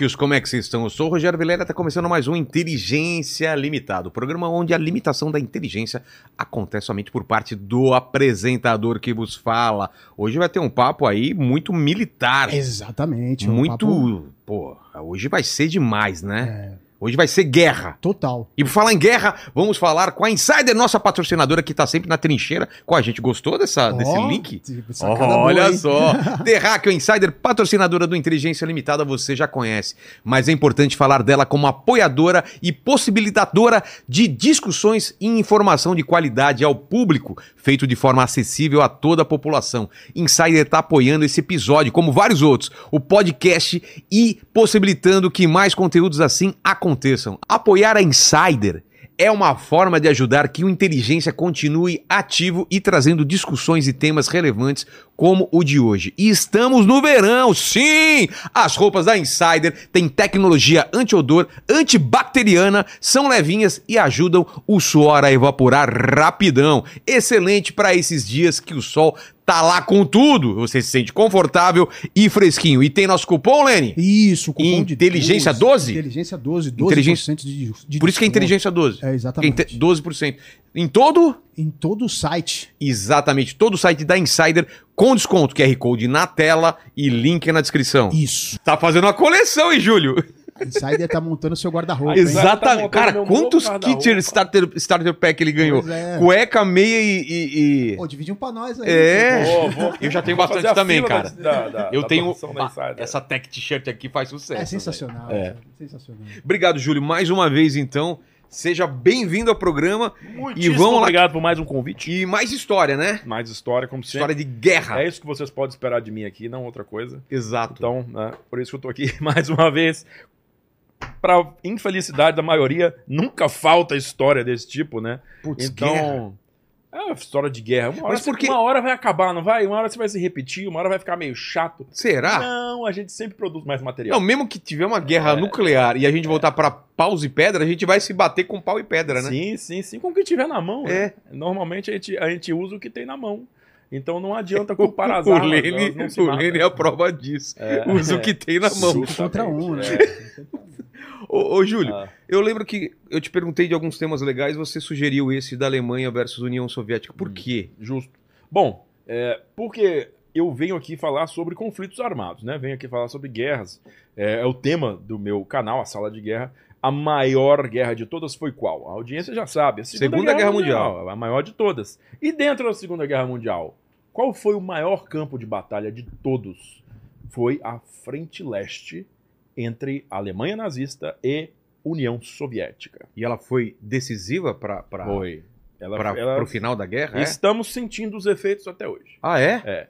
terráqueos, como é que vocês estão? Eu sou o Rogério Vilela, está começando mais um Inteligência Limitada, o programa onde a limitação da inteligência acontece somente por parte do apresentador que vos fala. Hoje vai ter um papo aí muito militar. Exatamente. um muito. papo- Pô, hoje vai ser demais, né? é, Hoje vai ser guerra. total. E por falar em guerra, vamos falar com a Insider, nossa patrocinadora que tá sempre na trincheira com a gente. Gostou dessa, desse Ó, link? boa, Olha hein? só, Terráqueo Insider, patrocinadora do Inteligência Limitada, você já conhece, mas é importante falar dela como apoiadora e possibilitadora de discussões e informação de qualidade ao público, feito de forma acessível a toda a população. Insider está apoiando esse episódio, como vários outros, o podcast e possibilitando que mais conteúdos assim aconteçam. Apoiar a Insider é uma forma de ajudar que o Inteligência continue ativo e trazendo discussões e temas relevantes como o de hoje. E estamos no verão, sim! As roupas da Insider têm tecnologia anti-odor, antibacteriana, são levinhas e ajudam o suor a evaporar rapidão. Excelente para esses dias que o sol tá lá com tudo. Você se sente confortável e fresquinho. E tem nosso cupom, Lene? Isso, cupom de Inteligência 12? Inteligência 12, 12% Inteligência- de, de Por isso que é inteligência 12. É, exatamente. Inte- 12%. Em todo? Em todo o site. Exatamente, todo o site da Insider com desconto, QR Code na tela e link na descrição. Isso. Tá fazendo uma coleção, hein, Júlio? Insider tá montando seu guarda-roupa. Exato. Exatamente. montando Cara, quantos kits starter, starter pack ele ganhou? É. Cueca, meia e. e- e- Pô, divide um pra nós aí. É. Vou- vou- Eu já tenho vou bastante também, cara. da- da- Eu da tenho. Insider. essa tech t-shirt aqui faz sucesso. É sensacional. É. cara. Sensacional. Obrigado, Júlio. Mais uma vez, então. Seja bem-vindo ao programa. Muitíssimo E vamos lá. obrigado por mais um convite. E mais história, né? Mais história, como sempre. História de guerra. É isso que vocês podem esperar de mim aqui, não outra coisa. Exato. Então, né, por isso que eu tô aqui mais uma vez. Pra infelicidade da maioria, nunca falta história desse tipo, né? Putz, guerra. então, é uma história de guerra. Uma hora, Mas por que- uma hora vai acabar, não vai? Uma hora você vai se repetir, uma hora vai ficar meio chato. Será? Não, a gente sempre produz mais material. Não, mesmo que tiver uma guerra nuclear e a gente voltar pra paus e pedra, a gente vai se bater com pau e pedra, né? Sim, sim, sim, com o que tiver na mão. É. né? Normalmente a gente, a gente usa o que tem na mão. Então não adianta culpar as O armas. Lene, elas não se o. Lene é a prova disso. É. Usa o que tem na mão. Contra um, né? Ô, ô, Júlio, Ah, eu lembro que eu te perguntei de alguns temas legais, você sugeriu esse da Alemanha versus União Soviética. Por Hum. quê? justo. Bom, é, porque eu venho aqui falar sobre conflitos armados, né? Venho aqui falar sobre guerras. É, é o tema do meu canal, a Sala de Guerra. A maior guerra de todas foi qual? A audiência já sabe. A Segunda, Segunda Guerra A maior de todas. E dentro da Segunda Guerra Mundial, qual foi o maior campo de batalha de todos? Foi a Frente Leste entre a Alemanha nazista e União Soviética. E ela foi decisiva para ela- o final da guerra? é? Estamos sentindo os efeitos até hoje. Ah, é? É.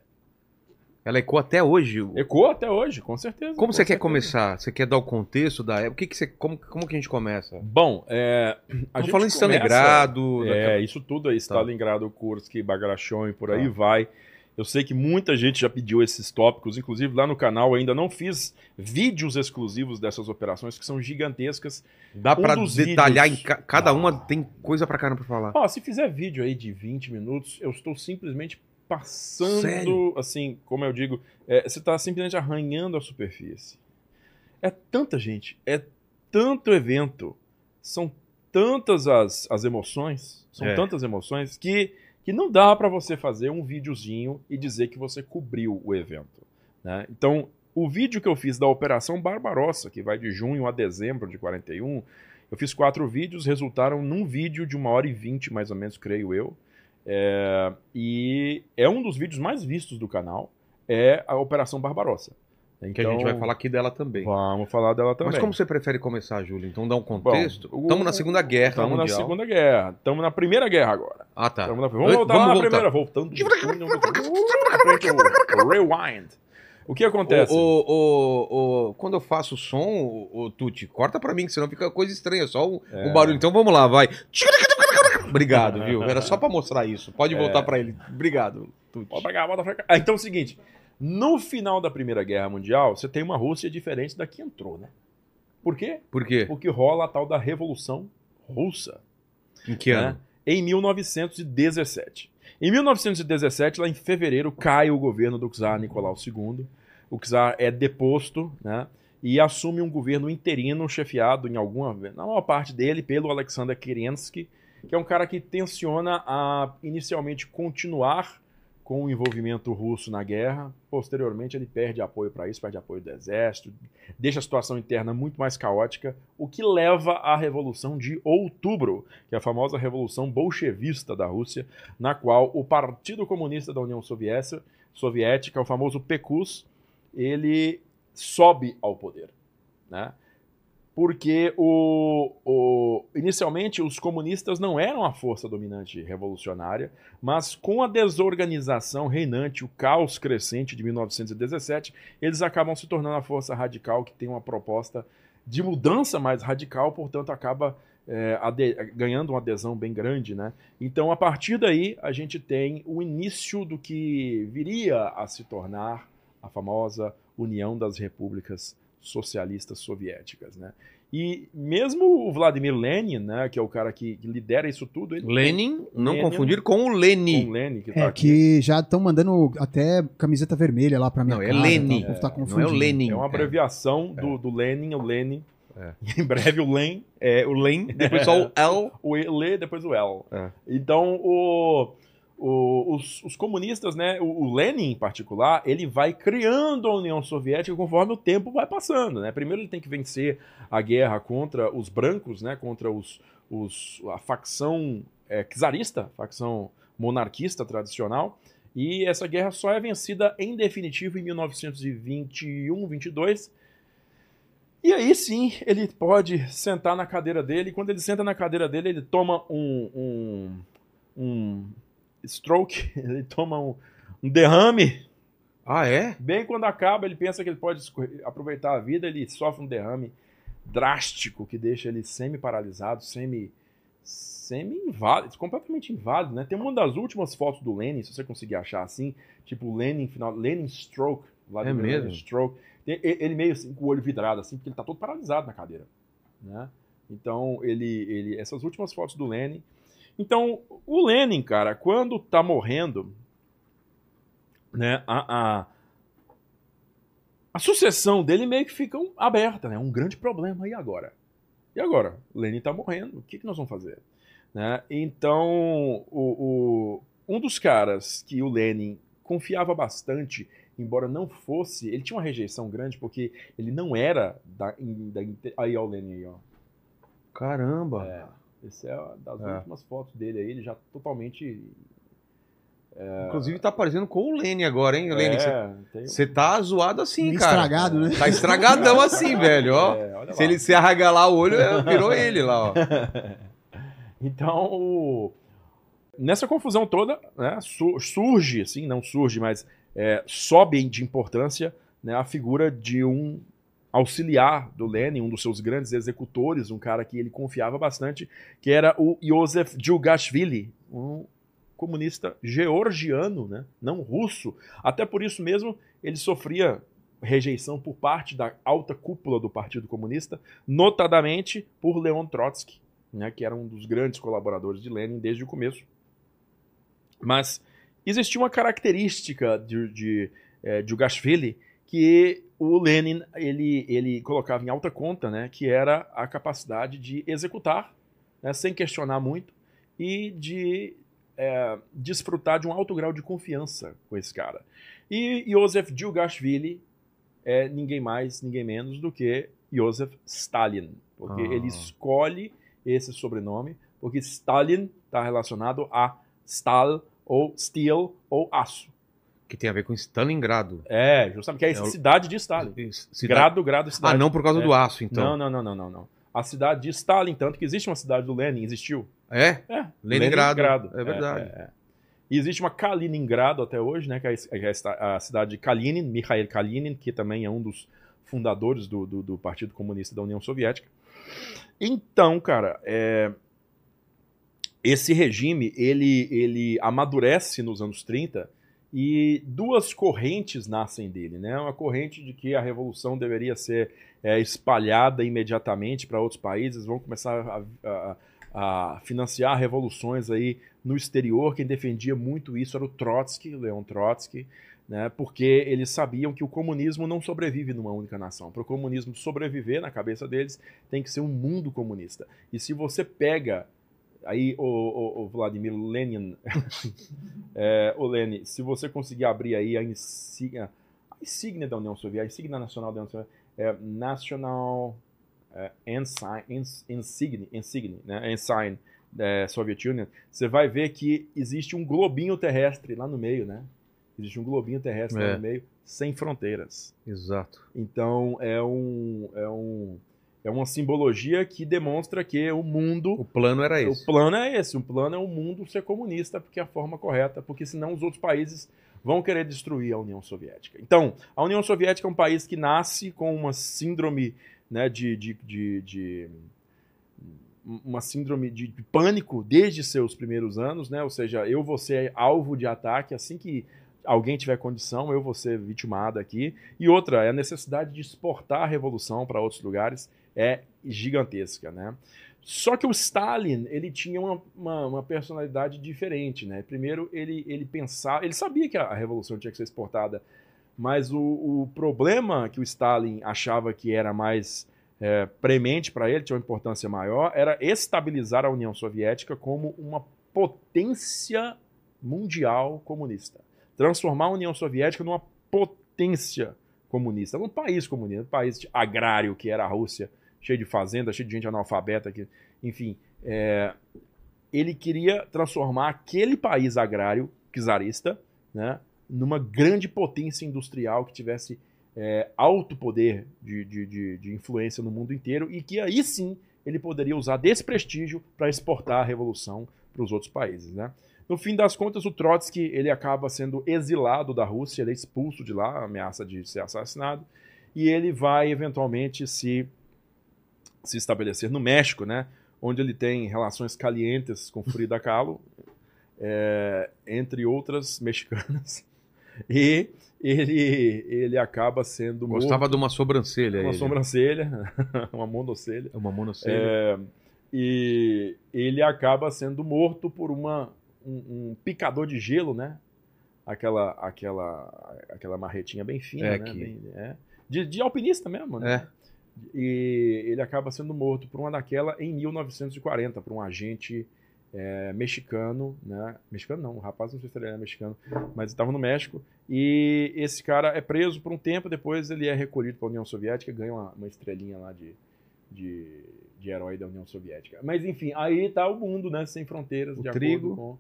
Ela ecoou até hoje. Ecoa até hoje, com certeza. Como com você quer certeza. começar? Você quer dar o contexto da época? O que, que você, como, como que a gente começa? Bom, é, a gente falando começa- Stalingrado. É, daquela- isso tudo aí, Stalingrado, Kursk, Bagration e por aí Tá. vai. Eu sei que muita gente já pediu esses tópicos, inclusive lá no canal ainda não fiz vídeos exclusivos dessas operações que são gigantescas. Dá um pra dos detalhar vídeos- em ca- cada uma, Ah. tem coisa pra caramba pra falar. Ó, se fizer vídeo aí de 20 minutos, eu estou simplesmente passando, Sério? assim, como eu digo, é, você está simplesmente arranhando a superfície. É tanta gente, é tanto evento, são tantas as, as emoções, são É. tantas emoções que, que não dá para você fazer um videozinho e dizer que você cobriu o evento. né? Então, o vídeo que eu fiz da Operação Barbarossa, que vai de junho a dezembro de 41, eu fiz quatro vídeos, resultaram num vídeo de uma hora e vinte, mais ou menos, creio eu. É, e é um dos vídeos mais vistos do canal, é a Operação Barbarossa. Então, Que a gente vai falar aqui dela também. Vamos falar dela também. Mas como você prefere começar, Júlio? Então dá um contexto. O- Estamos na Segunda Guerra Estamos na. Segunda Guerra. Estamos na Primeira Guerra agora. Ah, tá. Tamo na- Vamos voltar lá na voltar. primeira, voltando. o, o rewind. O que acontece? O, o- o- o- quando eu faço som, o, o Tuti, corta pra mim, que senão fica coisa estranha, só o, É. o barulho. Então vamos lá, vai. Obrigado, viu? Era só pra mostrar isso. Pode voltar pra ele. Obrigado, Tuti. Bota pra cá, bota pra cá. Ah, então é o seguinte: no final da Primeira Guerra Mundial, você tem uma Rússia diferente da que entrou, né? Por quê? Por quê? Porque rola a tal da Revolução Russa. Em que né? ano? Em 1917. Em 1917, lá em fevereiro, cai o governo do czar Nicolau II. O czar é deposto, né? e assume um governo interino chefiado em alguma, na maior parte dele, pelo Alexander Kerensky, que é um cara que tenciona a inicialmente continuar com o envolvimento russo na guerra. Posteriormente, ele perde apoio para isso, perde apoio do exército, deixa a situação interna muito mais caótica, o que leva à Revolução de Outubro, que é a famosa Revolução Bolchevista da Rússia, na qual o Partido Comunista da União Soviética, Soviética o famoso PECUS, ele sobe ao poder. Né? Porque o, o, inicialmente os comunistas não eram a força dominante revolucionária, mas com a desorganização reinante, o caos crescente de 1917, eles acabam se tornando a força radical que tem uma proposta de mudança mais radical, portanto acaba é, ganhando uma adesão bem grande. Né? Então, a partir daí, a gente tem o início do que viria a se tornar a famosa União das Repúblicas Socialistas Soviéticas, né? E mesmo o Vladimir Lenin, né, que é o cara que, lidera isso tudo, ele Lenin, não Lenin. confundir com o com Leni. o Lenin que tá É, aqui. que já estão mandando até camiseta vermelha lá pra minha Não, é. Leni. Tá, o povo tá Não é o confundindo. Lenin. É uma abreviação do, do Lenin, o Lenin. É. Em breve o Len, É o Len, depois só o L. o L, depois o L. É. Então, o, o- os, os comunistas, né, o, o Lenin em particular, ele vai criando a União Soviética conforme o tempo vai passando. Né? Primeiro ele tem que vencer a guerra contra os brancos, né, contra os, os, a facção é, czarista, facção monarquista tradicional. E essa guerra só é vencida em definitivo em 1921, 22. E aí sim, ele pode sentar na cadeira dele. Quando ele senta na cadeira dele, ele toma um, um, um stroke, ele toma um, um derrame. Ah, é? Bem quando acaba, ele pensa que ele pode aproveitar a vida, ele sofre um derrame drástico que deixa ele semi-paralisado, semi semi-inválido, completamente inválido, né? Tem uma das últimas fotos do Lenin, se você conseguir achar assim, tipo Lenin final, Lenin stroke, Vladimir É mesmo? Lenin stroke. Ele meio assim, com o olho vidrado assim, porque ele tá todo paralisado na cadeira, né? Então, ele ele essas últimas fotos do Lenin. Então, o Lenin, cara, quando tá morrendo, né, a, a, a sucessão dele meio que fica aberta, né? Um grande problema. E agora? E agora? O Lenin tá morrendo. O que, que nós vamos fazer? Né? Então, o, o- um dos caras que o Lenin confiava bastante, embora não fosse, ele tinha uma rejeição grande porque ele não era da, da aí ó o Lenin aí, ó. Caramba. É, esse é a das É. últimas fotos dele aí, ele já totalmente Inclusive tá parecendo com o Lene agora, hein, Lene? é, tem- Você tá zoado assim, Meio cara. estragado, né? Tá estragadão assim, velho, ó. é, olha Se lá. ele se arregalar o olho, é, virou ele lá, ó. Então, nessa confusão toda, né, su- surge, assim, não surge, mas é, sobe de importância né, a figura de um auxiliar do Lenin, um dos seus grandes executores, um cara que ele confiava bastante, que era o Yosef Djugashvili, um comunista georgiano, né, não russo. Até por isso mesmo ele sofria rejeição por parte da alta cúpula do Partido Comunista, notadamente por Leon Trotsky, né, que era um dos grandes colaboradores de Lenin desde o começo. Mas existia uma característica de, de eh, Djugashvili que o Lenin ele, ele colocava em alta conta, né, que era a capacidade de executar, né, sem questionar muito, e de eh, desfrutar de um alto grau de confiança com esse cara. E Joseph Djugashvili é ninguém mais, ninguém menos do que Joseph Stalin, porque Ah. ele escolhe esse sobrenome porque Stalin está relacionado a Stal ou Steel ou aço. Que tem a ver com Stalingrado. É, justamente que é essa É o- cidade de Stalin. Cidade- Grado, grado, cidade. Ah, não por causa É. do aço, então. Não, não, não, não, não. A cidade de Stalin, tanto que existe uma cidade do Lenin, existiu. É? É, Leningrado. É verdade. é, é. E existe uma Kaliningrado até hoje, né? Que é a- que é a, a cidade de Kalinin, Mikhail Kalinin, que também é um dos fundadores do, do, do Partido Comunista da União Soviética. Então, cara, é, esse regime ele, ele amadurece nos anos 30 e duas correntes nascem dele, né? Uma corrente de que a revolução deveria ser é, espalhada imediatamente para outros países, vão começar a, a- a financiar revoluções aí no exterior. Quem defendia muito isso era o Trotsky, Leon Trotsky, né, porque eles sabiam que o comunismo não sobrevive numa única nação. Para o comunismo sobreviver na cabeça deles, tem que ser um mundo comunista. E se você pega aí o, o, o Vladimir Lenin, é, o Lenin, se você conseguir abrir aí a insígnia, a insígnia da União Soviética, a insígnia nacional da União Soviética, é National é, Ensign, Insigne, Insigne, né, Ensign da Soviet Union, você vai ver que existe um globinho terrestre lá no meio, né? Existe um globinho terrestre É. lá no meio, sem fronteiras. Exato. Então é um, é um é uma simbologia que demonstra que o mundo O plano era esse. o plano é esse, o plano é o mundo ser comunista, porque é a forma correta, porque senão os outros países vão querer destruir a União Soviética. Então, a União Soviética é um país que nasce com uma síndrome né, de, de, de, de- uma síndrome de, de pânico desde seus primeiros anos, né? Ou seja, eu vou ser alvo de ataque assim que alguém tiver condição, eu vou ser vitimado aqui. E outra, é a necessidade de exportar a revolução para outros lugares é gigantesca, né? Só que o Stalin, ele tinha uma, uma, uma personalidade diferente, né? Primeiro, ele, ele pensava, ele sabia que a, revolução tinha que ser exportada, mas o, o problema que o Stalin achava que era mais é, premente para ele, tinha uma importância maior, era estabilizar a União Soviética como uma potência mundial comunista. Transformar a União Soviética numa potência comunista, num país comunista, um país agrário que era a Rússia, cheio de fazenda, cheio de gente analfabeta, que, enfim, é, ele queria transformar aquele país agrário czarista, né, numa grande potência industrial que tivesse é, alto poder de, de, de, de influência no mundo inteiro e que aí sim ele poderia usar desse prestígio para exportar a revolução para os outros países, né? No fim das contas, o Trotsky ele acaba sendo exilado da Rússia, ele é expulso de lá, ameaça de ser assassinado, e ele vai eventualmente se se estabelecer no México, né? Onde ele tem relações calientes com Frida Kahlo, é, entre outras mexicanas, e ele ele acaba sendo Gostava morto de uma sobrancelha. uma ele. sobrancelha, uma monocelha. Uma monocelha. É, e ele acaba sendo morto por uma, um, um picador de gelo, né? Aquela, aquela, aquela marretinha bem fina, É, né? Bem- é. De, de alpinista mesmo, né? É. E ele acaba sendo morto por uma daquela em 1940, por um agente é, mexicano, né? Mexicano não, o rapaz não sei se ele era mexicano, mas estava no México. E esse cara é preso por um tempo, depois ele é recolhido para a União Soviética, ganha uma, uma estrelinha lá de, de, de herói da União Soviética. Mas enfim, aí tá o mundo, né? Sem fronteiras, O de trigo. acordo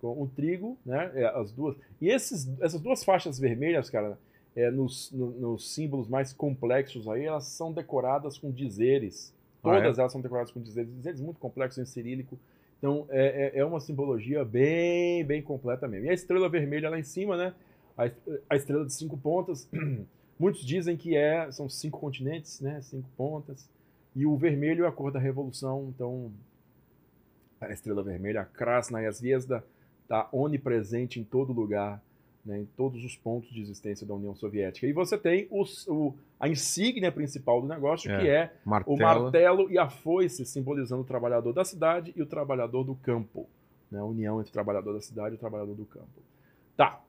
com, com o trigo, né? é, as duas. E esses, essas duas faixas vermelhas, cara, é, nos, no- nos símbolos mais complexos aí, elas são decoradas com dizeres. Ah, é? Todas elas são decoradas com dizeres, dizeres muito complexos em cirílico. Então é, é, é uma simbologia bem, bem completa mesmo. E a estrela vermelha lá em cima, né? A, a estrela de cinco pontas. Muitos dizem que é, são cinco continentes, né? Cinco pontas. E o vermelho é a cor da revolução. Então a estrela vermelha, a Krasnaya Zvezda, está onipresente em todo lugar, né, em todos os pontos de existência da União Soviética. E você tem os- o- a insígnia principal do negócio, É. que é o Martelo. martelo e a foice, simbolizando o trabalhador da cidade e o trabalhador do campo. Né? A união entre o trabalhador da cidade e o trabalhador do campo. Tá.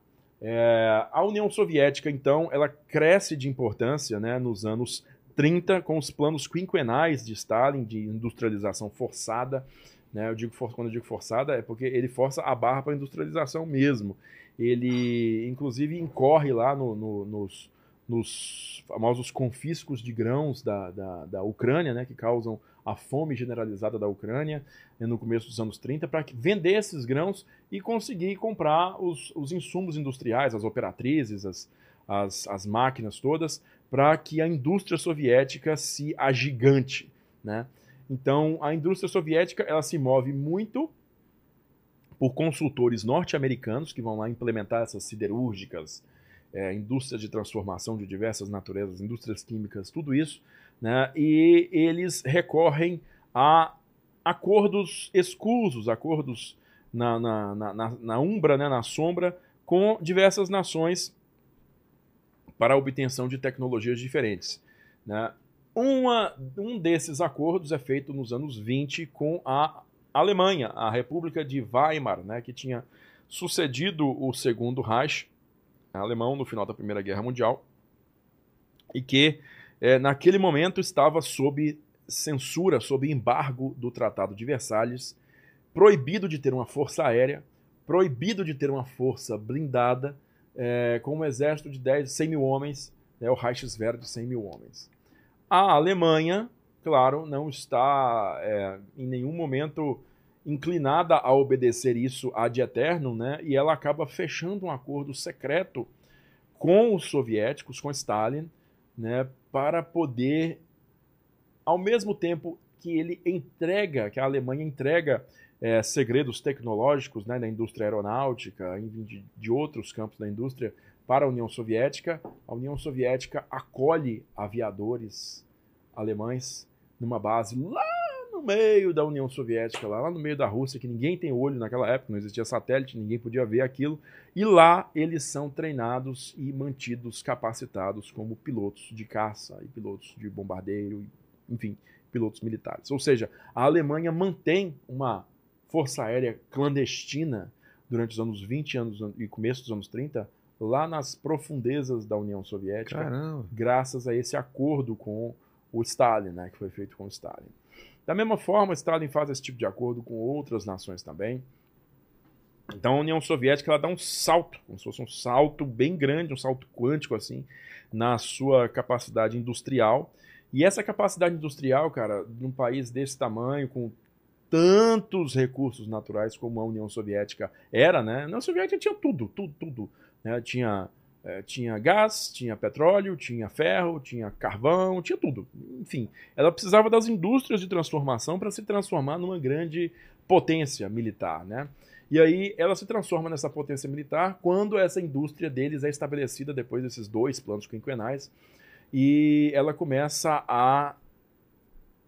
É, a União Soviética, então, ela cresce de importância né, nos anos 30 com os planos quinquenais de Stalin de industrialização forçada. Né? Eu digo, for- quando eu digo forçada, é porque ele força a barra para a industrialização mesmo. Ele, inclusive, incorre lá no- no- nos, nos famosos confiscos de grãos da, da, da Ucrânia, né, que causam a fome generalizada da Ucrânia né, no começo dos anos 30, para vender esses grãos e conseguir comprar os, os insumos industriais, as operatrizes, as, as, as máquinas todas, para que a indústria soviética se agigante. Né? Então, a indústria soviética ela se move muito por consultores norte-americanos que vão lá implementar essas siderúrgicas, é, indústrias de transformação de diversas naturezas, indústrias químicas, tudo isso, né? E eles recorrem a acordos escusos, acordos na, na, na, na, umbra, né, na sombra, com diversas nações para a obtenção de tecnologias diferentes. Né? Uma, um desses acordos é feito nos anos 20 com a Alemanha, a República de Weimar, né, que tinha sucedido o Segundo Reich alemão no final da Primeira Guerra Mundial e que é, naquele momento estava sob censura, sob embargo do Tratado de Versalhes, proibido de ter uma força aérea, proibido de ter uma força blindada, é, com um exército de 10, 100 mil homens, né, o Reichswehr de 100 mil homens. A Alemanha, claro, não está é, em nenhum momento inclinada a obedecer isso ad eterno, né? E ela acaba fechando um acordo secreto com os soviéticos, com Stalin, né, para poder, ao mesmo tempo que ele entrega, que a Alemanha entrega é, segredos tecnológicos né, da indústria aeronáutica, de, de outros campos da indústria para a União Soviética, a União Soviética acolhe aviadores alemães numa base lá no meio da União Soviética, lá, lá no meio da Rússia, que ninguém tem olho naquela época, não existia satélite, ninguém podia ver aquilo. E lá eles são treinados e mantidos capacitados como pilotos de caça e pilotos de bombardeiro, enfim, pilotos militares. Ou seja, a Alemanha mantém uma força aérea clandestina durante os anos 20 anos e começo dos anos 30 lá nas profundezas da União Soviética, Caramba. graças a esse acordo com o Stalin, né, que foi feito com o Stalin. Da mesma forma, Stalin faz esse tipo de acordo com outras nações também. Então a União Soviética ela dá um salto, como se fosse um salto bem grande, um salto quântico assim, na sua capacidade industrial. E essa capacidade industrial, cara, num país desse tamanho, com tantos recursos naturais como a União Soviética era, né? A União Soviética tinha tudo, tudo, tudo. Né? Tinha é, tinha gás, tinha petróleo, tinha ferro, tinha carvão, tinha tudo. Enfim, ela precisava das indústrias de transformação para se transformar numa grande potência militar, né? E aí ela se transforma nessa potência militar quando essa indústria deles é estabelecida depois desses dois planos quinquenais e ela começa a,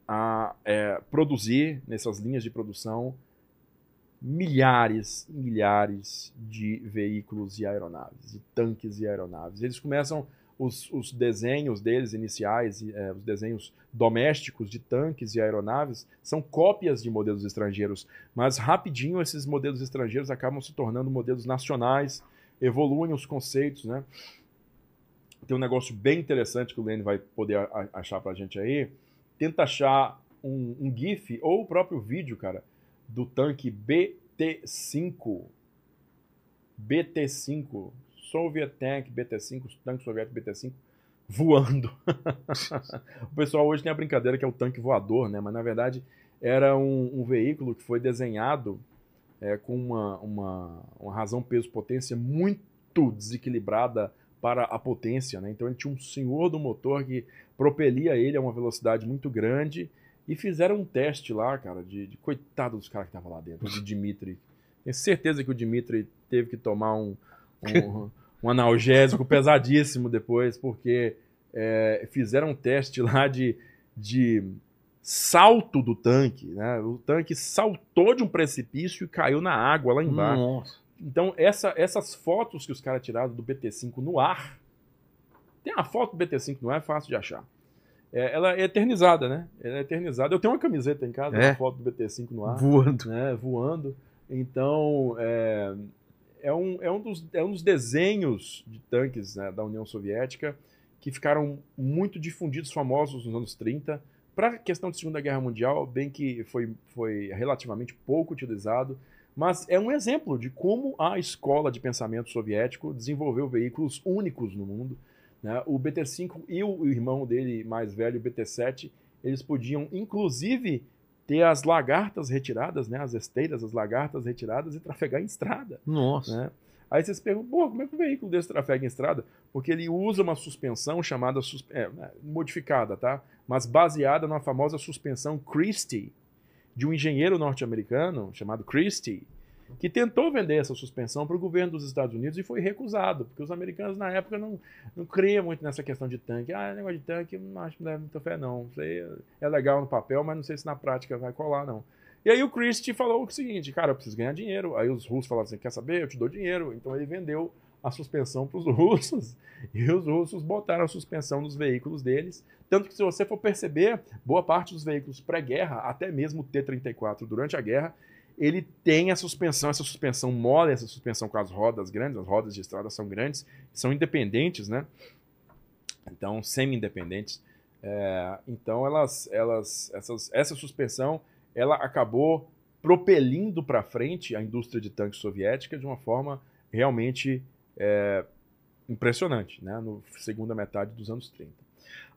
a é, produzir nessas linhas de produção milhares e milhares de veículos e aeronaves, de tanques e aeronaves. Eles começam os, os desenhos deles iniciais, é, os desenhos domésticos de tanques e aeronaves, são cópias de modelos estrangeiros, mas rapidinho esses modelos estrangeiros acabam se tornando modelos nacionais, evoluem os conceitos, né? Tem um negócio bem interessante que o Lene vai poder achar pra gente aí. Tenta achar um, um GIF ou o próprio vídeo, cara, do tanque BT-5. BT-5. Soviet Tank BT-5, tanque soviético BT-5 voando. o pessoal hoje tem a brincadeira que é o tanque voador, né? Mas na verdade era um, um veículo que foi desenhado é, com uma, uma, uma razão peso-potência muito desequilibrada para a potência, né? Então ele tinha um senhor do motor que propelia ele a uma velocidade muito grande e fizeram um teste lá, cara, de, de coitado dos caras que estavam lá dentro, de Dimitri. Tenho certeza que o Dimitri teve que tomar um, um, um analgésico pesadíssimo depois, porque é, fizeram um teste lá de, de salto do tanque. Né? O tanque saltou de um precipício e caiu na água lá embaixo. Nossa. Então, essa, essas fotos que os caras tiraram do BT5 no ar. Tem a foto do BT5 no ar, é fácil de achar. É, ela é eternizada, né? Ela é eternizada. Eu tenho uma camiseta em casa, É? uma foto do BT5 no ar, Voando. né? Voando. Então, é, é, um, é, um dos, é um dos desenhos de tanques né, da União Soviética que ficaram muito difundidos, famosos nos anos 30. Para a questão de Segunda Guerra Mundial, bem que foi, foi relativamente pouco utilizado, mas é um exemplo de como a escola de pensamento soviético desenvolveu veículos únicos no mundo. Né? O BT-5 e o irmão dele mais velho, o BT-7, eles podiam inclusive ter as lagartas retiradas, né? as esteiras, as lagartas retiradas e trafegar em estrada. Nossa. Né? Aí vocês perguntam, pô, como é que um veículo desse trafega em estrada? Porque ele usa uma suspensão chamada é, né, modificada, tá? Mas baseada na famosa suspensão Christie, de um engenheiro norte-americano chamado Christie, que tentou vender essa suspensão para o governo dos Estados Unidos e foi recusado, porque os americanos na época não, não criam muito nessa questão de tanque. Ah, negócio de tanque, não acho que não deve muita fé, não. Isso aí é legal no papel, mas não sei se na prática vai colar, não. E aí o Christie falou o seguinte, cara, eu preciso ganhar dinheiro. Aí os russos falaram assim, quer saber? Eu te dou dinheiro. Então ele vendeu a suspensão para os russos. E os russos botaram a suspensão nos veículos deles. Tanto que se você for perceber, boa parte dos veículos pré-guerra, até mesmo o T-34 durante a guerra, ele tem a suspensão, essa suspensão mole, essa suspensão com as rodas grandes, as rodas de estrada são grandes, são independentes, né? Então, semi-independentes. É, então, elas, elas, essas, essa suspensão, ela acabou propelindo para frente a indústria de tanques soviética de uma forma realmente é, impressionante, né? No segunda metade dos anos 30.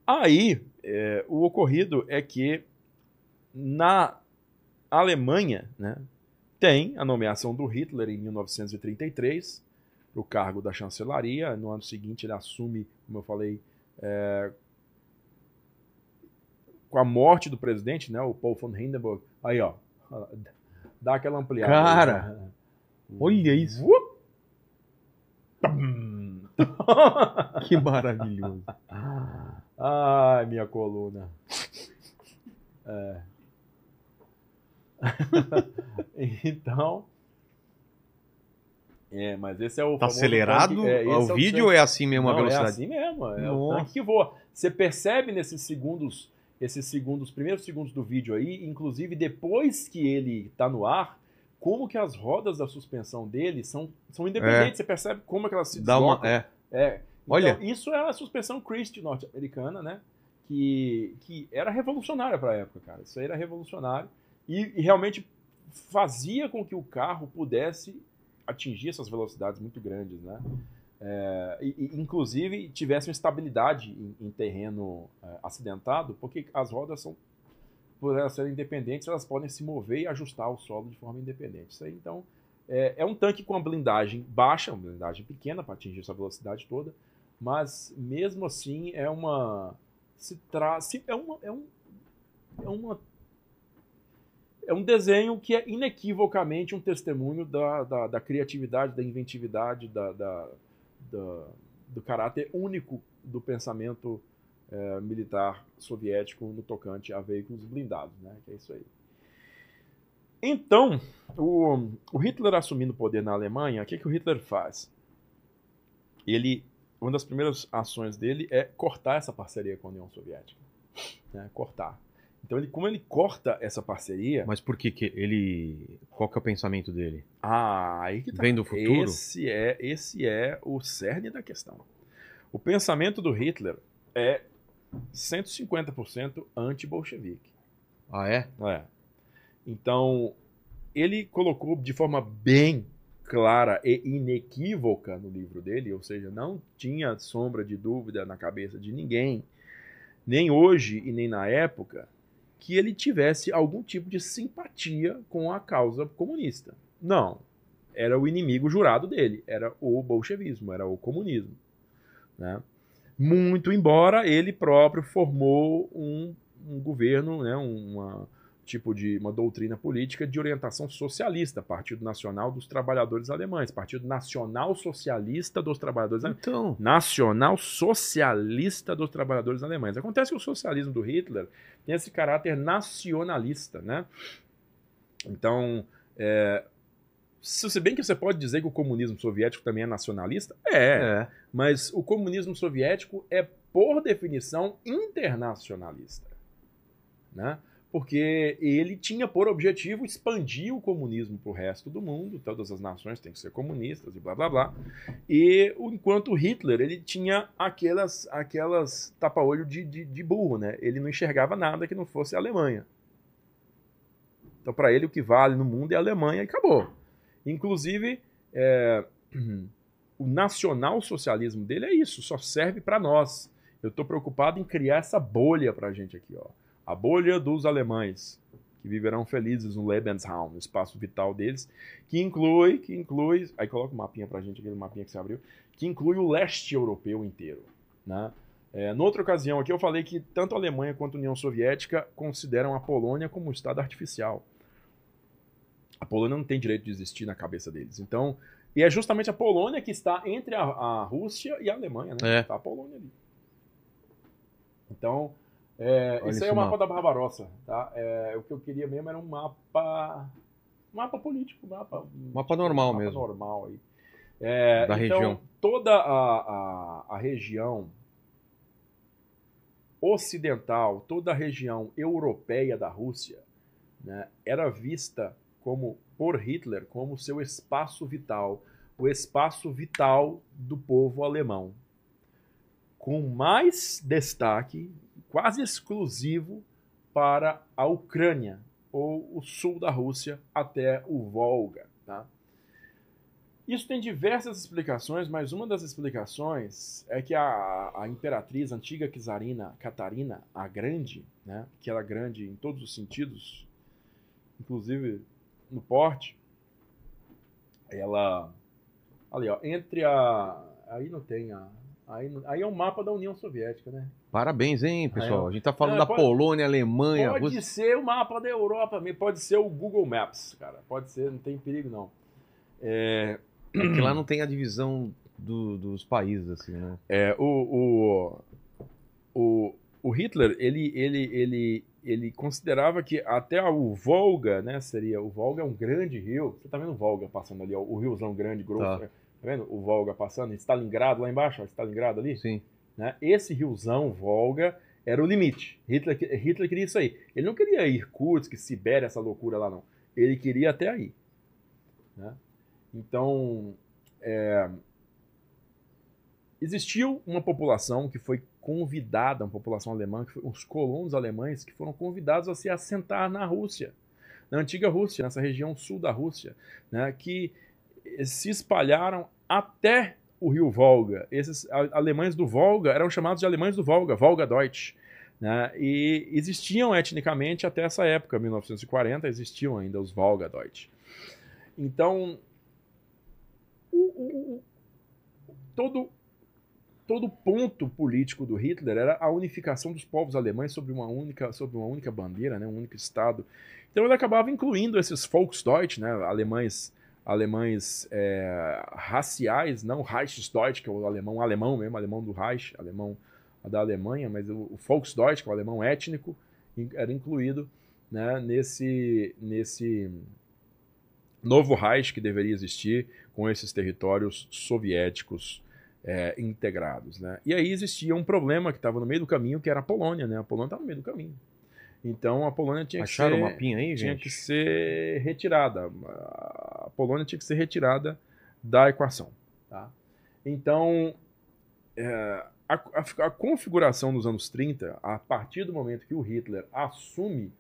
Aí, é, o ocorrido é que na Alemanha, né, tem a nomeação do Hitler em 1933 para o cargo da chancelaria. No ano seguinte, ele assume, como eu falei, é, com a morte do presidente, né, o Paul von Hindenburg. Aí, ó, dá aquela ampliada. Cara, aí, né? olha isso. Que maravilhoso. Ai, minha coluna. É. então. É, mas esse é o. Tá acelerado tanque- é, o é vídeo tanque- é assim mesmo a Não, velocidade? É assim mesmo, é o Nossa. tanque que voa. Você percebe nesses segundos, esses segundos, primeiros segundos do vídeo aí, inclusive depois que ele tá no ar, como que as rodas da suspensão dele são, são independentes. Você percebe como é que elas se Dá uma, é. É. Olha. Então, isso é a suspensão Christie norte-americana, né? Que, que era revolucionária para a época, cara. Isso aí era revolucionário. E, e realmente fazia com que o carro pudesse atingir essas velocidades muito grandes, né? É, e, inclusive tivesse uma estabilidade em, em terreno é, acidentado, porque as rodas são, por elas serem independentes, elas podem se mover e ajustar o solo de forma independente. Isso aí, então, é, é um tanque com uma blindagem baixa, uma blindagem pequena para atingir essa velocidade toda, mas mesmo assim é uma se tra se, é uma é um é uma é um desenho que é inequivocamente um testemunho da, da, da criatividade, da inventividade, da, da, da- do caráter único do pensamento eh, militar soviético no tocante a veículos blindados, né? Que é isso aí. Então, o, o Hitler assumindo o poder na Alemanha, o que, que o Hitler faz? Ele, uma das primeiras ações dele é cortar essa parceria com a União Soviética. Né? Cortar. Então, ele, como ele corta essa parceria, Mas por que, que ele. Qual que é o pensamento dele? Ah, aí que tá. Vem do futuro? Esse é, esse é o cerne da questão. O pensamento do Hitler é 150% anti-bolchevique. Ah, é? É. Então, ele colocou de forma bem clara e inequívoca no livro dele, ou seja, não tinha sombra de dúvida na cabeça de ninguém, nem hoje e nem na época, que ele tivesse algum tipo de simpatia com a causa comunista. Não. Era o inimigo jurado dele, era o bolchevismo, era o comunismo. Né? Muito embora ele próprio formou um, um governo, né, uma tipo de uma doutrina política de orientação socialista, Partido Nacional dos Trabalhadores Alemães, Partido Nacional Socialista dos Trabalhadores Alemães. Então. Nacional Socialista dos Trabalhadores Alemães. Acontece que o socialismo do Hitler tem esse caráter nacionalista, né? Então, é, se bem que você pode dizer que o comunismo soviético também é nacionalista, é, É. mas o comunismo soviético é, por definição, internacionalista. Né? Porque ele tinha por objetivo expandir o comunismo para o resto do mundo, todas as nações têm que ser comunistas e blá blá blá. E enquanto Hitler, ele tinha aquelas, aquelas tapa-olho de, de, de burro, né? Ele não enxergava nada que não fosse a Alemanha. Então, para ele, o que vale no mundo é a Alemanha e acabou. Inclusive, é, o nacional-socialismo dele é isso, só serve para nós. Eu estou preocupado em criar essa bolha para a gente aqui, ó. A bolha dos alemães, que viverão felizes no Lebensraum, no espaço vital deles, que inclui, que inclui, aí coloca o mapinha para a gente, aquele mapinha que você abriu, que inclui o leste europeu inteiro, né? É, noutra ocasião aqui eu falei que tanto a Alemanha quanto a União Soviética consideram a Polônia como um estado artificial. A Polônia não tem direito de existir na cabeça deles. Então, e é justamente a Polônia que está entre a, a Rússia e a Alemanha, né? É. Está a Polônia ali. Então, é, esse aí é o mapa mapa. da Barbarossa, tá? É, o que eu queria mesmo era um mapa, mapa político, mapa, Mapa normal mapa mesmo. normal aí. É, Da então, região. toda a, a, a região ocidental, toda a região europeia da Rússia, né, era vista como por Hitler como seu espaço vital, o espaço vital do povo alemão, com mais destaque, quase exclusivo para a Ucrânia ou o sul da Rússia até o Volga, tá? Isso tem diversas explicações, mas uma das explicações é que a, a imperatriz, antiga czarina Catarina a Grande, né, que era grande em todos os sentidos, inclusive no porte, ela. Ali, ó, entre a. Aí não tem a. Aí, aí é o um mapa da União Soviética, né? Parabéns, hein, pessoal? A gente tá falando da pode- Polônia, Alemanha, Pode Rússia. ser o mapa da Europa, pode ser o Google Maps, cara. Pode ser, não tem perigo não. É, É que lá não tem a divisão do- dos países, assim, né? É, o, o, o, o Hitler, ele, ele, ele, ele considerava que até o Volga, né, seria, o Volga é um grande rio, você tá vendo o Volga passando ali, ó, o riozão grande, grosso, Tá. tá. tá vendo o Volga passando, Stalingrado lá embaixo, ó, Stalingrado ali, Sim. Né, esse riozão, Volga, era o limite, Hitler, Hitler queria isso aí, ele não queria Irkutsk, Sibéria, essa loucura lá não, ele queria até aí, né, então, é, existiu uma população que foi convidada, uma população alemã, que foi, os colonos alemães que foram convidados a se assentar na Rússia, na antiga Rússia, nessa região sul da Rússia, né, que se espalharam até o rio Volga. Esses alemães do Volga eram chamados de alemães do Volga, Volga Deutsch. Né, e existiam etnicamente até essa época, 1940, existiam ainda os Volga Deutsch. Então, o- o- o- todo todo ponto político do Hitler era a unificação dos povos alemães sobre uma única sobre uma única bandeira, né, um único estado. Então ele acabava incluindo esses Volksdeutsch, né, alemães alemães é, raciais, não Reichsdeutsch, que é o alemão alemão mesmo, alemão do Reich, alemão da Alemanha, mas o, o Volksdeutsch, que é o alemão étnico, era incluído né, nesse nesse novo Reich que deveria existir com esses territórios soviéticos é, integrados. Né? E aí existia um problema que estava no meio do caminho, que era a Polônia. Né? A Polônia estava no meio do caminho. Então a Polônia tinha que Acharam ser, o mapinha aí, tinha gente? que ser retirada. A Polônia tinha que ser retirada da equação. Tá? Então, é, a, a- a configuração nos anos 30, a partir do momento que o Hitler assume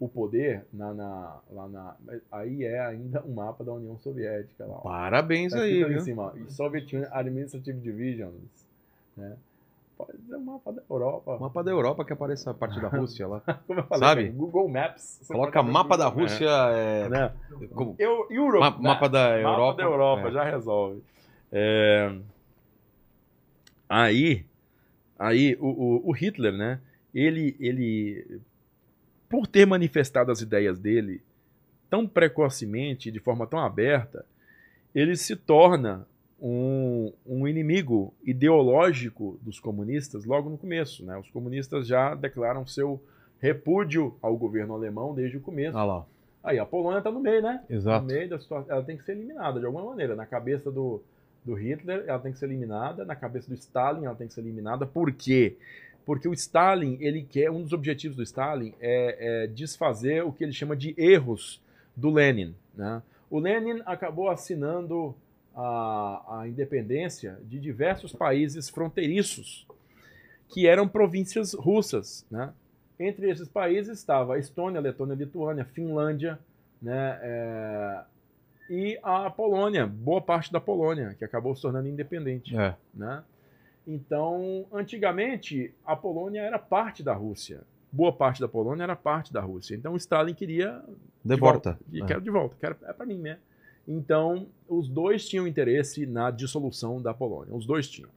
o poder na, na- lá na. Aí é ainda um mapa da União Soviética lá. Parabéns Tá aí, ali em viu? cima, ó, Soviet Union Administrative Divisions. Né? Pode ser um mapa da Europa. O mapa da Europa que aparece a parte da Rússia lá. Como eu falei, Sabe? cara, Google Maps. Coloca mapa da Maps, Rússia. é, Né? como- Eu, Europe, ma- né? mapa da Europa. Mapa da Europa, é. já resolve. É, Aí, aí o, o- o Hitler, né? Ele, ele, por ter manifestado as ideias dele tão precocemente, de forma tão aberta, ele se torna um, um inimigo ideológico dos comunistas logo no começo. Né? Os comunistas já declaram seu repúdio ao governo alemão desde o começo. Ah lá. Aí a Polônia está no meio, né? Exato. No meio da situação. Ela tem que ser eliminada de alguma maneira. Na cabeça do, do Hitler, ela tem que ser eliminada. Na cabeça do Stalin, ela tem que ser eliminada. Por quê? Porque o Stalin, ele quer. Um dos objetivos do Stalin é, é desfazer o que ele chama de erros do Lenin. Né? O Lenin acabou assinando a, a independência de diversos países fronteiriços que eram províncias russas. Né? Entre esses países estava a Estônia, Letônia, Lituânia, Finlândia, né, é, e a Polônia, boa parte da Polônia, que acabou se tornando independente. É. Né? Então, antigamente, a Polônia era parte da Rússia. Boa parte da Polônia era parte da Rússia. Então, Stalin queria De de volta. volta. E É. quero de volta, quero, é para mim, né? Então, os dois tinham interesse na dissolução da Polônia. Os dois tinham.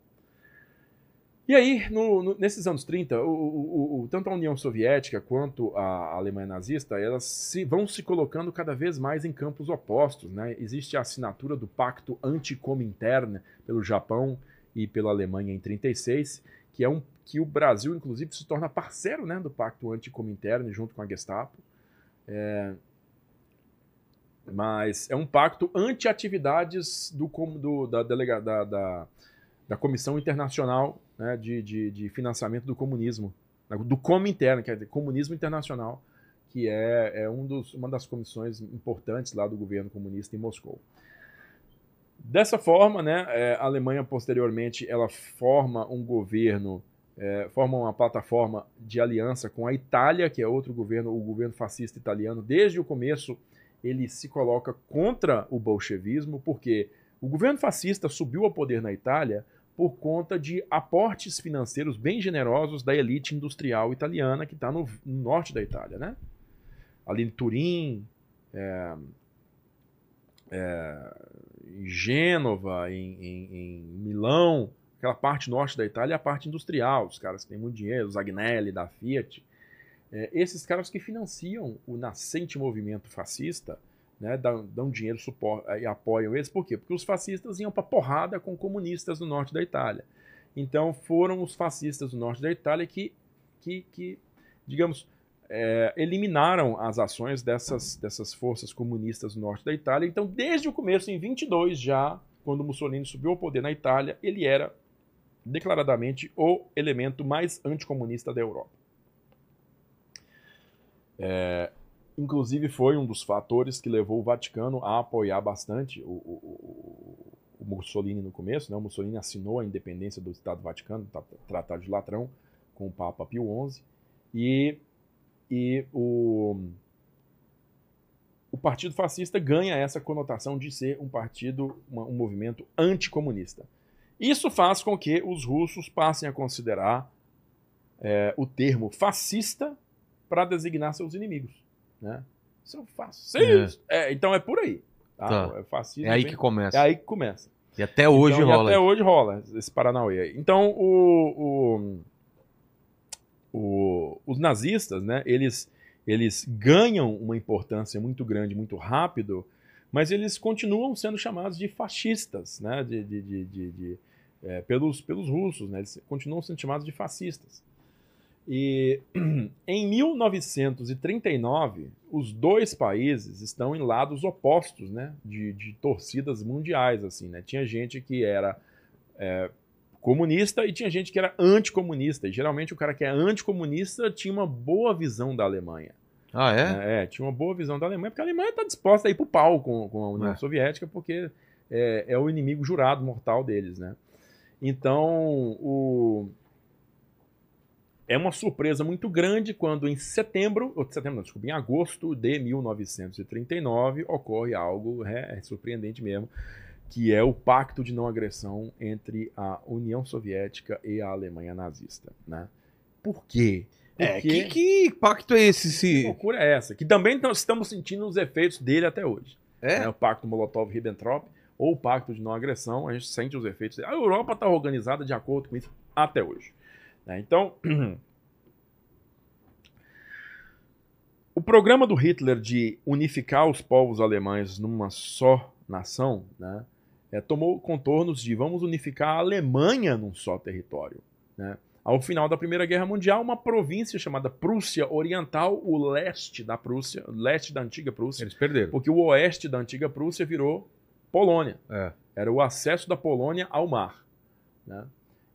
E aí, no- no- nesses anos 30, o, o- o- tanto a União Soviética quanto a Alemanha nazista, elas se, vão se colocando cada vez mais em campos opostos. Né? Existe a assinatura do Pacto Anticomintern pelo Japão e pela Alemanha em 36, que é um que o Brasil, inclusive, se torna parceiro né, do Pacto Anticomintern junto com a Gestapo. É, mas é um pacto anti-atividades do, do- da, delega- da, da, da Comissão Internacional né, de, de, de Financiamento do Comunismo, do Comintern, quer dizer, Comunismo Internacional, que é, é um dos, uma das comissões importantes lá do governo comunista em Moscou. Dessa forma, né, é, a Alemanha posteriormente ela forma um governo, é, forma uma plataforma de aliança com a Itália, que é outro governo, o governo fascista italiano. Desde o começo ele se coloca contra o bolchevismo, porque o governo fascista subiu ao poder na Itália por conta de aportes financeiros bem generosos da elite industrial italiana que está no, no, norte da Itália, né? Ali em Turim, é, é, em Gênova, em, em, em, Milão, aquela parte norte da Itália é a parte industrial, os caras que têm muito dinheiro, os Agnelli da Fiat. É, esses caras que financiam o nascente movimento fascista, né, dão, dão dinheiro suporte, e apoiam eles, por quê? Porque os fascistas iam para porrada com comunistas do norte da Itália. Então foram os fascistas do norte da Itália que, que, que digamos, é, eliminaram as ações dessas, dessas forças comunistas do norte da Itália. Então, desde o começo, em 22 já, quando Mussolini subiu ao poder na Itália, ele era declaradamente o elemento mais anticomunista da Europa. É, inclusive foi um dos fatores que levou o Vaticano a apoiar bastante o, o, o Mussolini no começo. Né? O Mussolini assinou a independência do Estado Vaticano, Tratado de Latrão, com o Papa Pio XI, e, e o, o Partido Fascista ganha essa conotação de ser um partido, uma, um movimento anticomunista. Isso faz com que os russos passem a considerar é, o termo fascista para designar seus inimigos. Né? São fascistas. É. É, então é por aí. Tá? Tá. É, fascismo, é aí que começa. É aí que começa. E até hoje então, rola. até hoje rola esse Paranauê. Então, o, o, o, os nazistas, né, eles, eles ganham uma importância muito grande, muito rápido, mas eles continuam sendo chamados de fascistas, né, de, de, de, de, de é, pelos, pelos russos, né, eles continuam sendo chamados de fascistas. E em 1939, os dois países estão em lados opostos, né, de, de torcidas mundiais, assim, né? Tinha gente que era é, comunista e tinha gente que era anticomunista. E geralmente o cara que é anticomunista tinha uma boa visão da Alemanha. Ah, é? É, tinha uma boa visão da Alemanha, porque a Alemanha está disposta a ir pro pau com, com a União é. Soviética, porque é, é o inimigo jurado mortal deles, né? Então, o, é uma surpresa muito grande quando em setembro, ou setembro, não, desculpa, em agosto de 1939 ocorre algo é, é surpreendente mesmo, que é o pacto de não agressão entre a União Soviética e a Alemanha nazista, né? Por quê? É, que, que pacto é esse? Se... Que loucura é essa? Que também estamos sentindo os efeitos dele até hoje. É? é o pacto Molotov-Ribbentrop ou o pacto de não agressão, a gente sente os efeitos dele. A Europa está organizada de acordo com isso até hoje. Né? Então, o programa do Hitler de unificar os povos alemães numa só nação né, é, tomou contornos de vamos unificar a Alemanha num só território. Né? Ao final da Primeira Guerra Mundial, uma província chamada Prússia Oriental, o leste da Prússia, leste da antiga Prússia. Eles perderam. Porque o oeste da antiga Prússia virou Polônia. É. Era o acesso da Polônia ao mar. Né?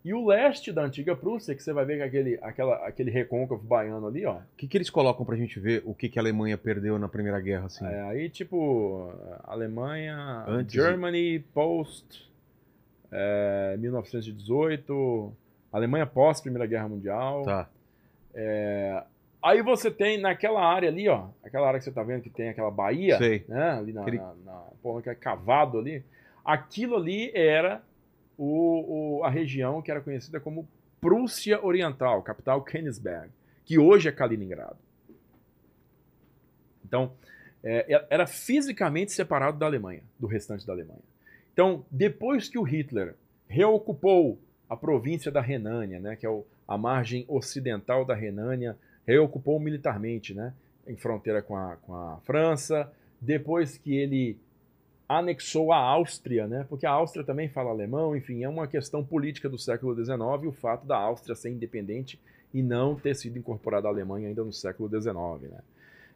E o leste da antiga Prússia, que você vai ver que aquele, aquela, aquele recôncavo baiano ali, ó. O que, que eles colocam pra gente ver o que, que a Alemanha perdeu na Primeira Guerra, assim? É, aí, tipo, Alemanha, Antes Germany, post, é, 1918, Alemanha pós Primeira Guerra Mundial. Tá. É, aí você tem naquela área ali, ó, aquela área que você tá vendo que tem aquela baía, Sei. né, ali na, Aquele- na, na Polônia, que é cavado ali, aquilo ali era o, o- a região que era conhecida como Prússia Oriental, capital Königsberg, que hoje é Kaliningrado. Então, é, era fisicamente separado da Alemanha, do restante da Alemanha. Então, depois que o Hitler reocupou a província da Renânia, né, que é o- a margem ocidental da Renânia, reocupou militarmente, né, em fronteira com a, com a França, depois que ele anexou a Áustria, né, porque a Áustria também fala alemão, enfim, é uma questão política do século XIX o fato da Áustria ser independente e não ter sido incorporada à Alemanha ainda no século XIX, né.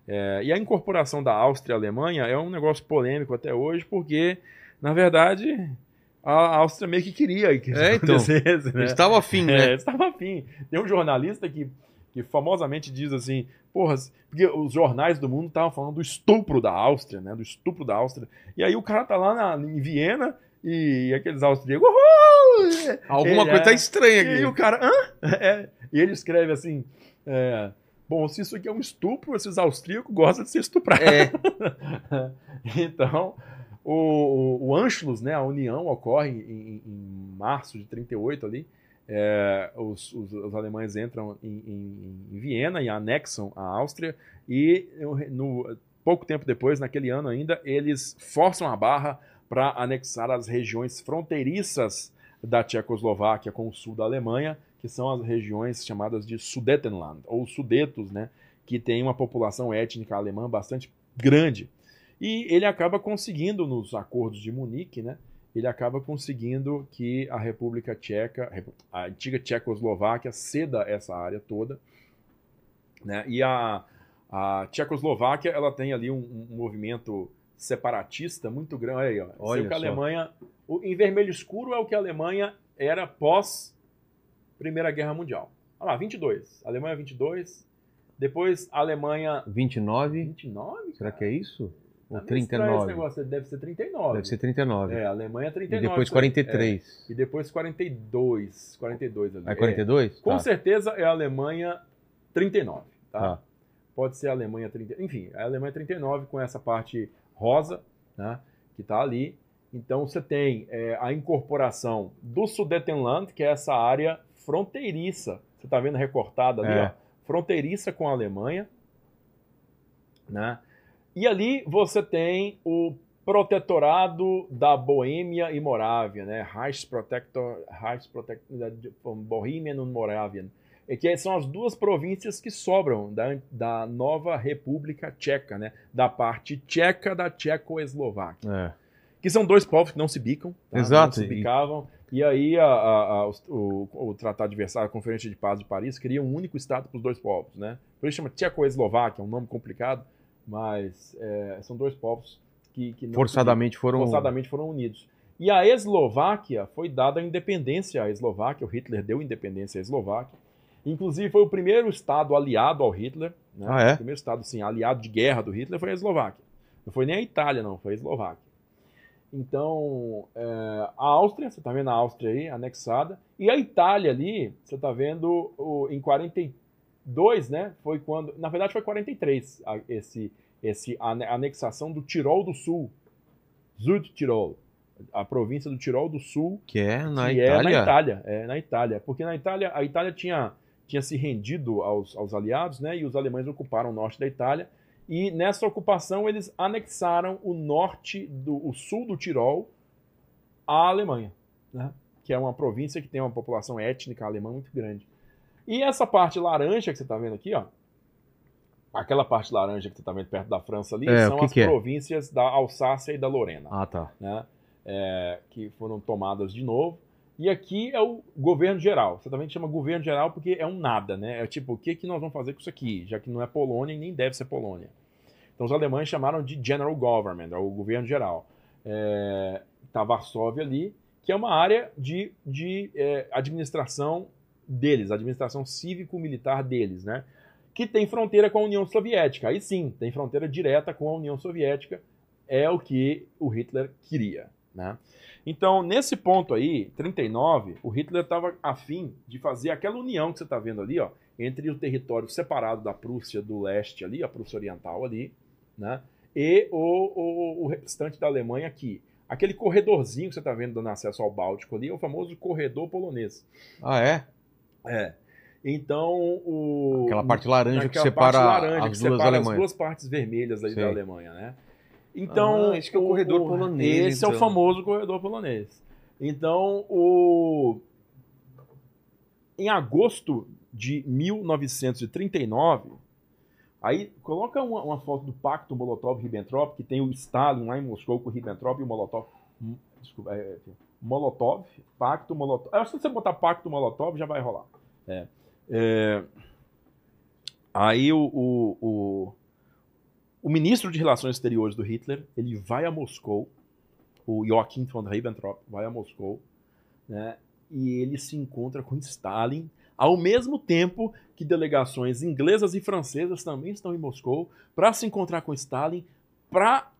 É, e a incorporação da Áustria à Alemanha é um negócio polêmico até hoje, porque, na verdade, a Áustria meio que queria que isso É, então. acontecesse, né? Eles estavam afim, É, né? estava afim. Tem um jornalista que, que famosamente diz assim, porra, porque os jornais do mundo estavam falando do estupro da Áustria, né? Do estupro da Áustria. E aí o cara tá lá na, em Viena e aqueles austríacos. "Uhul!" Alguma Ele coisa é- tá estranha E aí o aqui. cara, hã? É, e ele escreve assim: é, Bom, se isso aqui é um estupro, esses austríacos gostam de ser estuprados. É, então, o, o, o Anschluss, né, a união ocorre em, em março de 38 ali. É, os, os, os alemães entram em, em- em Viena e anexam a Áustria e no, pouco tempo depois, naquele ano ainda, eles forçam a barra para anexar as regiões fronteiriças da Tchecoslováquia com o sul da Alemanha, que são as regiões chamadas de Sudetenland, ou Sudetos, né, que tem uma população étnica alemã bastante grande. E ele acaba conseguindo, nos acordos de Munique, né, ele acaba conseguindo que a República Tcheca, a antiga Tchecoslováquia, ceda essa área toda. Né, e a, a Tchecoslováquia ela tem ali um, um movimento separatista muito grande. Olha aí, ó. Olha é o que a. Alemanha. o- em vermelho escuro é o que a Alemanha era pós Primeira Guerra Mundial. Olha lá, 22. Alemanha 22. Depois Alemanha 29, 29? será que é isso? Ou Tá meio estranho Esse 39? negócio, deve ser 39. Deve ser 39. É, Alemanha E 39. depois isso aí. 43. É, e depois 42. 42 ali. É 42? Com Tá. certeza é a Alemanha 39, tá? Tá. Pode ser a Alemanha 30. Enfim, a Alemanha 39 com essa parte rosa, né? Que tá ali. Então você tem é, a incorporação do Sudetenland, que é essa área fronteiriça. Você tá vendo recortada ali, É. ó? Fronteiriça com a Alemanha, né? E ali você tem o protetorado da Boêmia e Morávia, né? Reichsprotector, Reichsprotector von Bohemian und Moravien, e que são as duas províncias que sobram da, da nova República Tcheca, né? Da parte tcheca da Tchecoslováquia, É. que são dois povos que não se bicam, tá? Exato, não se e- bicavam. E aí a- a- a- o, o Tratado de Versalhes, a Conferência de Paz de Paris, cria um único estado para os dois povos, né? Por isso chama Tchecoslováquia, é um nome complicado, mas é, são dois povos que, que Forçadamente foram. forçadamente foram unidos. E a Eslováquia foi dada a independência à Eslováquia, o Hitler deu independência à Eslováquia. Inclusive foi o primeiro estado aliado ao Hitler, né? Ah, é? O primeiro estado sim, aliado de guerra do Hitler foi a Eslováquia. Não foi nem a Itália não, foi a Eslováquia. Então, é, a Áustria, você está vendo a Áustria aí, anexada, e a Itália ali, você está vendo o, em 42, né? Foi quando, na verdade foi 43, a- esse, esse ane- anexação do Tirol do Sul, Südtirol, a província do Tirol do Sul, Que é na que Itália. é na Itália, é na Itália, porque na Itália a Itália tinha, tinha se rendido aos, aos aliados, né? E os alemães ocuparam o norte da Itália. E nessa ocupação eles anexaram o norte do o sul do Tirol à Alemanha, né? Que é uma província que tem uma população étnica alemã muito grande. E essa parte laranja que você está vendo aqui, ó, aquela parte laranja que você está vendo perto da França ali, É, são que as que é? províncias da Alsácia e da Lorena Ah, tá. né, é, que foram tomadas de novo. E aqui é o governo geral. Você também chama governo geral porque é um nada, né? É tipo, o que, que nós vamos fazer com isso aqui? Já que não é Polônia e nem deve ser Polônia. Então os alemães chamaram de General Government, é o governo geral. É, tá Varsóvia ali, que é uma área de, de é, administração deles, administração cívico-militar deles, né? Que tem fronteira com a União Soviética. Aí sim, tem fronteira direta com a União Soviética. É o que o Hitler queria, né? Então, nesse ponto aí, 39, o Hitler estava afim de fazer aquela união que você está vendo ali, ó, entre o território separado da Prússia do leste ali, a Prússia Oriental ali, né? E o, o, o restante da Alemanha aqui. Aquele corredorzinho que você está vendo dando acesso ao Báltico ali é o famoso corredor polonês. Ah, é? É. Então, o. Aquela parte laranja que separa parte laranja as que duas separa as duas partes vermelhas aí Sei. da Alemanha, né? Então, Ah, esse que é o corredor polonês, Esse é o então. famoso corredor polonês. Então, o em agosto de 1939, aí coloca uma, uma foto do Pacto Molotov-Ribbentrop, que tem o Stalin lá em Moscou com o Ribbentrop e o Molotov. Hum, Desculpa, é, é, Molotov, Pacto Molotov. Eu acho que se você botar Pacto Molotov já vai rolar. É. É, aí o, o, o, o ministro de Relações Exteriores do Hitler, ele vai a Moscou, o Joachim von Ribbentrop vai a Moscou, né? E ele se encontra com Stalin Ao mesmo tempo que delegações inglesas e francesas também estão em Moscou para se encontrar com Stalin para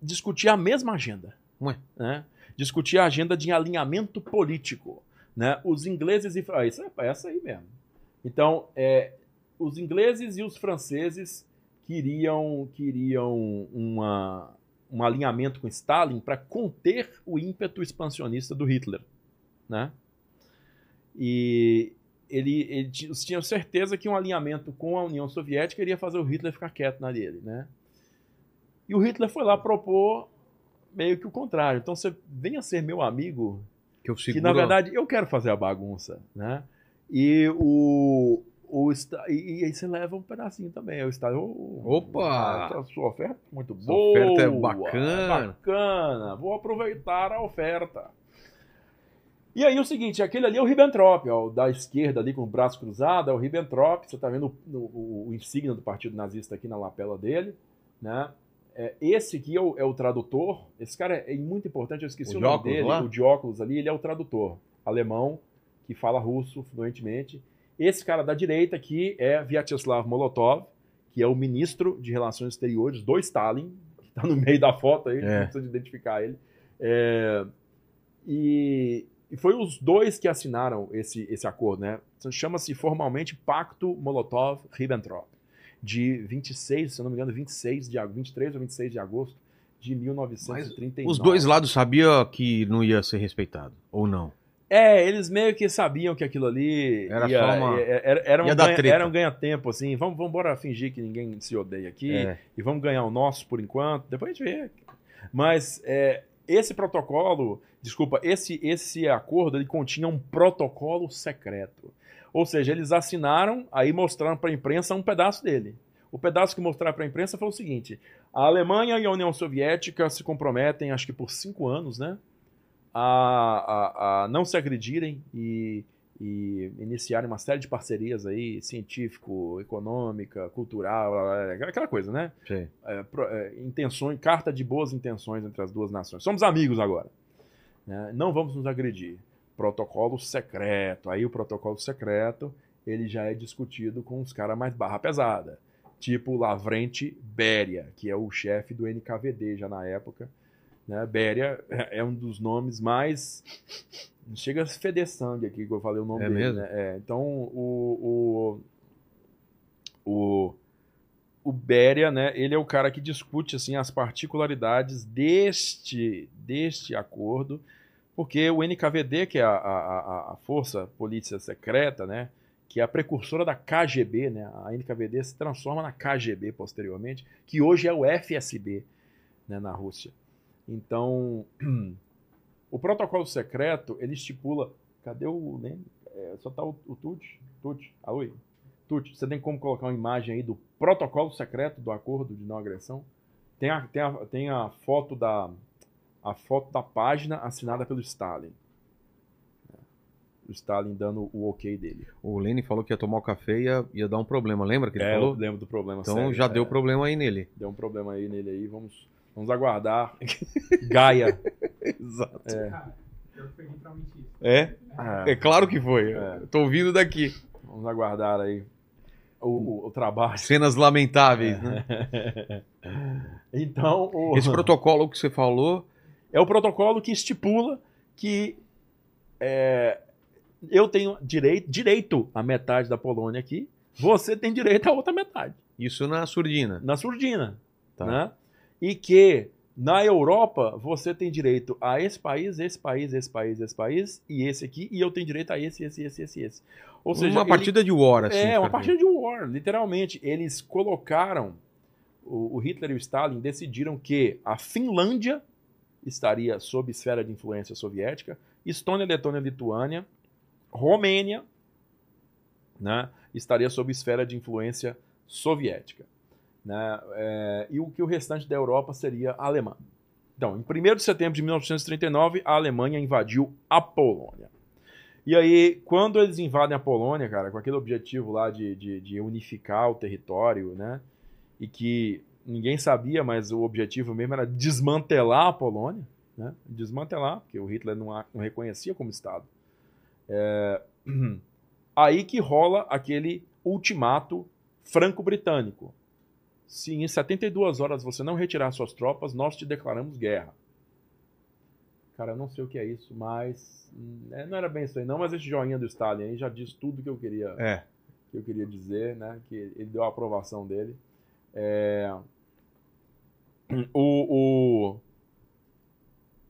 discutir a mesma agenda. Ué. Né? Discutir a agenda de alinhamento político. Né? Os ingleses e. Ah, isso é essa aí mesmo. Então, é, os ingleses e os franceses queriam, queriam uma, um alinhamento com Stalin para conter o ímpeto expansionista do Hitler. Né? E ele, eles tinham certeza que um alinhamento com a União Soviética iria fazer o Hitler ficar quieto na dele. Né? E o Hitler foi lá propor meio que o contrário. Então você venha ser meu amigo, Que, eu que seguro... na verdade eu quero fazer a bagunça, né? E o, o e, aí você leva um pedacinho também. Aí O "Ô, Opa! a sua oferta é muito boa. oferta é bacana." bacana. Vou aproveitar a oferta. E aí o seguinte, aquele ali é o Ribbentrop, ó, da esquerda ali com o braço cruzado, é o Ribbentrop, você tá vendo o, o, o insígnia do Partido Nazista aqui na lapela dele, né? É, esse aqui é o, é o tradutor, esse cara é, é muito importante, eu esqueci O o, nome óculos dele, lá? o de óculos ali, ele é o tradutor, alemão, que fala russo fluentemente. Esse cara da direita aqui é Vyacheslav Molotov, que é o ministro de Relações Exteriores do Stalin, que está no meio da foto aí, É. não precisa de identificar ele. É, e, e foi os dois que assinaram esse, esse acordo, né? Chama-se formalmente Pacto Molotov-Ribbentrop, de 26, se eu não me engano, 26 de agosto, 23 ou 26 de agosto de 1939. Os dois lados sabiam que não ia ser respeitado, ou não? É, eles meio que sabiam que aquilo ali Era ia, só uma- era, era um ganha, era um ganha-tempo, assim. Vamos, vamos embora fingir que ninguém se odeia aqui É. e vamos ganhar o nosso por enquanto. Depois a gente vê. Mas é, esse protocolo, desculpa, esse, esse acordo, ele continha um protocolo secreto. Ou seja, eles assinaram, aí mostraram para a imprensa um pedaço dele. O pedaço que mostraram para a imprensa foi o seguinte: a Alemanha e a União Soviética se comprometem, acho que por cinco anos, né? A, a, a não se agredirem e, e iniciarem uma série de parcerias aí, científico, econômica, cultural, aquela coisa, né? Sei. é, é, intenções, carta de boas intenções entre as duas nações. Somos amigos agora. né? Não vamos nos agredir. Protocolo secreto. Aí o protocolo secreto ele já é discutido com os caras mais barra pesada. Tipo Lavrente Beria, que é o chefe do NKVD já na época. Né? Beria é um dos nomes mais. Chega a feder sangue aqui que eu falei o nome É dele. mesmo? né? É, então o, o, o, o Beria, né, ele é o cara que discute assim as particularidades deste deste acordo, porque o NKVD, que é a, a, a- força polícia secreta, né, que é a precursora da KGB, né, a NKVD se transforma na KGB posteriormente, que hoje é o FSB, né, na Rússia. Então, o protocolo secreto ele estipula, cadê o Lenin? É, só tá o, o Tuti, Tuti, alô, Tuti, você tem como colocar uma imagem aí do protocolo secreto do acordo de não agressão? Tem a, tem a, tem a foto da a foto da página assinada pelo Stalin. É, O Stalin dando o ok dele. O Lenin falou que ia tomar o café e ia, ia dar um problema, lembra que ele É, eu falou? lembro do problema Então sério, já é, deu problema aí nele. deu um problema aí nele aí, vamos, vamos aguardar. Gaia. Exato. É. Cara, eu literalmente isso. É? É claro que foi. É. Eu Tô ouvindo daqui. Vamos aguardar aí o, o, o trabalho. Cenas lamentáveis, né? Então, o... Esse protocolo que você falou, é o protocolo que estipula que é, eu tenho direito, direito à metade da Polônia aqui, você tem direito à outra metade, isso na surdina. na surdina. Tá. Né? E que na Europa você tem direito a esse país, esse país, esse país, esse país e esse aqui, e eu tenho direito a esse, esse, esse, esse, esse. Ou seja, uma ele- partida de war, assim. é, uma partida de war, literalmente. Eles colocaram, o, o Hitler e o Stalin decidiram que a Finlândia estaria sob esfera de influência soviética, Estônia, Letônia, Lituânia, Romênia, né, estaria sob esfera de influência soviética. Né, é, e o que o restante da Europa seria alemã. Então, em 1 de setembro de 1939, a Alemanha invadiu a Polônia. E aí, quando eles invadem a Polônia, cara, com aquele objetivo lá de, de, de unificar o território, né? E que ninguém sabia, mas o objetivo mesmo era desmantelar a Polônia, né? Desmantelar, porque o Hitler não, a- não reconhecia como Estado. É, Aí que rola aquele ultimato franco-britânico. Se em 72 horas você não retirar suas tropas, nós te declaramos guerra. Cara, eu não sei o que é isso, mas. é, não era bem isso aí, não, mas esse joinha do Stalin aí já diz tudo que eu queria, É. que eu queria dizer, né? Que ele deu a aprovação dele. É, O, o,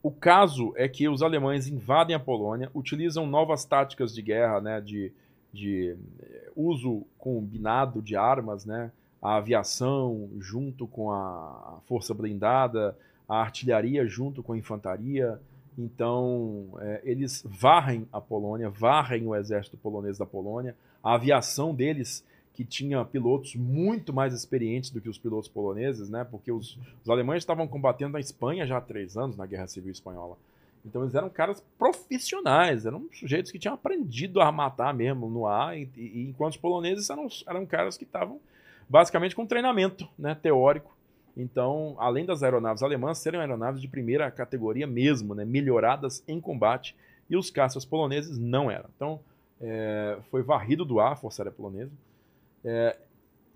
o caso é que os alemães invadem a Polônia, utilizam novas táticas de guerra, né? De, de eh, uso combinado de armas, né? A aviação junto com a força blindada, a artilharia junto com a infantaria. Então, eh, eles varrem a Polônia, varrem o exército polonês da Polônia. A aviação deles, que tinha pilotos muito mais experientes do que os pilotos poloneses, né? Porque os, os alemães estavam combatendo na Espanha já há três anos, na Guerra Civil Espanhola. Então, eles eram caras profissionais, eram sujeitos que tinham aprendido a matar mesmo no ar, e, e- enquanto os poloneses eram, eram caras que estavam basicamente com treinamento né, teórico. Então, além das aeronaves alemãs serem aeronaves de primeira categoria mesmo, né, melhoradas em combate, e os caças poloneses não eram. Então, é, foi varrido do ar a Força Aérea Polonesa. É,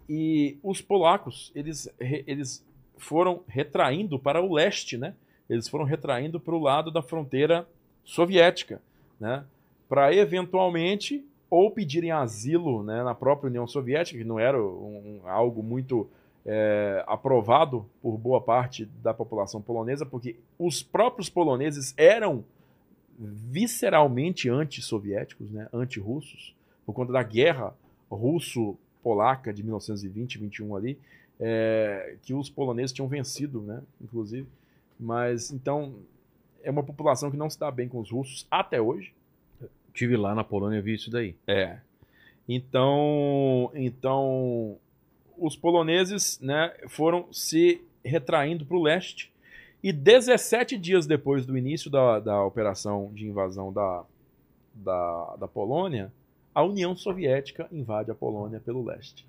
e os polacos, eles, eles foram retraindo para o leste, né? Eles foram retraindo para o lado da fronteira soviética, né? Para eventualmente ou pedirem asilo né, na própria União Soviética, que não era um- um- algo muito é, aprovado por boa parte da população polonesa, porque os próprios poloneses eram visceralmente anti-soviéticos, né, anti-russos, por conta da guerra russo-polaca de 1920-21 ali, é, que os poloneses tinham vencido, né, inclusive. Mas então é uma população que não se dá bem com os russos até hoje. Tive lá na Polônia e vi isso daí. É. Então, então os poloneses, né, foram se retraindo para o leste e 17 dias depois do início da, da operação de invasão da, da, da Polônia, a União Soviética invade a Polônia pelo leste.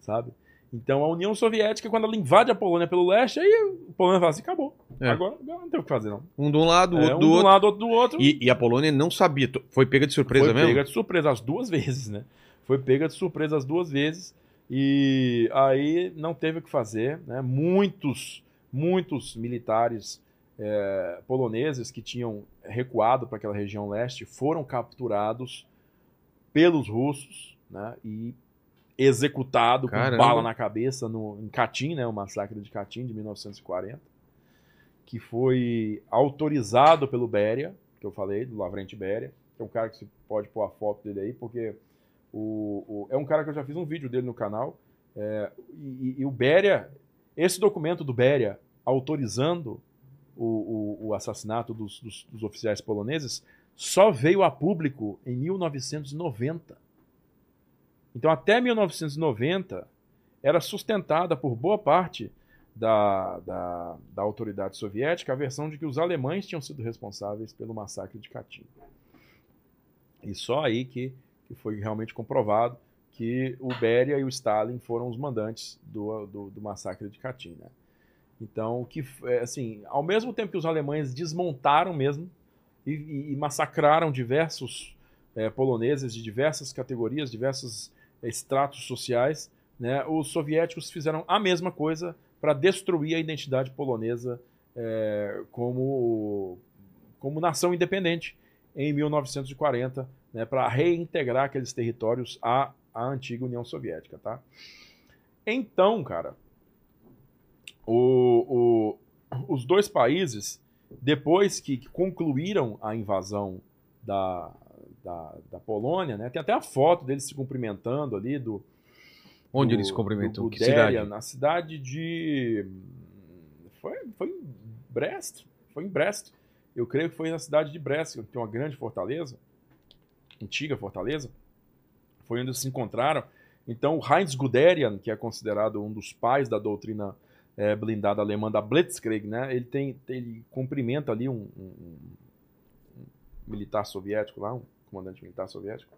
Sabe? Então a União Soviética, quando ela invade a Polônia pelo leste, aí a Polônia fala assim: acabou. É. Agora, não tem o que fazer, não. Um de um lado, o É, outro um do de um outro. lado, outro do outro. E, e a Polônia não sabia. Foi pega de surpresa foi mesmo? pega de surpresa as duas vezes, né? Foi pega de surpresa as duas vezes e aí não teve o que fazer, né? Muitos, muitos militares é, poloneses que tinham recuado para aquela região leste foram capturados pelos russos, né? E executado com Caramba. bala na cabeça no, em Katyn, né? O massacre de Katyn de 1940, que foi autorizado pelo Beria, que eu falei, do Lavrente Beria, que é um cara que você pode pôr a foto dele aí, porque o, o- é um cara que eu já fiz um vídeo dele no canal. é, e, e o Beria, esse documento do Beria autorizando o, o- o assassinato dos, dos- dos oficiais poloneses só veio a público em 1990. Então, até 1990, era sustentada por boa parte da, da, da autoridade soviética a versão de que os alemães tinham sido responsáveis pelo massacre de Katyn. E só aí que, que foi realmente comprovado que o Beria e o Stalin foram os mandantes do, do, do massacre de Katyn. Né? Então, que, é, assim, ao mesmo tempo que os alemães desmontaram mesmo e, e- e massacraram diversos é, poloneses de diversas categorias, diversos é, estratos sociais, né, os soviéticos fizeram a mesma coisa para destruir a identidade polonesa é, como, como nação independente em 1940, né, para reintegrar aqueles territórios à, à antiga União Soviética. Tá? Então, cara, o- o- os dois países, depois que concluíram a invasão da, da, da Polônia, né, tem até a foto deles se cumprimentando ali do, Onde do- eles se cumprimentam? do Que cidade? Na cidade de. Foi, foi em Brest. Foi em Brest. Eu creio que foi na cidade de Brest, que tem uma grande fortaleza, antiga fortaleza. Foi onde eles se encontraram. Então, o Heinz Guderian, que é considerado um dos pais da doutrina eh, blindada alemã da Blitzkrieg, né? Ele tem, ele cumprimenta ali um, um- um- militar soviético lá, um comandante militar soviético.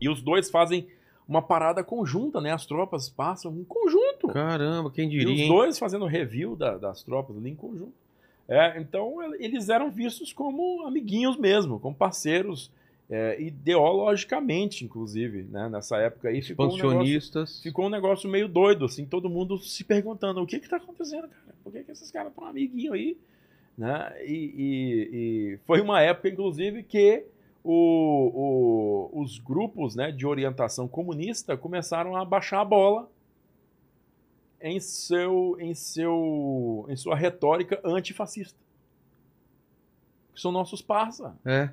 E os dois fazem uma parada conjunta, né? As tropas passam em conjunto. Caramba, quem E diria, os hein? dois fazendo review da- das tropas ali em conjunto. É, então el- eles eram vistos como amiguinhos mesmo, como parceiros é, ideologicamente, inclusive, né? Nessa época aí ficou um, negócio, ficou um negócio meio doido, assim, todo mundo se perguntando o que que tá acontecendo, cara? Por que, que esses caras estão amiguinho aí? Né? E, e- e foi uma época, inclusive, que o- o- os grupos né, de orientação comunista começaram a baixar a bola em, seu, em, seu, em sua retórica antifascista. Que são nossos parça. É.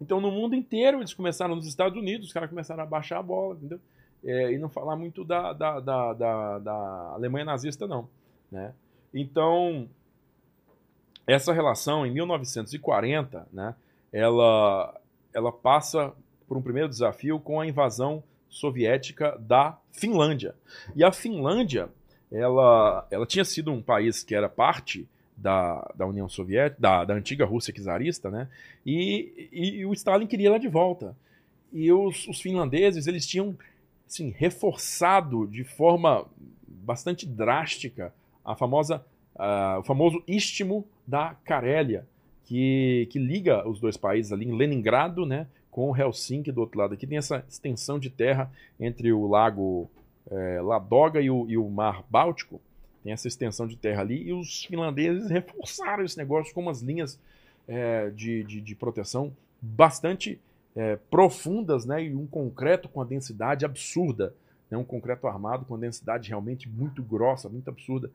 Então, no mundo inteiro, eles começaram, nos Estados Unidos, os caras começaram a baixar a bola, entendeu? É, e não falar muito da, da, da, da, da Alemanha nazista, não. Né? Então, essa relação, em 1940, né, ela, ela passa por um primeiro desafio com a invasão soviética da Finlândia. E a Finlândia, ela, ela tinha sido um país que era parte da, da União Soviética, da, da antiga Rússia czarista, né? E, e, e o Stalin queria ela de volta. E os, os finlandeses, eles tinham assim, reforçado de forma bastante drástica a famosa, ah, o famoso istmo da Carélia, que, que liga os dois países ali em Leningrado, né, com Helsinki do outro lado. Aqui tem essa extensão de terra entre o lago eh, Ladoga e o, e o Mar Báltico. Tem essa extensão de terra ali e os finlandeses reforçaram esse negócio com umas linhas eh, de, de, de proteção bastante eh, profundas, né, e um concreto com a densidade absurda, né, um concreto armado com a densidade realmente muito grossa, muito absurda.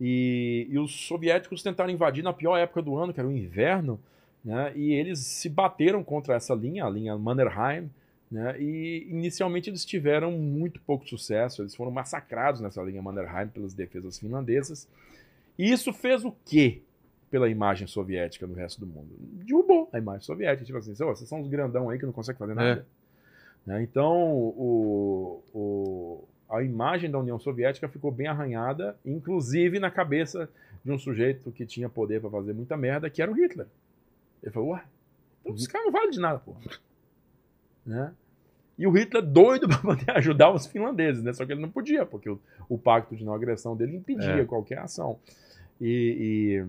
E, e os soviéticos tentaram invadir na pior época do ano, que era o inverno, né, e eles se bateram contra essa linha, a linha Mannerheim, né, e inicialmente eles tiveram muito pouco sucesso, eles foram massacrados nessa linha Mannerheim pelas defesas finlandesas. E isso fez o quê pela imagem soviética no resto do mundo? Derrubou a imagem soviética, tipo assim, "Ô, vocês são uns grandão aí que não conseguem fazer nada. Né, Então, o, o- a imagem da União Soviética ficou bem arranhada, inclusive na cabeça de um sujeito que tinha poder para fazer muita merda, que era o Hitler. Ele falou, ué, então esse cara não vale de nada, pô. Né? E o Hitler doido para poder ajudar os finlandeses, né? Só que ele não podia, porque o, o pacto de não agressão dele impedia É. qualquer ação. E,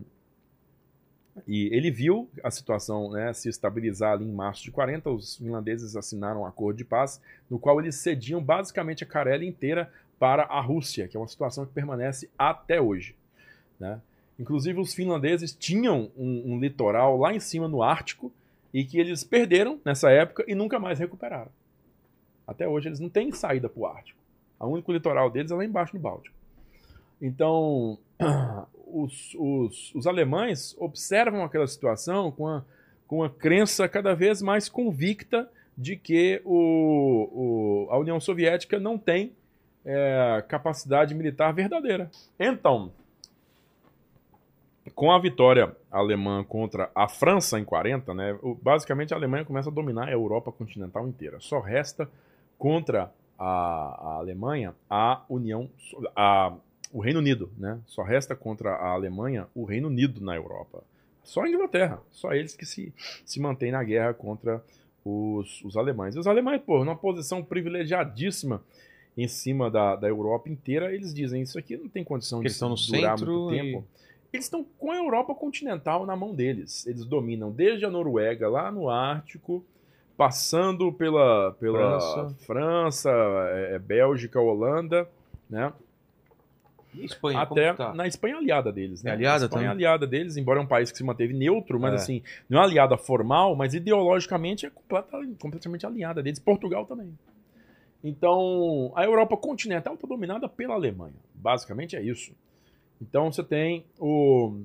e, e ele viu a situação né, se estabilizar ali em março de 40. Os finlandeses assinaram um acordo de paz, no qual eles cediam basicamente a Carélia inteira para a Rússia, que é uma situação que permanece até hoje. Né? Inclusive, os finlandeses tinham um, um litoral lá em cima no Ártico e que eles perderam nessa época e nunca mais recuperaram. Até hoje eles não têm saída para o Ártico. O único litoral deles é lá embaixo no Báltico. Então, os, os, os alemães observam aquela situação com a, com a crença cada vez mais convicta de que o, o, a União Soviética não tem é, capacidade militar verdadeira. Então, com a vitória alemã contra a França em 40, né, basicamente a Alemanha começa a dominar a Europa continental inteira. Só resta contra a, a Alemanha a União, a, o Reino Unido, né? Só resta contra a Alemanha o Reino Unido na Europa. Só a Inglaterra, só eles que se, se mantêm na guerra contra os, os alemães. E os alemães, pô, numa posição privilegiadíssima em cima da, da Europa inteira, eles dizem isso aqui não tem condição Porque de estão no durar muito e- tempo. Eles estão com a Europa continental na mão deles. Eles dominam desde a Noruega lá no Ártico, passando pela, pela França. França, é, é, Bélgica, Holanda, né? E Espanha, até como tá? na Espanha aliada deles, né? É aliada a Espanha é também? aliada deles, embora é um país que se manteve neutro, mas É. assim, não é aliada formal, mas ideologicamente é completa- completamente aliada deles. Portugal também. Então, a Europa continental está dominada pela Alemanha. Basicamente é isso. Então você tem o...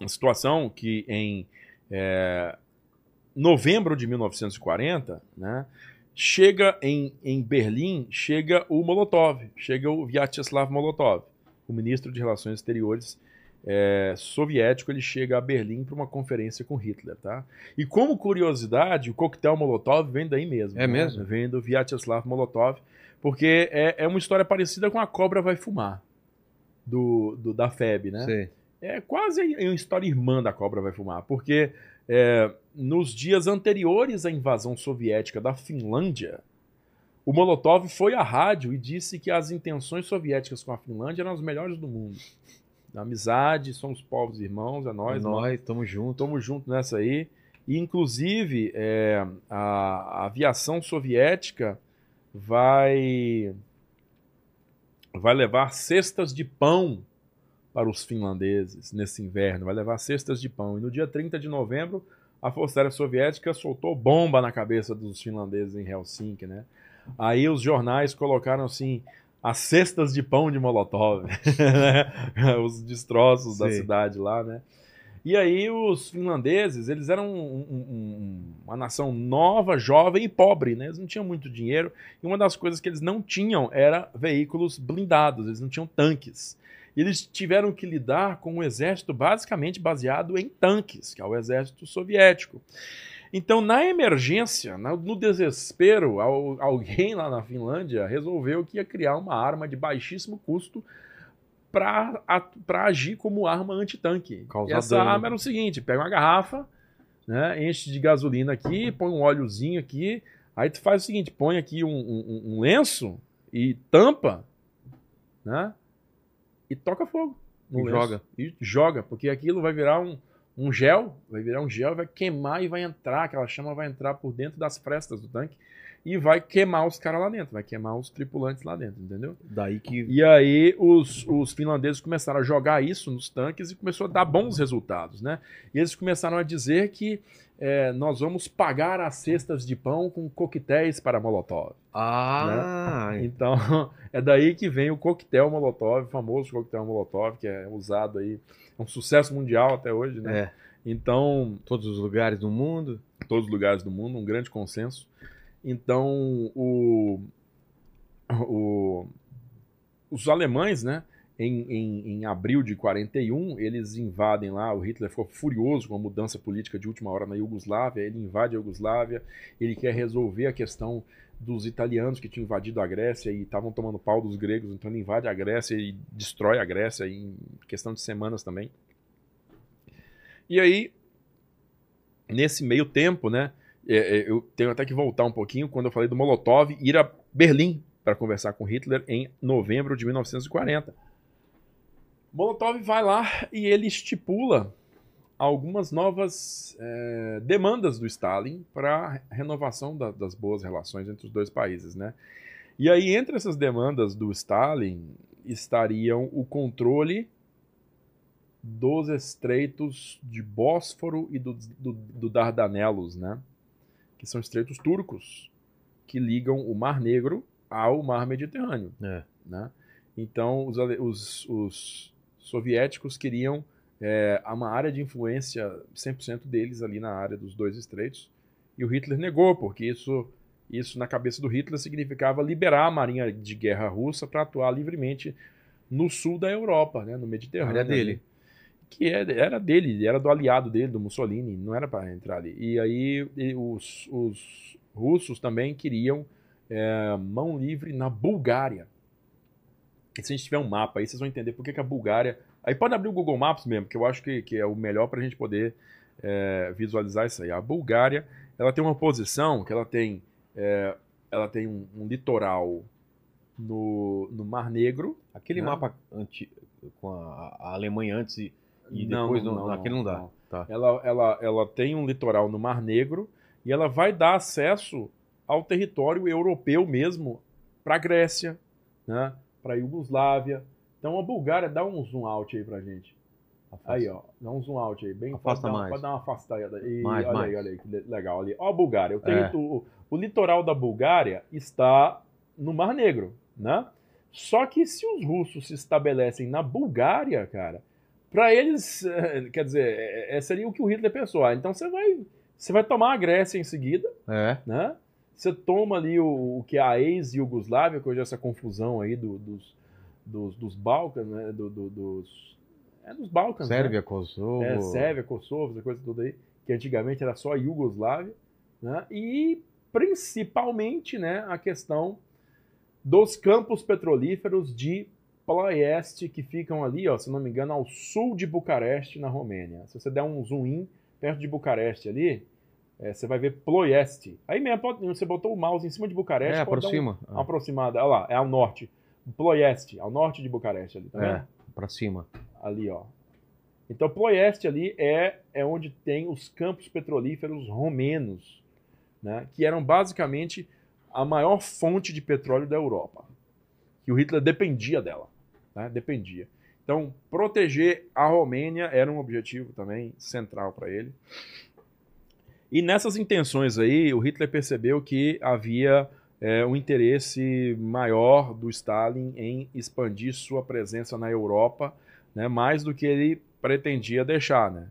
a situação que em é, novembro de 1940, né, chega em, em Berlim, chega o Molotov, chega o Vyacheslav Molotov, o ministro de Relações Exteriores é, soviético, ele chega a Berlim para uma conferência com Hitler, tá? E como curiosidade, o coquetel Molotov vem daí mesmo. É né? mesmo? Vem do Vyacheslav Molotov, porque é, é uma história parecida com A Cobra Vai Fumar, do, do- da FEB, né? Sei. é quase uma história irmã da Cobra Vai Fumar, porque é, nos dias anteriores à invasão soviética da Finlândia, o Molotov foi à rádio e disse que as intenções soviéticas com a Finlândia eram as melhores do mundo. Amizade, somos povos irmãos, é nós, Nós, tamo junto. Tamo junto nessa aí. E, inclusive, é, a, a aviação soviética vai, vai levar cestas de pão para os finlandeses nesse inverno, vai levar cestas de pão. E no dia 30 de novembro, a Força Aérea Soviética soltou bomba na cabeça dos finlandeses em Helsinki, né? Aí os jornais colocaram assim as cestas de pão de Molotov, né? os destroços da Sim. cidade lá, né? E aí os finlandeses, eles eram um- um- uma nação nova, jovem e pobre, né? Eles não tinham muito dinheiro e uma das coisas que eles não tinham era veículos blindados, eles não tinham tanques. Eles tiveram que lidar com um exército basicamente baseado em tanques, que é o exército soviético. Então, na emergência, no desespero, al- alguém lá na Finlândia resolveu que ia criar uma arma de baixíssimo custo para agir como arma antitanque. E essa dano. arma era o seguinte: pega uma garrafa, né, enche de gasolina aqui, põe um óleozinho aqui, aí tu faz o seguinte: põe aqui um, um- um lenço e tampa, né? E toca fogo. E joga. E joga, porque aquilo vai virar um, um gel, vai virar um gel, vai queimar e vai entrar, aquela chama vai entrar por dentro das frestas do tanque e vai queimar os caras lá dentro, vai queimar os tripulantes lá dentro, entendeu? Daí que. E aí os, os finlandeses começaram a jogar isso nos tanques e começou a dar bons resultados, né? E eles começaram a dizer que é, nós vamos pagar as cestas de pão com coquetéis para Molotov. Ah, Então, é daí que vem o coquetel Molotov, o famoso coquetel Molotov, que é usado aí, é um sucesso mundial até hoje, né? é. Então, Todos os lugares do mundo. todos os lugares do mundo, um grande consenso. Então, o, o- os alemães, né, em, em, em abril de 41, eles invadem lá, o Hitler ficou furioso com a mudança política de última hora na Iugoslávia, ele invade a Iugoslávia, ele quer resolver a questão dos italianos que tinham invadido a Grécia e estavam tomando pau dos gregos, então ele invade a Grécia e destrói a Grécia em questão de semanas também. E aí, nesse meio tempo, né, é, é, eu tenho até que voltar um pouquinho quando eu falei do Molotov ir a Berlim para conversar com Hitler em novembro de 1940. Molotov vai lá e ele estipula algumas novas é, demandas do Stalin para a renovação da- das boas relações entre os dois países, né? E aí entre essas demandas do Stalin estariam o controle dos estreitos de Bósforo e do, do, do Dardanelos, né? Que são estreitos turcos que ligam o Mar Negro ao Mar Mediterrâneo, É. né? Então os, os, os soviéticos queriam é, uma área de influência 100% deles ali na área dos dois estreitos e o Hitler negou porque isso isso na cabeça do Hitler significava liberar a marinha de guerra russa para atuar livremente no sul da Europa, né, no Mediterrâneo. Área dele. ali. Que é- era dele, era do aliado dele, do Mussolini, não era para entrar ali. E aí e os, os russos também queriam é, mão livre na Bulgária. Se a gente tiver um mapa aí, vocês vão entender por que, que a Bulgária. Aí pode abrir o Google Maps mesmo, que eu acho que, que é o melhor para a gente poder é, visualizar isso aí. A Bulgária ela tem uma posição que ela tem, é, ela tem um, um litoral no, no Mar Negro. Aquele Não. mapa anti... com a, a Alemanha antes e, e Não, depois não, não, não, aquele não dá. Tá. Ela, ela, ela tem um litoral no Mar Negro e ela vai dar acesso ao território europeu mesmo para a Grécia, né? Para a Iugoslávia. Então a Bulgária dá um zoom out aí pra gente. Aí, ó, dá um zoom out aí, bem Afasta pode dar, mais. Pode dar uma afastada. E, Mais, olha mais. aí, olha aí, que le- legal ali. Ó a Bulgária. O, É. o, o litoral da Bulgária está no Mar Negro, né? Só que se os russos se estabelecem na Bulgária, cara, para eles, eh, quer dizer, eh, seria o que o Hitler pensou. Ah, então você vai, você vai tomar a Grécia em seguida, É. né? Você toma ali o, o que é a ex-Yugoslávia, que hoje é essa confusão aí do- dos, dos, dos Balcãs, né? Do, do- dos, é dos Balcãs, né? Sérvia, Kosovo. É, Sérvia, Kosovo, essa coisa toda aí, que antigamente era só a Iugoslávia, né? E principalmente, né, a questão dos campos petrolíferos de Ploiesti, que ficam ali, ó, se não me engano, ao sul de Bucareste, na Romênia. Se você der um zoom in perto de Bucareste ali, é, você vai ver Ploiesti. Aí mesmo, pode- você botou o mouse em cima de Bucareste, É, dar um- aproxima. uma aproximada. Olha lá, é ao norte. Ploiesti, ao norte de Bucareste ali, tá vendo? É, pra cima. Ali, ó. Então, Ploieste ali é, é onde tem os campos petrolíferos romenos, né, que eram basicamente a maior fonte de petróleo da Europa. E o Hitler dependia dela, né, dependia. Então, proteger a Romênia era um objetivo também central para ele. E nessas intenções aí, o Hitler percebeu que havia é, um interesse maior do Stalin em expandir sua presença na Europa, né, mais do que ele pretendia deixar. Né?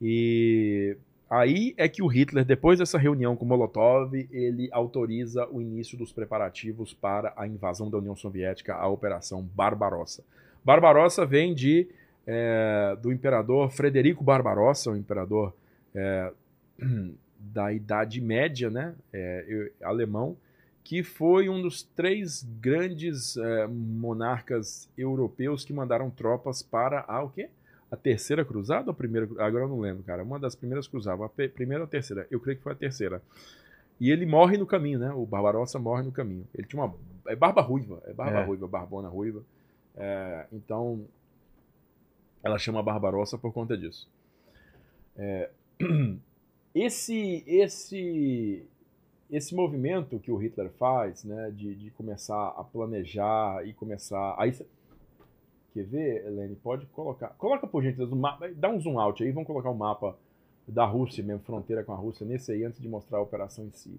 E aí é que o Hitler, depois dessa reunião com Molotov, ele autoriza o início dos preparativos para a invasão da União Soviética, a Operação Barbarossa. Barbarossa vem de é, do imperador Frederico Barbarossa, o imperador é, da Idade Média, né, é, alemão, que foi um dos três grandes é, monarcas europeus que mandaram tropas para a o quê? A terceira cruzada ou a primeira? Agora eu não lembro, cara. Uma das primeiras cruzadas. A primeira ou a terceira? Eu creio que foi a terceira. E ele morre no caminho, né? O Barbarossa morre no caminho. Ele tinha uma. É barba ruiva. É barba é. ruiva, barbona ruiva. É, então. Ela chama Barbarossa por conta disso. É, esse, esse, esse movimento que o Hitler faz, né, de, de começar a planejar e começar. Aí, quer ver, Helene? Pode colocar. Coloca por gentileza um mapa. Dá um zoom out aí, vamos colocar o um mapa da Rússia mesmo, fronteira com a Rússia, nesse aí, antes de mostrar a operação em si.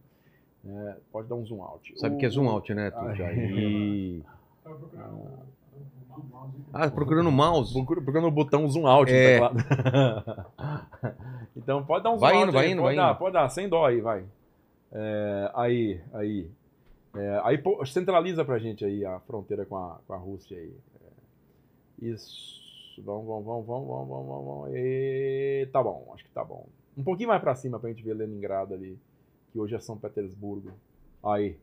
É, pode dar um zoom out. Sabe o que é zoom out, né, tu, aí... Ah, procurando o mouse. Procurando o botão zoom out. É. então pode dar um zoom vai out. Indo, vai indo, pode vai dar, indo. Pode dar, sem dó aí, vai. É, aí, aí. É, aí centraliza pra gente aí a fronteira com a, com a Rússia aí. É, isso. Vamos, vamos, vamos, vamos, vamos, vamos, vamos. E, tá bom, acho que tá bom. Um pouquinho mais pra cima pra gente ver Leningrado ali. Que hoje é São Petersburgo. Aí.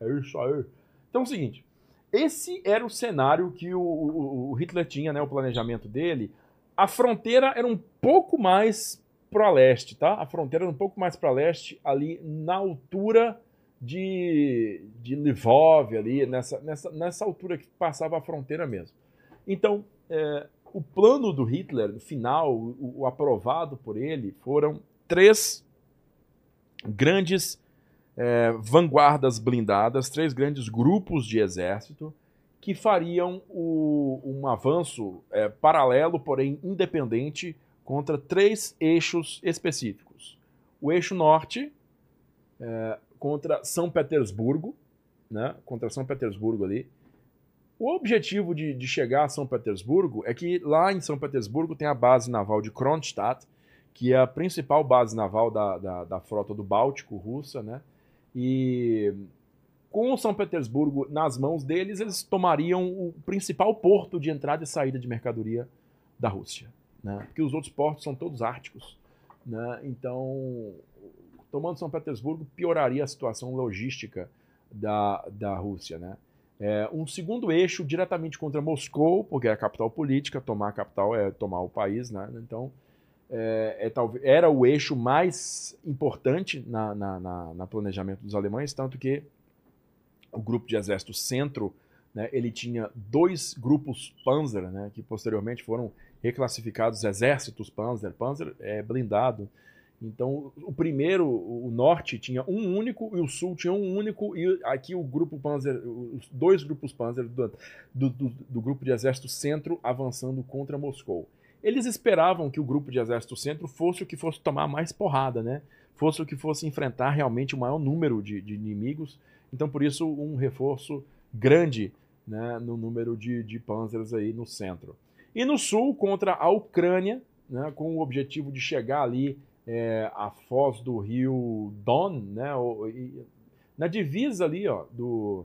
É isso aí. Então é o seguinte. Esse era o cenário que o, o, o Hitler tinha, né? O planejamento dele. A fronteira era um pouco mais para leste, tá? A fronteira era um pouco mais para leste, ali na altura de, de Lvov, ali, nessa, nessa, nessa altura que passava a fronteira mesmo. Então, é, o plano do Hitler, no final, o, o, aprovado por ele, foram três grandes é, vanguardas blindadas, três grandes grupos de exército que fariam o, um avanço é, paralelo, porém independente, contra três eixos específicos. O eixo norte é, contra São Petersburgo, né, contra São Petersburgo ali. O objetivo de, de, chegar a São Petersburgo é que lá em São Petersburgo tem a base naval de Kronstadt, que é a principal base naval da, da, da frota do Báltico russa, né? E com São Petersburgo nas mãos deles, eles tomariam o principal porto de entrada e saída de mercadoria da Rússia né? porque os outros portos são todos árticos. Né? Então, tomando São Petersburgo, pioraria a situação logística da, da Rússia. Né? É, um segundo eixo diretamente contra Moscou, porque é a capital política, tomar a capital é tomar o país. Né? Então, é, é, era o eixo mais importante na, na, na, na, planejamento dos alemães, tanto que o grupo de exército centro, né, ele tinha dois grupos Panzer, né, que posteriormente foram reclassificados exércitos Panzer. Panzer é blindado. Então, o primeiro, o norte, tinha um único e o sul tinha um único. E aqui o grupo Panzer, os dois grupos Panzer do, do, do grupo de exército centro avançando contra Moscou. Eles esperavam que o grupo de exército centro fosse o que fosse tomar mais porrada, né? Fosse o que fosse enfrentar realmente o maior número de, de inimigos. Então, por isso, um reforço grande né, no número de, de panzers aí no centro. E no sul, contra a Ucrânia, né, com o objetivo de chegar ali é, à foz do rio Don, né, na divisa ali ó, do,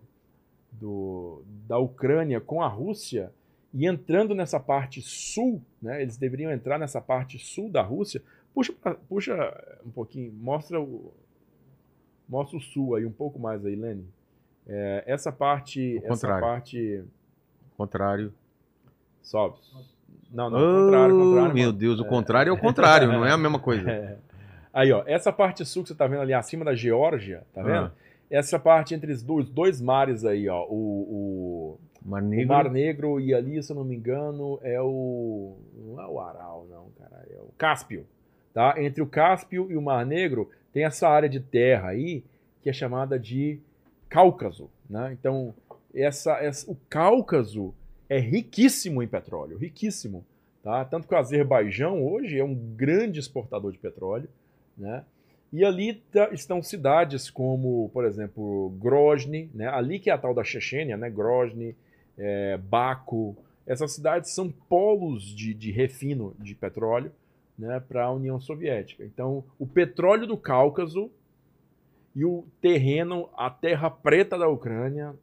do, da Ucrânia com a Rússia, e entrando nessa parte sul, né, eles deveriam entrar nessa parte sul da Rússia. Puxa, puxa um pouquinho, mostra o, mostra o sul aí um pouco mais aí, Lene. É, essa parte, o essa parte, contrário. Sobe. Não, não, oh, contrário, contrário. Meu mano. Deus, o contrário é o contrário, não é a mesma coisa. É. Aí, ó, essa parte sul que você tá vendo ali acima da Geórgia, tá vendo? Ah. Essa parte entre os dois, dois mares aí, ó, o, o, Mar O Negro. Mar Negro e ali, se eu não me engano, é o. Não é o Aral, não, cara. É o Cáspio. Tá? Entre o Cáspio e o Mar Negro tem essa área de terra aí que é chamada de Cáucaso. Né? Então, essa, essa- o Cáucaso é riquíssimo em petróleo, riquíssimo. Tá? Tanto que o Azerbaijão hoje é um grande exportador de petróleo. Né? E ali tá- estão cidades como, por exemplo, Grozny, né? ali que é a tal da Chechênia, né? Grozny, é, Baku. Essas cidades são polos de, de refino de petróleo né, para a União Soviética. Então, o petróleo do Cáucaso e o terreno, a terra preta da Ucrânia,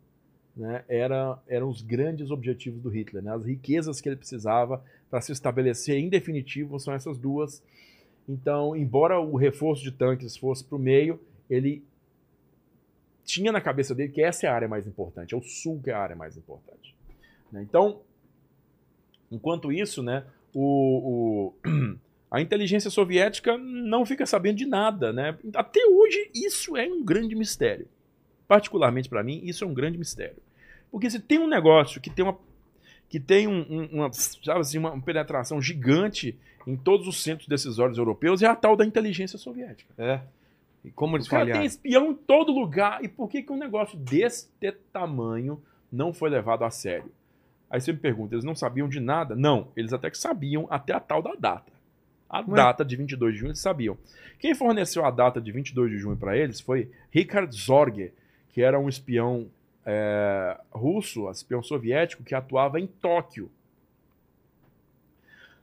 né, era, eram os grandes objetivos do Hitler. Né? As riquezas que ele precisava para se estabelecer em definitivo são essas duas. Então, embora o reforço de tanques fosse para o meio, ele tinha na cabeça dele que essa é a área mais importante, é o sul que é a área mais importante. né? Então, enquanto isso, né, o, o- a inteligência soviética não fica sabendo de nada. Né? Até hoje, isso é um grande mistério. Particularmente para mim, isso é um grande mistério. Porque se tem um negócio que tem uma que tem um- um- uma, sabe assim, uma penetração gigante em todos os centros decisórios europeus, é a tal da inteligência soviética. É. E como eles falharam? têm espião em todo lugar. E por que, que um negócio desse tamanho não foi levado a sério? Aí você me pergunta, eles não sabiam de nada? Não, eles até que sabiam até a tal da data. A data de 22 de junho eles sabiam. Quem forneceu a data de 22 de junho para eles foi Richard Zorge, que era um espião é, russo, espião soviético, que atuava em Tóquio.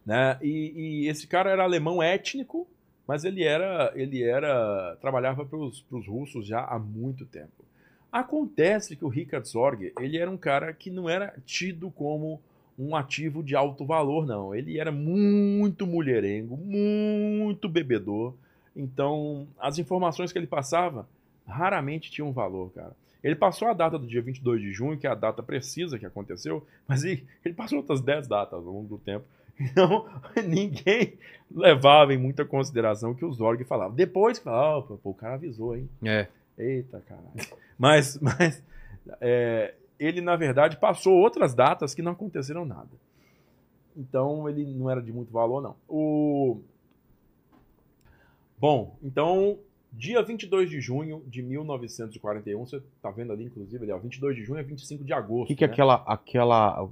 Né? E, e esse cara era alemão étnico, mas ele era, ele era trabalhava para os russos já há muito tempo. Acontece que o Richard Zorg, ele era um cara que não era tido como um ativo de alto valor, não. Ele era muito mulherengo, muito bebedor. Então, as informações que ele passava raramente tinham valor, cara. Ele passou a data do dia 22 de junho, que é a data precisa que aconteceu, mas ele, ele passou outras 10 datas ao longo do tempo. Então, ninguém levava em muita consideração o que o Zorg falava. Depois, falava, "Ah, pô, o cara avisou, hein? É. Eita, caralho. Mas, mas é, ele, na verdade, passou outras datas que não aconteceram nada. Então, ele não era de muito valor, não. O... Bom, então, dia 22 de junho de 1941, você tá vendo ali, inclusive, ali, ó, 22 de junho é 25 de agosto. O que, que é né? aquela, aquela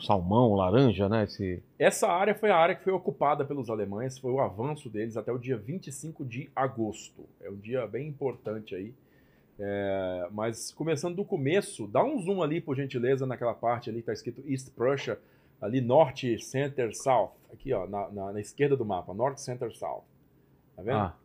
salmão, laranja, né? Esse... Essa área foi a área que foi ocupada pelos alemães, foi o avanço deles até o dia 25 de agosto. É um dia bem importante aí. É, mas começando do começo, dá um zoom ali, por gentileza, naquela parte ali que está escrito East Prussia, ali Norte, Center, South. Aqui, ó, na, na- na esquerda do mapa, Norte, Center, South. Tá vendo? Ah.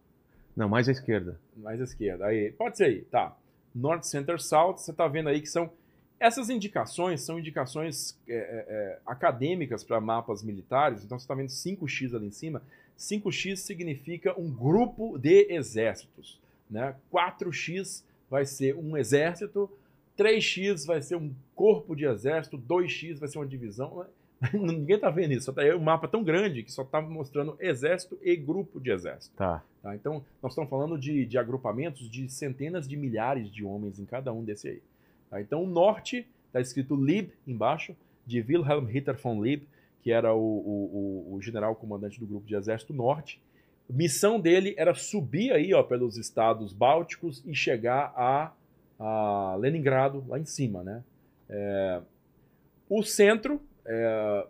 Não, mais à esquerda. mais à esquerda. Aí, pode ser aí, tá. North, Center, South, você está vendo aí que são. Essas indicações são indicações é, é, é, acadêmicas para mapas militares, então você está vendo 5x ali em cima. 5x significa um grupo de exércitos. Né? 4x vai ser um exército, 3x vai ser um corpo de exército, 2x vai ser uma divisão. Ninguém está vendo isso, tá aí um mapa tão grande que só está mostrando exército e grupo de exército. Tá. Tá? Então, nós estamos falando de, de agrupamentos de centenas de milhares de homens em cada um desse aí. Tá? Então, o norte está escrito Lieb embaixo, de Wilhelm Ritter von Lieb, que era o, o, o- o general comandante do grupo de exército norte. Missão dele era subir aí ó, pelos estados bálticos e chegar a, a Leningrado, lá em cima. Né? É, o centro, é,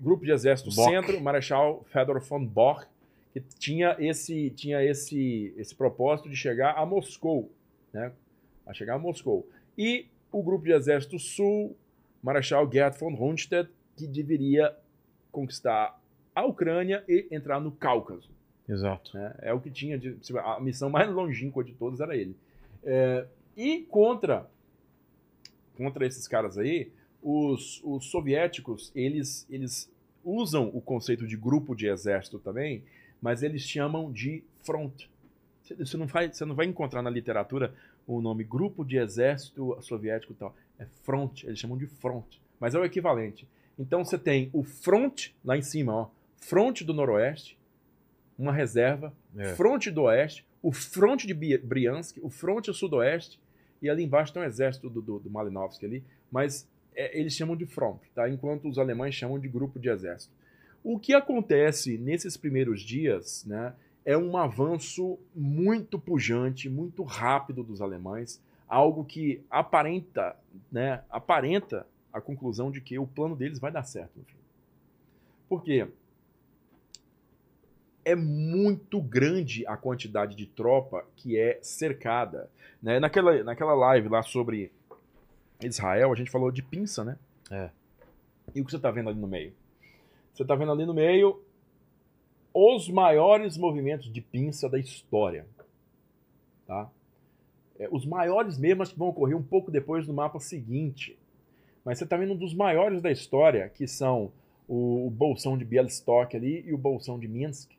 grupo de exército Bock. centro, Marechal Fedor von Bock, que tinha esse, tinha esse, esse propósito de chegar a Moscou, né? A chegar a Moscou. E o grupo de exército sul, Marechal Gerd von Rundstedt, que deveria conquistar a Ucrânia e entrar no Cáucaso. Exato. né? É o que tinha de, a missão mais longínqua de todos era ele. É, e contra contra esses caras aí, os, os soviéticos eles eles usam o conceito de grupo de exército também, mas eles chamam de front. Você- não vai você não vai encontrar na literatura o nome grupo de exército soviético e tal. É front, eles chamam de front, mas é o equivalente. Então você tem o front lá em cima, ó, front do noroeste, uma reserva, É. fronte do oeste, o fronte de Briansk, o fronte sudoeste, e ali embaixo tem um exército do, do, do Malinovsky ali, mas é, eles chamam de front, tá? enquanto os alemães chamam de grupo de exército. O que acontece nesses primeiros dias né, é um avanço muito pujante, muito rápido dos alemães, algo que aparenta, né, aparenta a conclusão de que o plano deles vai dar certo. no fim. Por quê? É muito grande a quantidade de tropa que é cercada. Né? Naquela, naquela live lá sobre Israel, a gente falou de pinça, né? É. E o que você está vendo ali no meio? Você está vendo ali no meio os maiores movimentos de pinça da história. Tá? É, os maiores mesmo mas que vão ocorrer um pouco depois no mapa seguinte. Mas você está vendo um dos maiores da história, que são o, o bolsão de Bialystok ali e o bolsão de Minsk.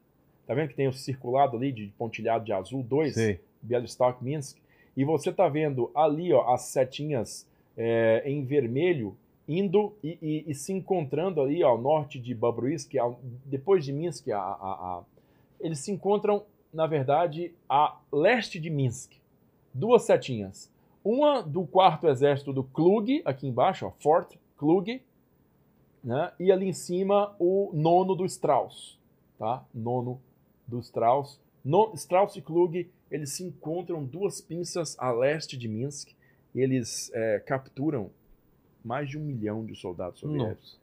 Tá vendo que tem o circulado ali de pontilhado de azul, dois. Bialystok, Minsk. E você tá vendo ali ó, as setinhas é, em vermelho indo e, e- e se encontrando ali ao norte de Babruisk, ao- depois de Minsk, a- a- a- eles se encontram, na verdade, a leste de Minsk. Duas setinhas. Uma do quarto exército do Klug, aqui embaixo, ó, Fort Klug, né? e ali em cima o nono do Strauss. Tá? Nono do Strauss. No, Strauss e Klug, eles se encontram duas pinças a leste de Minsk eles é, capturam mais de um milhão de soldados soviéticos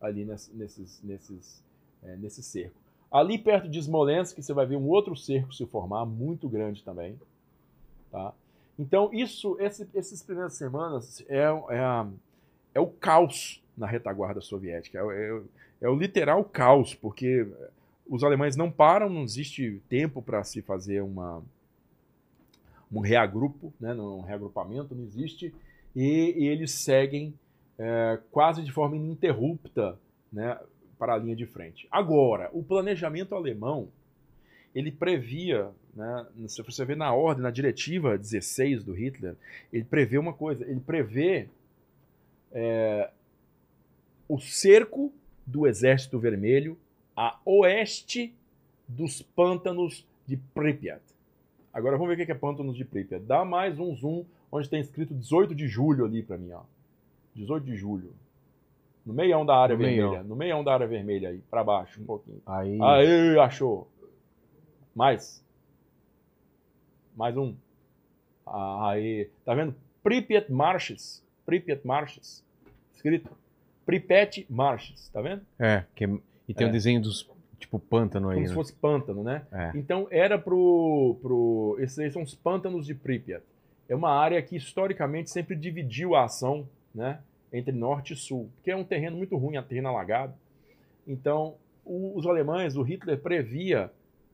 ali ness- nesses, nesses, é, nesse cerco. Ali perto de Smolensk, você vai ver um outro cerco se formar, muito grande também. Tá? Então, isso, esse, essas primeiras semanas é, é, é o caos na retaguarda soviética. É, o- é é o literal caos, porque os alemães não param, não existe tempo para se fazer uma, um reagrupo, né, um reagrupamento, não existe, e, e eles seguem é, quase de forma ininterrupta né, para a linha de frente. Agora, o planejamento alemão, ele previa, né, se você vê na ordem, na diretiva 16 do Hitler, ele prevê uma coisa, ele prevê é, o cerco do Exército Vermelho a oeste dos pântanos de Pripyat. Agora vamos ver o que é pântanos de Pripyat. Dá mais um zoom onde tem escrito 18 de julho ali para mim, ó. 18 de julho. No meião da área No vermelha. meião. No meião da área vermelha aí, para baixo um pouquinho. Aí. Aí, achou. Mais. Mais um. Aí. Tá vendo? Pripyat Marshes. Pripyat Marshes. Escrito. Pripyat Marshes. Tá vendo? É, que, e tem É. o desenho dos. Tipo, pântano aí. Como né? se fosse pântano, né? É. Então era pro, pro. Esses aí são os pântanos de Pripyat. É uma área que historicamente sempre dividiu a ação, né? Entre norte e sul, porque é um terreno muito ruim, é um terreno alagado. Então, o- os alemães, o Hitler previa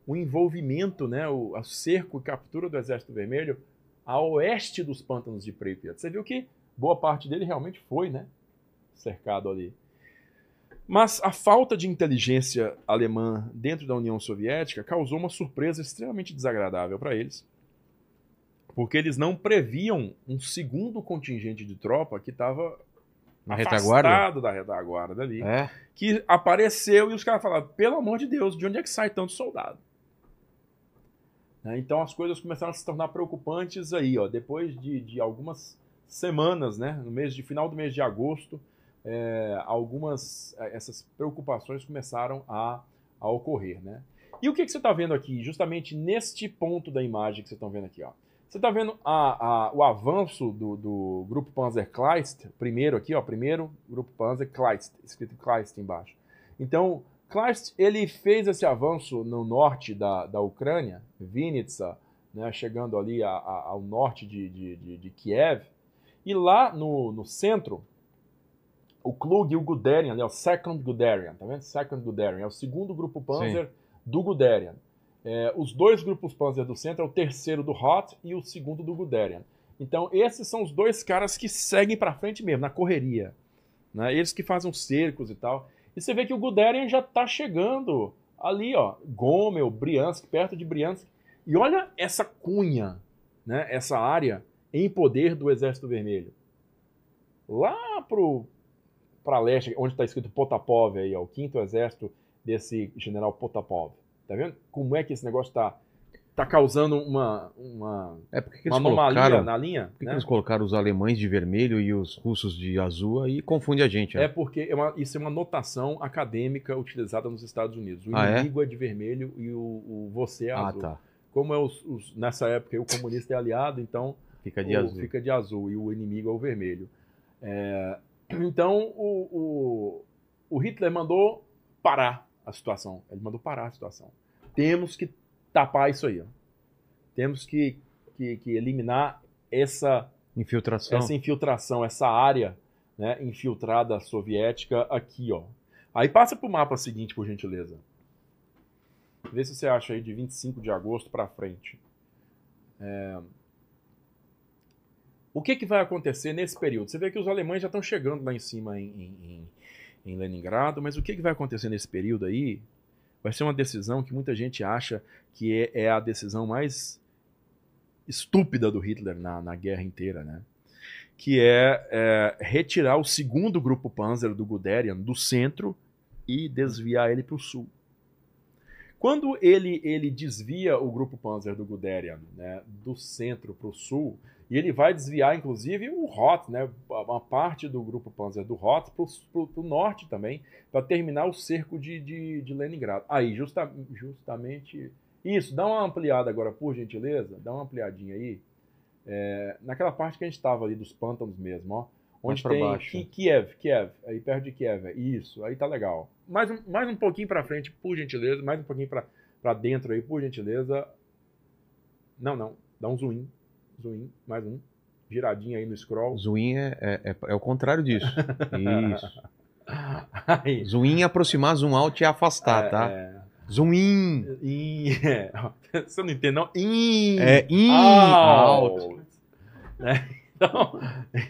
o envolvimento, né? O cerco e captura do Exército Vermelho a oeste dos pântanos de Pripyat. Você viu que boa parte dele realmente foi, né? Cercado ali. Mas a falta de inteligência alemã dentro da União Soviética causou uma surpresa extremamente desagradável para eles, porque eles não previam um segundo contingente de tropa que estava Na retaguarda? da retaguarda ali, É. que apareceu e os caras falaram: pelo amor de Deus, de onde é que sai tanto soldado? Né, Então as coisas começaram a se tornar preocupantes aí, ó, depois de, de algumas semanas, né, no mês de final do mês de agosto, é, algumas é, essas preocupações começaram a, a ocorrer, né? E o que, que você está vendo aqui, justamente neste ponto da imagem que vocês estão vendo aqui, ó? Você está vendo a- a- o avanço do, do grupo Panzer Kleist, primeiro aqui, ó, primeiro grupo Panzer Kleist, escrito Kleist embaixo. Então, Kleist, ele fez esse avanço no norte da, da Ucrânia, Vinnytsia, né, chegando ali a- a- ao norte de, de, de- de Kiev, e lá no, no centro, o Klug e o Guderian, ali, ó, Second Guderian, tá vendo? Second Guderian, é o segundo grupo Panzer do Guderian. É, os dois grupos Panzer do centro é o terceiro do Hot e o segundo do Guderian. Então, esses são os dois caras que seguem pra frente mesmo, na correria. Né? Eles que fazem os cercos e tal. E você vê que o Guderian já tá chegando ali, ó, Gomel, Briansk, perto de Briansk. E olha essa cunha, né? essa área em poder do Exército Vermelho. Lá pro para leste, onde está escrito Potapov aí, ó, o quinto exército desse general Potapov. Tá vendo como é que esse negócio está tá causando uma, uma, É porque que uma anomalia na linha. por que que né? eles colocaram os alemães de vermelho e os russos de azul aí confunde a gente, né? É porque é uma- isso é uma notação acadêmica utilizada nos Estados Unidos. O Ah, é? inimigo é? de vermelho e o, o você é ah, azul. tá. Como é os- os- nessa época o comunista é aliado, então Fica de o- azul. fica de azul e o inimigo é o vermelho. É, então o, o- o Hitler mandou parar a situação. Ele mandou parar a situação. Temos que tapar isso aí. ó. Temos que, que- que eliminar essa, Infiltração. essa infiltração, essa área né, infiltrada soviética aqui. Ó. Aí passa para o mapa seguinte, por gentileza. Vê se você acha aí de 25 de agosto para frente. É, O que, que vai acontecer nesse período? Você vê que os alemães já estão chegando lá em cima em, em- em- Leningrado, mas o que, que vai acontecer nesse período aí? Vai ser uma decisão que muita gente acha que é, é a decisão mais estúpida do Hitler na, na guerra inteira, né? Que é, é, retirar o segundo grupo Panzer do Guderian do centro e desviar ele para o sul. Quando ele, ele desvia o grupo Panzer do Guderian né, do centro para o sul, e ele vai desviar, inclusive, o Roth, né, uma parte do grupo Panzer do Roth para o norte também, para terminar o cerco de, de, de Leningrado. Aí, justa, justamente. Isso, dá uma ampliada agora, por gentileza. Dá uma ampliadinha aí. É, naquela parte que a gente estava ali dos pântanos mesmo, ó. Onde tem baixo. Ki- Kiev, Kiev, aí perto de Kiev. Isso, aí tá legal. Mais um, mais um pouquinho para frente, por gentileza. Mais um pouquinho para dentro aí, por gentileza. Não, não. Dá um zoom. Zoom mais um. Giradinha aí no scroll. Zoom é, é, é- é o contrário disso. Isso. Aí. Zoom é aproximar, zoom out é afastar, tá? É, Zoom in. in, é. Você não entende, não? In. É in, out. out. Né? Então,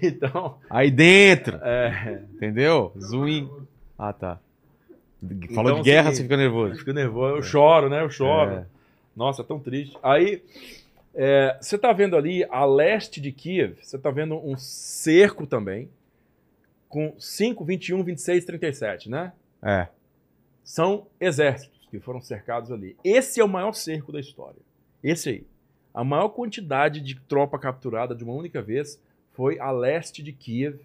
então Aí dentro. é, Entendeu? Zoom in. Ah, tá. Falou Então, de guerra, seguinte, você fica nervoso. fico nervoso, eu choro, né? Eu choro. É. Nossa, é tão triste. Aí, é, você tá vendo ali, a leste de Kiev, você tá vendo um cerco também, com 5, 21, 26, 37, né? É. São exércitos que foram cercados ali. Esse é o maior cerco da história. Esse aí. A maior quantidade de tropa capturada de uma única vez foi a leste de Kiev,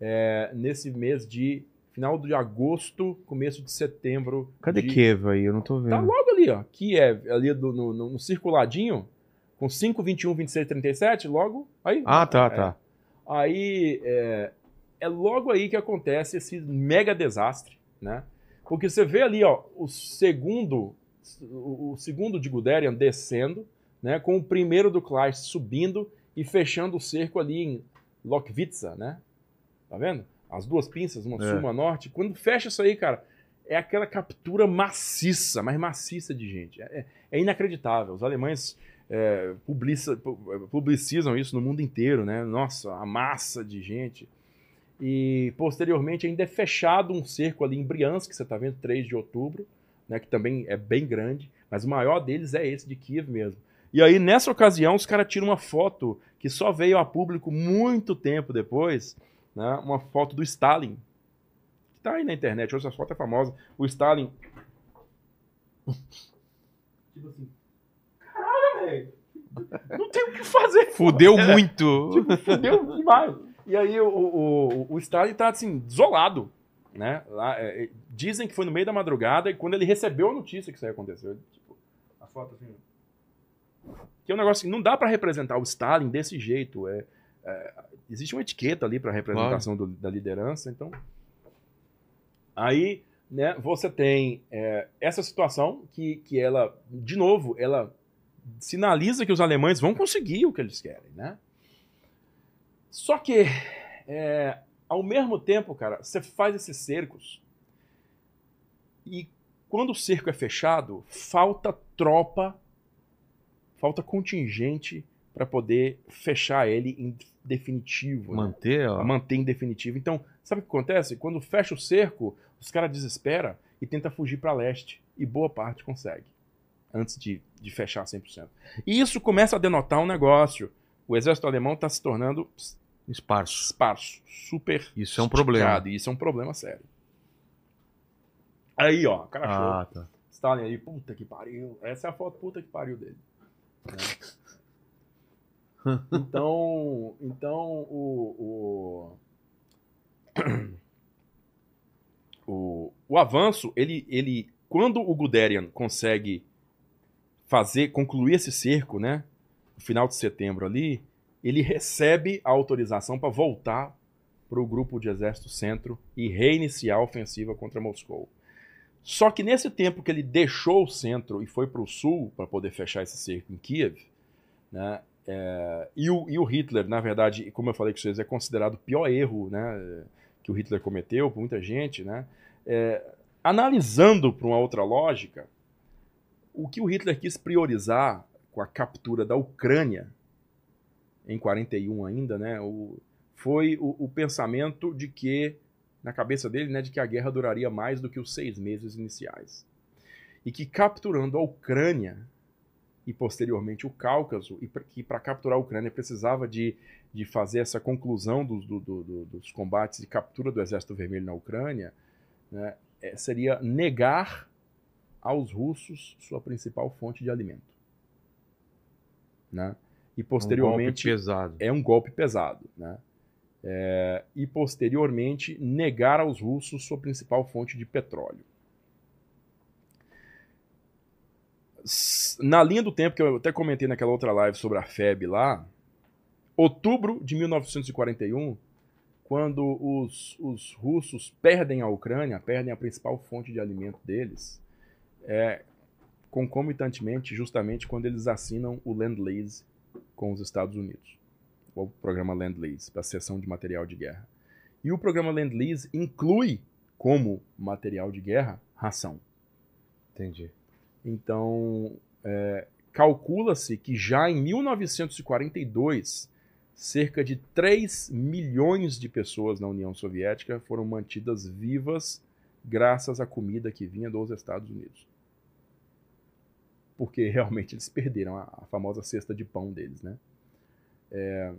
é, nesse mês de final de agosto, começo de setembro. Cadê de... Kiev aí? Eu não tô Tá vendo. logo ali, ó. Kiev, ali do- no, no- no circuladinho, com 5, 21, 26, 37, logo aí. Ah, tá, É. tá. Aí é, é logo aí que acontece esse mega desastre, né? Porque você vê ali, ó, o segundo, o, segundo de Guderian descendo, né? Com o primeiro do Kleist subindo e fechando o cerco ali em Lokvitsa, né? Tá vendo? As duas pinças, uma É. sul, uma norte. Quando fecha isso aí, cara, é aquela captura maciça, mas maciça de gente. É, é inacreditável. Os alemães é, publica- pu- publicizam isso no mundo inteiro, né? Nossa, a massa de gente. E posteriormente ainda é fechado um cerco ali em Briansk, que você está vendo, 3 de outubro, né? Que também é bem grande, mas o maior deles é esse de Kiev mesmo. E aí, nessa ocasião, os caras tiram uma foto que só veio a público muito tempo depois, né? Uma foto do Stalin. Que tá aí na internet, hoje essa foto é famosa. O Stalin. tipo assim. Velho! Não tem o que fazer. Fudeu muito. Tipo, fudeu demais. E aí o, o, o Stalin tá assim, desolado. Né? Lá, é, é, dizem que foi no meio da madrugada e quando ele recebeu a notícia que isso aí aconteceu, tipo, a foto assim. Que é um negócio que não dá pra representar o Stalin desse jeito. É, é, existe uma etiqueta ali pra representação do- da liderança, então. Aí, né, você tem é, essa situação que, que ela, de novo, ela sinaliza que os alemães vão conseguir o que eles querem, né? Só que, é, ao mesmo tempo, cara, você faz esses cercos e quando o cerco é fechado, falta tropa, falta contingente para poder fechar ele em definitivo, né? Manter, ó. a manter em definitivo. Então, sabe o que acontece? Quando fecha o cerco, os caras desesperam e tenta fugir para leste. E boa parte consegue, antes de, de fechar 100%. E isso começa a denotar um negócio. O exército alemão está se tornando Esparso. esparso, super Isso é um problema. E isso é um problema sério. Aí, ó, cara achou. Ah, tá. Stalin aí, puta que pariu. Essa é a foto puta que pariu dele. né? Então, então o, o, o, o avanço, ele, ele, quando o Guderian consegue fazer, concluir esse cerco, né, no final de setembro ali, ele recebe a autorização para voltar para o grupo de exército centro e reiniciar a ofensiva contra Moscou. Só que nesse tempo que ele deixou o centro e foi para o sul para poder fechar esse cerco em Kiev, né, é, e, o, e, o, Hitler, na verdade, como eu falei com vocês, é considerado o pior erro né, que o Hitler cometeu por muita gente, né, é, analisando para uma outra lógica, o que o Hitler quis priorizar com a captura da Ucrânia, em 41 ainda, né, o, foi o, o, pensamento de que, na cabeça dele, né, de que a guerra duraria mais do que os seis meses iniciais. E que capturando a Ucrânia e posteriormente o Cáucaso, e que para capturar a Ucrânia precisava de, de fazer essa conclusão do, do, do, dos combates de captura do Exército Vermelho na Ucrânia, né, é, seria negar aos russos sua principal fonte de alimento. Né? E posteriormente. Um pesado. É um golpe pesado. Né? É, e posteriormente negar aos russos sua principal fonte de petróleo. Na linha do tempo que eu até comentei naquela outra live sobre a FEB lá, outubro de 1941, quando os, os russos perdem a Ucrânia, perdem a principal fonte de alimento deles, é concomitantemente, justamente quando eles assinam o Land-Lease com os Estados Unidos, o programa Land-Lease, para a cessão de material de guerra. E o programa Land-Lease inclui como material de guerra ração. Entendi. Então, é, calcula-se que já em 1942, cerca de 3 milhões de pessoas na União Soviética foram mantidas vivas graças à comida que vinha dos Estados Unidos porque realmente eles perderam a, a famosa cesta de pão deles, né? É,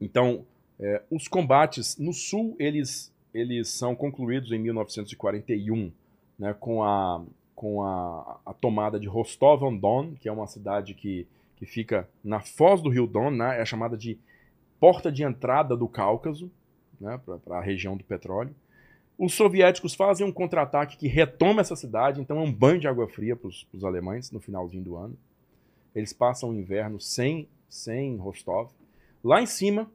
então, é, os combates no sul eles eles são concluídos em 1941, né, com a com a, a tomada de Rostov-on-Don, que é uma cidade que, que fica na foz do rio Don, né, é chamada de porta de entrada do Cáucaso, né, para a região do petróleo. Os soviéticos fazem um contra-ataque que retoma essa cidade, então é um banho de água fria para os alemães no finalzinho do ano. Eles passam o inverno sem, sem Rostov. Lá em cima,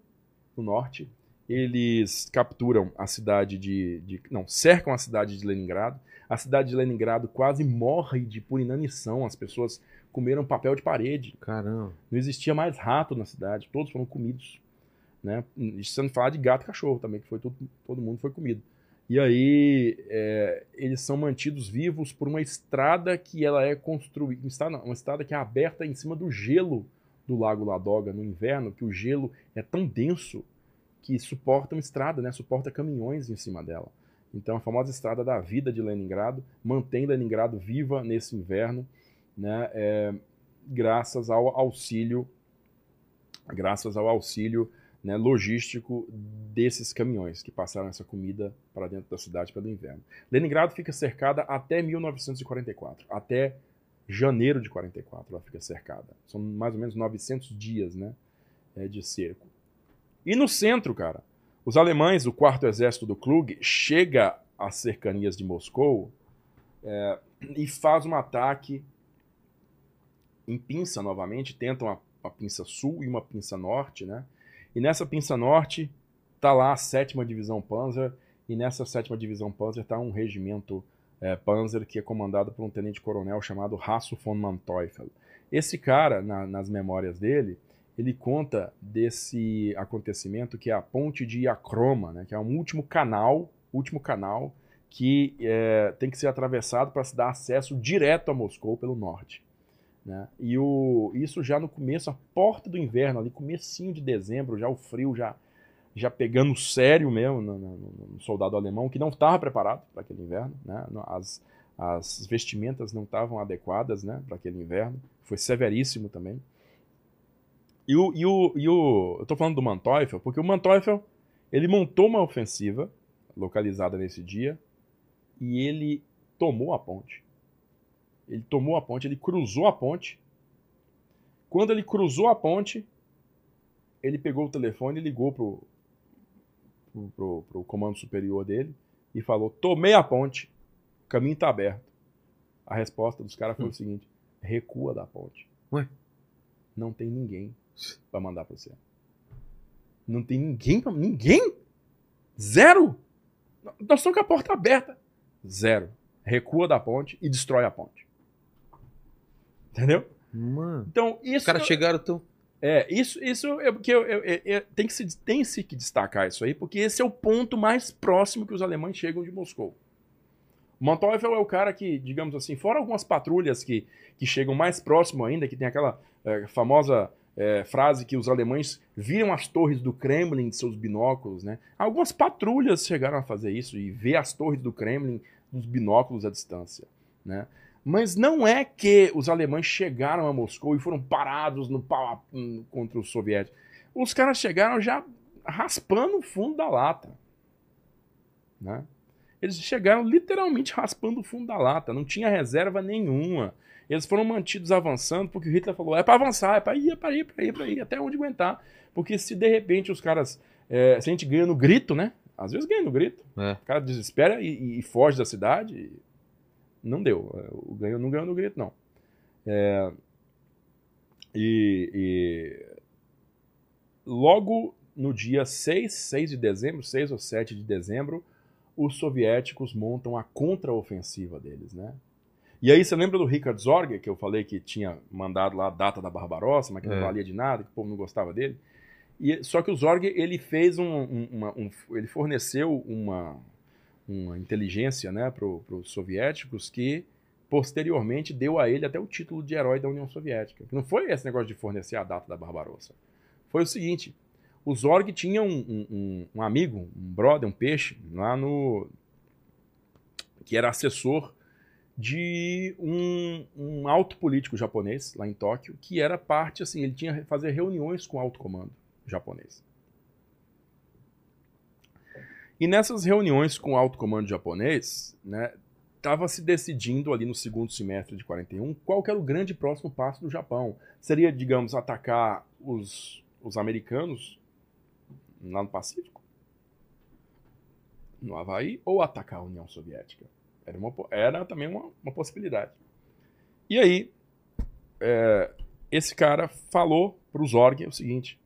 no norte, eles capturam a cidade de, de, Não, cercam a cidade de Leningrado. A cidade de Leningrado quase morre de por inanição. As pessoas comeram papel de parede. Caramba. Não existia mais rato na cidade, todos foram comidos. Né? Isso não falar de gato e cachorro também, que foi todo, todo mundo foi comido. E aí é, eles são mantidos vivos por uma estrada que ela é construída, uma estrada que é aberta em cima do gelo do Lago Ladoga no inverno, que o gelo é tão denso que suporta uma estrada, né? Suporta caminhões em cima dela. Então a famosa estrada da vida de Leningrado mantém Leningrado viva nesse inverno, né? É, graças ao auxílio, graças ao auxílio né, logístico desses caminhões que passaram essa comida para dentro da cidade pelo inverno. Leningrado fica cercada até 1944, até janeiro de 44 ela fica cercada. São mais ou menos 900 dias né, é, de cerco. E no centro, cara, os alemães, o quarto exército do Klug, chega às cercanias de Moscou é, e faz um ataque em pinça novamente, tentam uma, uma pinça sul e uma pinça norte, né? E nessa pinça norte tá lá a sétima divisão Panzer, e nessa sétima divisão Panzer tá um regimento é, Panzer que é comandado por um tenente-coronel chamado Hasso von Manteuffel. Esse cara, na, nas memórias dele, ele conta desse acontecimento que é a ponte de Iacroma, né, que é um último canal, último canal que é, tem que ser atravessado para se dar acesso direto a Moscou pelo norte. Né? E o, isso já no começo, a porta do inverno, ali, comecinho de dezembro, já o frio já, já pegando sério mesmo no, no, no soldado alemão, que não estava preparado para aquele inverno. Né? As, as vestimentas não estavam adequadas né, para aquele inverno. Foi severíssimo também. E o, e o, e o, eu estou falando do Manteuffel, porque o Manteuffel ele montou uma ofensiva localizada nesse dia e ele tomou a ponte. Ele tomou a ponte, ele cruzou a ponte Quando ele cruzou a ponte, ele pegou o telefone e ligou pro, pro, pro, pro comando superior dele e falou: Tomei a ponte, o caminho está aberto. A resposta dos caras foi Hum. o seguinte: recua da ponte. Ué? Não tem ninguém para mandar para você. Não tem ninguém para ninguém? Zero? Nós estamos com a porta aberta. Zero. Recua da ponte e destrói a ponte. Entendeu? Mano. Então, Os isso. caras chegaram tão. É, isso, isso é porque eu, eu- eu- tem, que se, tem se que destacar isso aí, porque esse é o ponto mais próximo que os alemães chegam de Moscou. Manteuffel é o cara que, digamos assim, fora algumas patrulhas que, que chegam mais próximo ainda, que tem aquela é, famosa é, frase que os alemães viram as torres do Kremlin de seus binóculos, né? Algumas patrulhas chegaram a fazer isso e ver as torres do Kremlin dos binóculos à distância, né? Mas não é que os alemães chegaram a Moscou e foram parados no pau contra os soviéticos. Os caras chegaram já raspando o fundo da lata. Né? Eles chegaram literalmente raspando o fundo da lata. Não tinha reserva nenhuma. Eles foram mantidos avançando porque o Hitler falou: é para avançar, é para ir, é para ir, é para ir, é para ir, até onde aguentar. Porque se de repente os caras. é, se a gente ganha no grito, né? Às vezes ganha no grito. É. O cara desespera e, e foge da cidade. Não deu. É, O ganho não ganhou no grito, não. É, e, e logo no dia 6, 6 de dezembro, 6 ou 7 de dezembro, os soviéticos montam a contraofensiva deles, né? E aí você lembra do Richard Zorger, que eu falei que tinha mandado lá a data da Barbarossa, mas que É. não valia de nada, que o povo não gostava dele? E, só que o Zorger, ele fez um, um- uma- um- ele forneceu uma, uma inteligência né, para os soviéticos que posteriormente deu a ele até o título de herói da União Soviética. Não foi esse negócio de fornecer a data da Barbarossa. Foi o seguinte, o Zorg tinha um, um- um- amigo, um brother, um peixe, lá no... que era assessor de um, um alto político japonês, lá em Tóquio, que era parte, assim, ele tinha que fazer reuniões com o alto comando japonês. E nessas reuniões com o alto comando japonês, né, estava se decidindo ali no segundo semestre de 41 qual era o grande próximo passo do Japão. Seria, digamos, atacar os, os americanos lá no Pacífico, no Havaí, ou atacar a União Soviética. Era, uma, era também uma, uma possibilidade. E aí, é, esse cara falou para o Zorg o seguinte: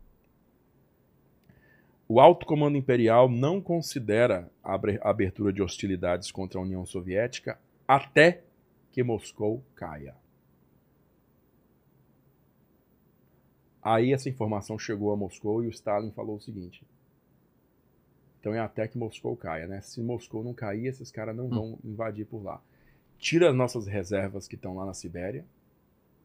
o alto comando imperial não considera a abertura de hostilidades contra a União Soviética até que Moscou caia. Aí essa informação chegou a Moscou e o Stalin falou o seguinte: então é até que Moscou caia, né? Se Moscou não cair, esses caras não vão invadir por lá. Tira as nossas reservas que estão lá na Sibéria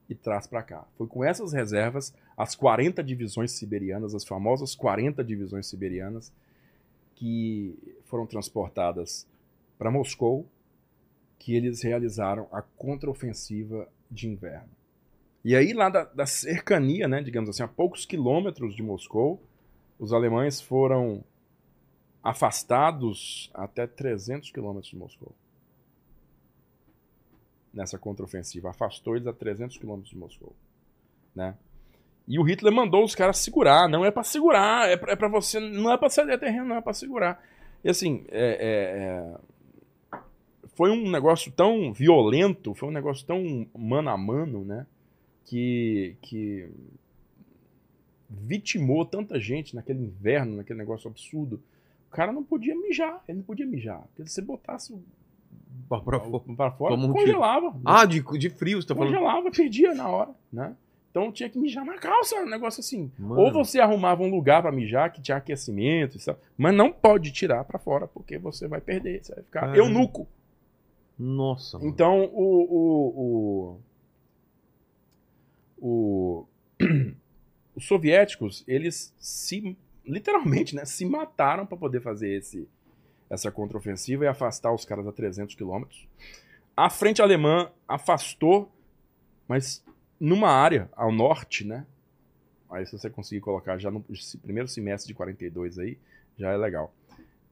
e traz para cá. Foi com essas reservas, as 40 divisões siberianas, as famosas 40 divisões siberianas, que foram transportadas para Moscou, que eles realizaram a contraofensiva de inverno. E aí, lá da, da cercania, né, digamos assim, a poucos quilômetros de Moscou, os alemães foram afastados até 300 quilômetros de Moscou. Nessa contraofensiva. Afastou eles a 300 quilômetros de Moscou. Né? E o Hitler mandou os caras segurar. Não é para segurar, é pra, é você. Não é pra ceder terreno, não é para segurar. E assim, é- é- é, foi um negócio tão violento, foi um negócio tão mano a mano, né? Que, que vitimou tanta gente naquele inverno, naquele negócio absurdo. O cara não podia mijar, ele não podia mijar. Porque se você botasse o Pra- pra fora. para fora, um tiro. congelava. Ah, de, de frio, você tá falando. congelava, perdia na hora, né? Então tinha que mijar na calça, um negócio assim. Mano. Ou você arrumava um lugar pra mijar que tinha aquecimento mas não pode tirar pra fora porque você vai perder, você vai ficar Caramba. eunuco. Nossa, mano. Então o, o, o, o- os soviéticos eles se literalmente, né, se mataram pra poder fazer esse essa contraofensiva e afastar os caras a 300 quilômetros. A frente alemã afastou, mas numa área ao norte, né? Aí se você conseguir colocar já no primeiro semestre de 42 aí, já é legal.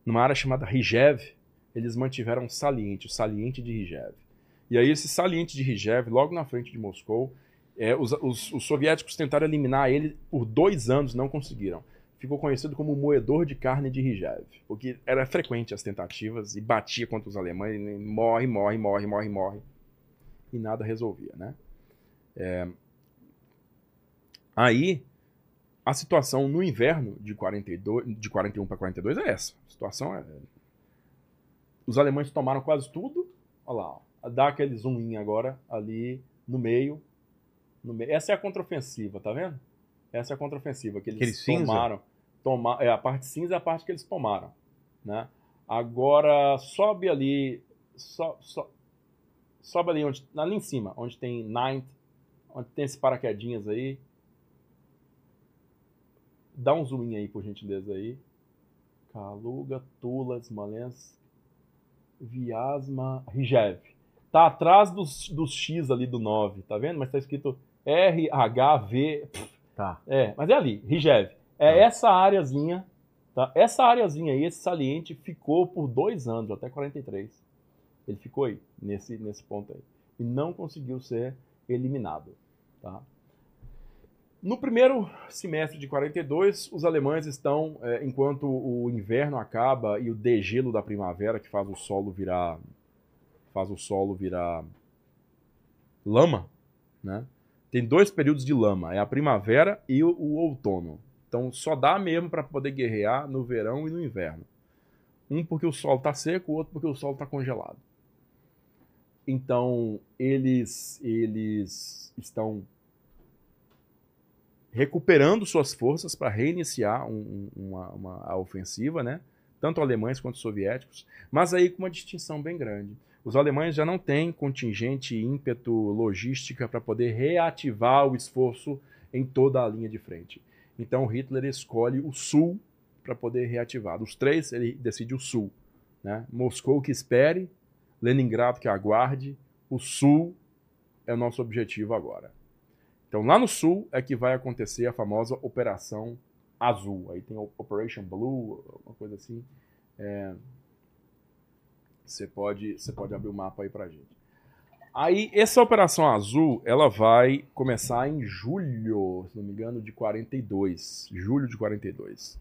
Numa área chamada Rijev, eles mantiveram um saliente, o saliente de Rijev. E aí esse saliente de Rijev, logo na frente de Moscou, É, os, os- os soviéticos tentaram eliminar ele por dois anos, não conseguiram. Ficou conhecido como moedor de carne de Rijev, porque era frequente as tentativas e batia contra os alemães, e morre, morre, morre, morre, morre. E nada resolvia, né? É, Aí, a situação no inverno de, 42, de 41 para 42 é essa. A situação é. Os alemães tomaram quase tudo. Olha lá, ó. dá aquele zoom agora ali no meio. No meio. Essa é a contraofensiva, tá vendo? Essa é a contraofensiva que eles Aquele cinza? tomaram. Toma, é, a parte cinza é a parte que eles tomaram. Né? Agora sobe ali. So, so- sobe ali, onde, ali em cima, onde tem Ninth, onde tem esse paraquedinhas aí. Dá um zoom aí, por gentileza aí. Kaluga, Tula, Smolensk, Viasma, Rijev. Tá atrás dos, dos X ali do 9, tá vendo? Mas tá escrito RHV. Tá. É, mas é ali, Rijev. É Tá. essa áreazinha, tá? Essa áreazinha aí, esse saliente, ficou por dois anos, até 43. Ele ficou aí, nesse, nesse ponto aí. E não conseguiu ser eliminado, tá? No primeiro semestre de 42, os alemães estão, é, enquanto o inverno acaba e o degelo da primavera, que faz o solo virar, faz o solo virar lama, né? Tem dois períodos de lama, é a primavera e o, o outono. Então só dá mesmo para poder guerrear no verão e no inverno. Um porque o solo está seco, o outro porque o solo está congelado. Então eles eles estão recuperando suas forças para reiniciar um- um- uma, uma- a ofensiva, né? Tanto alemães quanto soviéticos, mas aí com uma distinção bem grande. Os alemães já não têm contingente, ímpeto, logística para poder reativar o esforço em toda a linha de frente. Então Hitler escolhe o sul para poder reativar. Dos três, ele decide o sul. Né? Moscou que espere, Leningrado que aguarde, o sul é o nosso objetivo agora. Então lá no sul é que vai acontecer a famosa Operação Azul. Aí tem Operation Blue, uma coisa assim. É, Você pode, você pode abrir o mapa aí pra gente. Aí, essa Operação Azul, ela vai começar em julho, se não me engano, de 42. Julho de 42.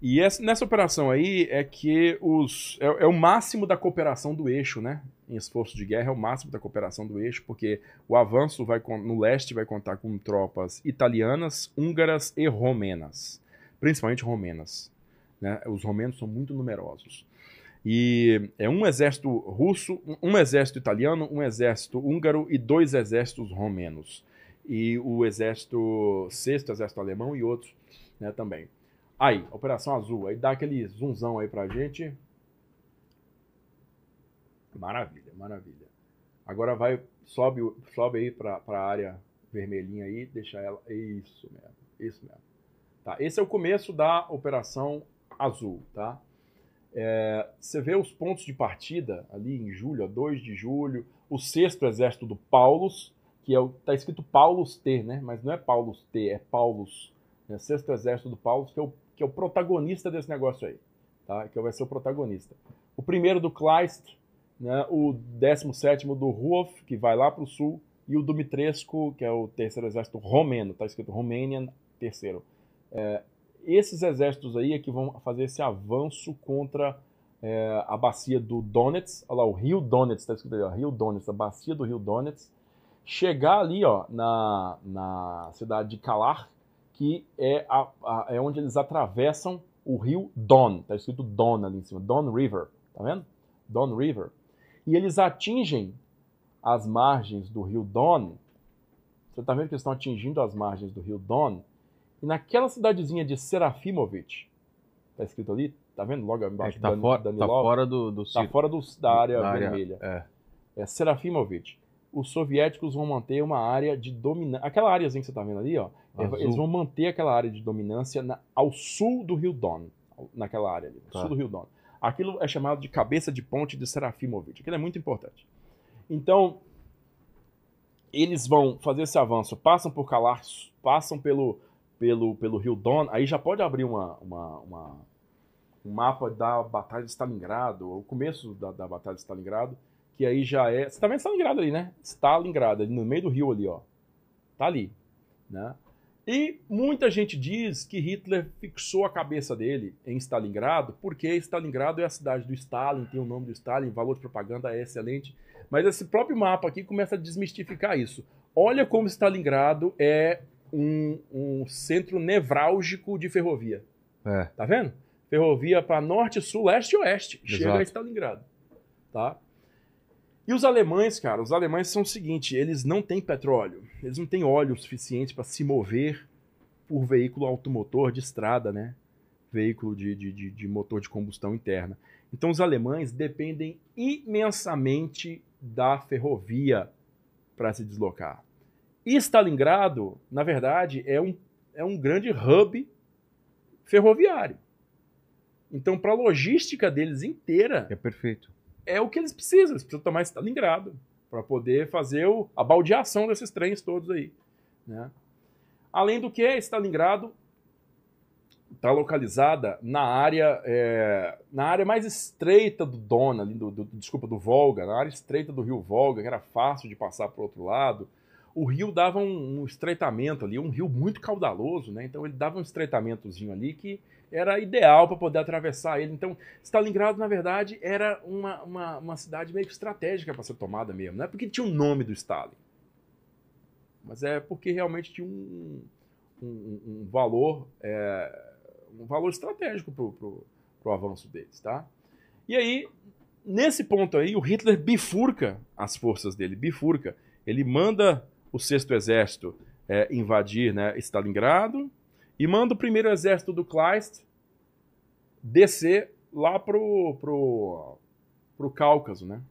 E essa, nessa operação aí é que os, é, é o máximo da cooperação do eixo, né? Em esforço de guerra é o máximo da cooperação do eixo, porque o avanço vai no leste vai contar com tropas italianas, húngaras e romenas. Principalmente romenas. Né? Os romenos são muito numerosos. E é um exército russo, um- exército italiano, um exército húngaro e dois exércitos romenos. E o exército, sexto exército alemão e outros né, também. Aí, Operação Azul, aí dá aquele zoomzão aí pra gente. Maravilha, maravilha. Agora vai, sobe, sobe aí pra, pra área vermelhinha aí, deixa ela. Isso mesmo, isso mesmo. Tá, esse é o começo da Operação Azul, tá? É, você vê os pontos de partida ali em julho, ó, 2 de julho, o sexto exército do Paulus, que é tá escrito Paulus T, né? Mas não é Paulus T, é Paulus. Né? Sexto exército do Paulus, que é, o, que é o protagonista desse negócio aí, tá? Que vai ser o protagonista. O primeiro do Kleist, né? O 17 do Ruoff, que vai lá para o sul, e o Dumitrescu, que é o terceiro exército romeno, tá escrito Romanian terceiro. É, esses exércitos aí é que vão fazer esse avanço contra é, a bacia do Donetsk, olha lá, o rio Donetsk, está escrito ali, ó, rio Donetsk, a bacia do rio Donetsk, chegar ali, ó, na, na cidade de Kalar, que é, a, a- é onde eles atravessam o rio Don, está escrito Don ali em cima, Don River, tá vendo? Don River. E eles atingem as margens do rio Don, você tá vendo que eles estão atingindo as margens do rio Don, e naquela cidadezinha de Serafimovich, tá escrito ali, tá vendo logo É embaixo que tá, Dan- fora, tá Danilov? fora do, do Tá fora do- da área Da área- vermelha. É. É Serafimovich. Os soviéticos vão manter uma área de dominância. Aquela áreazinha que você tá vendo ali, ó. Azul. Eles vão manter aquela área de dominância na- ao sul do Rio Don. Naquela área ali. Tá. Sul do Rio Don. Aquilo é chamado de cabeça de ponte de Serafimovich. Aquilo é muito importante. Então, eles vão fazer esse avanço, passam por Kalar, passam pelo, pelo, pelo Rio Don. Aí já pode abrir uma, uma, uma- um mapa da Batalha de Stalingrado, o começo da, da Batalha de Stalingrado, que aí já é. Você tá vendo Stalingrado ali, né? Stalingrado, ali no meio do rio ali, ó. Tá ali. Né? E muita gente diz que Hitler fixou a cabeça dele em Stalingrado, porque Stalingrado é a cidade do Stalin, tem o nome do Stalin, valor de propaganda é excelente. Mas esse próprio mapa aqui começa a desmistificar isso. Olha como Stalingrado é um, um centro nevrálgico de ferrovia. É. Tá vendo? Ferrovia para norte, sul, leste e oeste. Chega Exato. a Stalingrado. Tá? E os alemães, cara, os alemães são o seguinte: eles não têm petróleo, eles não têm óleo suficiente para se mover por veículo automotor de estrada, né? Veículo de, de, de motor de combustão interna. Então os alemães dependem imensamente da ferrovia para se deslocar. E Stalingrado, na verdade, é um, é um grande hub ferroviário. Então, para a logística deles inteira, É perfeito. é o que eles precisam. Eles precisam tomar Stalingrado para poder fazer o- a baldeação desses trens todos aí. Né? Além do que, Stalingrado está localizada na área, é, na área mais estreita do Don, ali do, do- desculpa, do Volga, na área estreita do rio Volga, que era fácil de passar para o outro lado. O rio dava um, um estreitamento ali, um rio muito caudaloso, né? Então ele dava um estreitamentozinho ali que era ideal para poder atravessar ele. Então Stalingrado, na verdade, era uma, uma, uma cidade meio que estratégica para ser tomada mesmo. Não é porque tinha o nome do Stalin, mas é porque realmente tinha um, um, um valor é, um valor estratégico para o avanço deles. Tá? E aí, nesse ponto aí, o Hitler bifurca as forças dele, bifurca. Ele manda o sexto exército é, invadir né, Stalingrado e manda o primeiro exército do Kleist descer lá pro, pro, pro Cáucaso, né?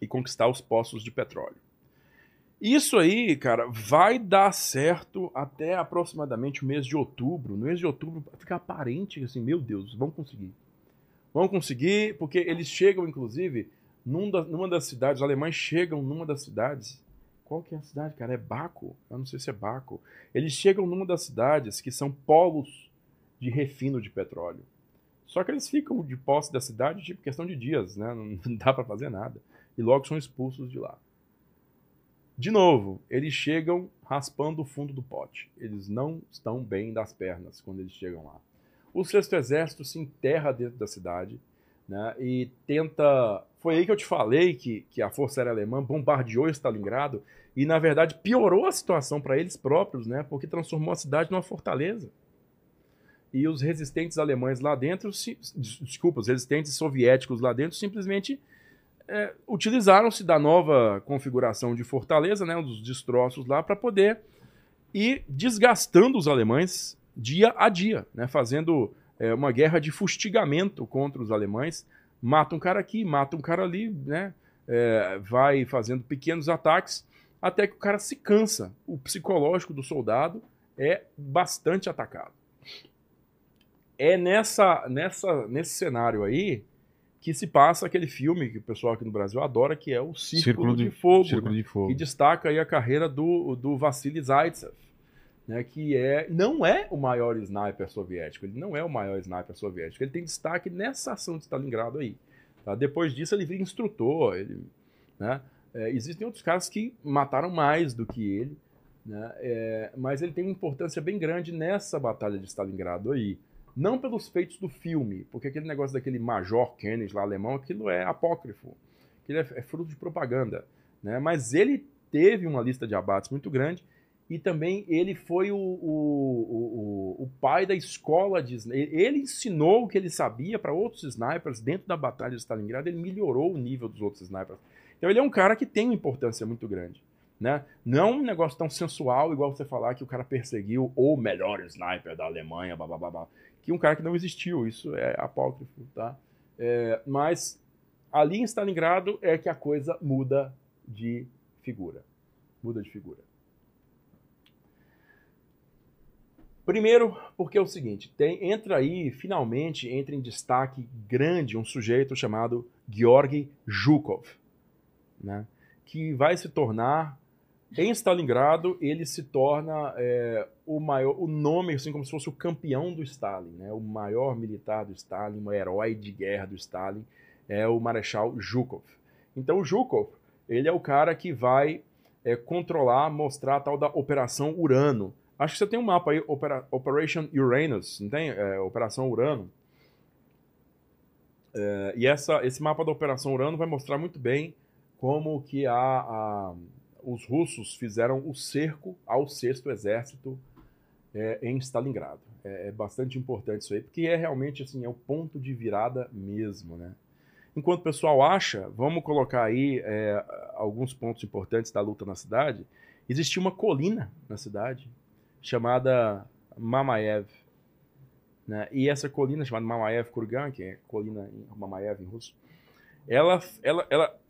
E conquistar os poços de petróleo. Isso aí, cara, vai dar certo até aproximadamente o mês de outubro. No mês de outubro fica aparente assim, meu Deus, vão conseguir. Vão conseguir, porque eles chegam, inclusive, numa das cidades, os alemães chegam numa das cidades. Qual que é a cidade, cara? É Baco? Eu não sei se é Baco. Eles chegam numa das cidades que são polos de refino de petróleo. Só que eles ficam de posse da cidade, tipo, questão de dias, né? Não dá para fazer nada. E logo são expulsos de lá. De novo, eles chegam raspando o fundo do pote. Eles não estão bem das pernas quando eles chegam lá. O sexto exército se enterra dentro da cidade né, e tenta. Foi aí que eu te falei que, que a Força Aérea Alemã bombardeou Stalingrado e, na verdade, piorou a situação para eles próprios, né, porque transformou a cidade numa fortaleza. E os resistentes alemães lá dentro, se, des- desculpa, os resistentes soviéticos lá dentro simplesmente é, utilizaram-se da nova configuração de fortaleza, né, dos destroços lá, para poder ir desgastando os alemães dia a dia, né, fazendo é, uma guerra de fustigamento contra os alemães. Mata um cara aqui, mata um cara ali, né, é, vai fazendo pequenos ataques até que o cara se cansa. O psicológico do soldado é bastante atacado. É nessa, nessa, nesse cenário aí que se passa aquele filme que o pessoal aqui no Brasil adora, que é o Círculo, de, Fogo, Círculo de Fogo. que destaca aí a carreira do, do Vassili Zaitsev, né, que é, não é o maior sniper soviético, ele não é o maior sniper soviético, ele tem destaque nessa ação de Stalingrado aí. tá? Depois disso ele vira instrutor, ele, né, é, existem outros caras que mataram mais do que ele, né, é, mas ele tem uma importância bem grande nessa batalha de Stalingrado aí. Não pelos feitos do filme, porque aquele negócio daquele Major Kennedy lá alemão, aquilo é apócrifo, aquilo é, é fruto de propaganda. Né? Mas ele teve uma lista de abates muito grande e também ele foi o, o, o, o pai da escola de Ele ensinou o que ele sabia para outros snipers dentro da batalha de Stalingrado, ele melhorou o nível dos outros snipers. Então ele é um cara que tem uma importância muito grande. Né? Não é um negócio tão sensual igual você falar que o cara perseguiu o melhor sniper da Alemanha, blá, blá, blá, blá, que um cara que não existiu, isso é apócrifo, tá? É, mas ali em Stalingrado é que a coisa muda de figura. Muda de figura. Primeiro, porque é o seguinte, tem, entra aí, finalmente, entra em destaque grande um sujeito chamado Georgy Zhukov, né? que vai se tornar, em Stalingrado, ele se torna é, o maior, o nome, assim como se fosse o campeão do Stalin, né? o maior militar do Stalin, o herói de guerra do Stalin, é o Marechal Zhukov. Então o Zhukov, ele é o cara que vai é, controlar, mostrar a tal da Operação Urano. Acho que você tem um mapa aí, Opera- Operation Uranus, não tem? É, Operação Urano. É, e essa, esse mapa da Operação Urano vai mostrar muito bem como que a, a- os russos fizeram o cerco ao sexto exército é, em Stalingrado. É, é bastante importante isso aí, porque é realmente assim, é o ponto de virada mesmo, né? Enquanto o pessoal acha, vamos colocar aí é, alguns pontos importantes da luta na cidade. Existia uma colina na cidade chamada Mamaev. Né? E essa colina chamada Mamaev Kurgan, que é colina em Mamaev em russo, ela, ela, ela,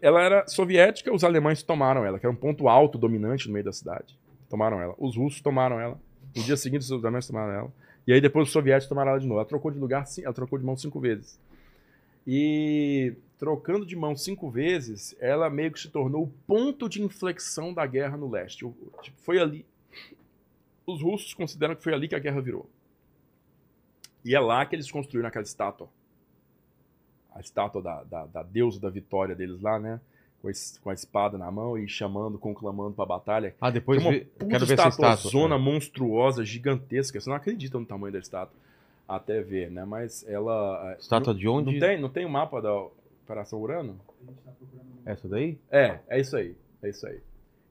ela era soviética, os alemães tomaram ela, que era um ponto alto, dominante no meio da cidade. Tomaram ela. Os russos tomaram ela. No dia seguinte, os alemães tomaram ela. E aí depois os soviéticos tomaram ela de novo. Ela trocou de lugar, ela trocou de mão cinco vezes. E trocando de mão cinco vezes, ela meio que se tornou o ponto de inflexão da guerra no leste. Tipo, foi ali. Os russos consideram que foi ali que a guerra virou. E é lá que eles construíram aquela estátua. A estátua da, da, da deusa da vitória deles lá, né? Com a, espada na mão e chamando, conclamando pra batalha. Ah, depois Tem uma vê- puta quero ver essa estátua. É. zona monstruosa, gigantesca. Você não acredita no tamanho da estátua até ver, né? Mas ela. Estátua de não, onde? Não tem, não tem o mapa da Operação Urano? Essa daí? É, é isso aí. É isso aí.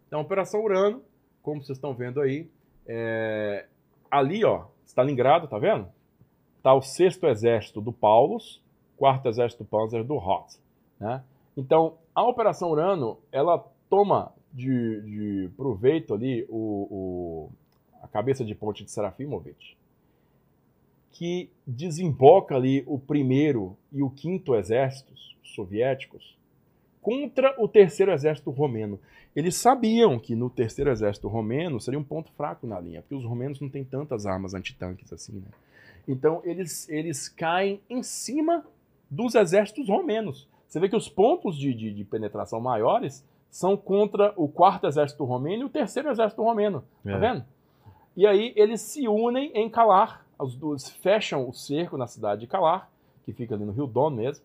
Então, Operação Urano, como vocês estão vendo aí, é, ali, ó, Stalingrado, tá vendo? Tá o sexto exército do Paulus, quarto exército Panzer do Hotz, né? Então, a Operação Urano, ela toma de, de proveito ali o, o- a cabeça de ponte de Serafimovic, que desemboca ali o primeiro e o quinto exércitos soviéticos contra o terceiro exército romeno. Eles sabiam que no terceiro exército romeno seria um ponto fraco na linha, porque os romenos não têm tantas armas antitanques assim, né? Então eles, eles caem em cima dos exércitos romenos. Você vê que os pontos de, de, de penetração maiores são contra o quarto exército romeno e o terceiro exército romeno. Tá É. vendo? E aí eles se unem em Calar. Os dois fecham o cerco na cidade de Calar, que fica ali no Rio Don mesmo.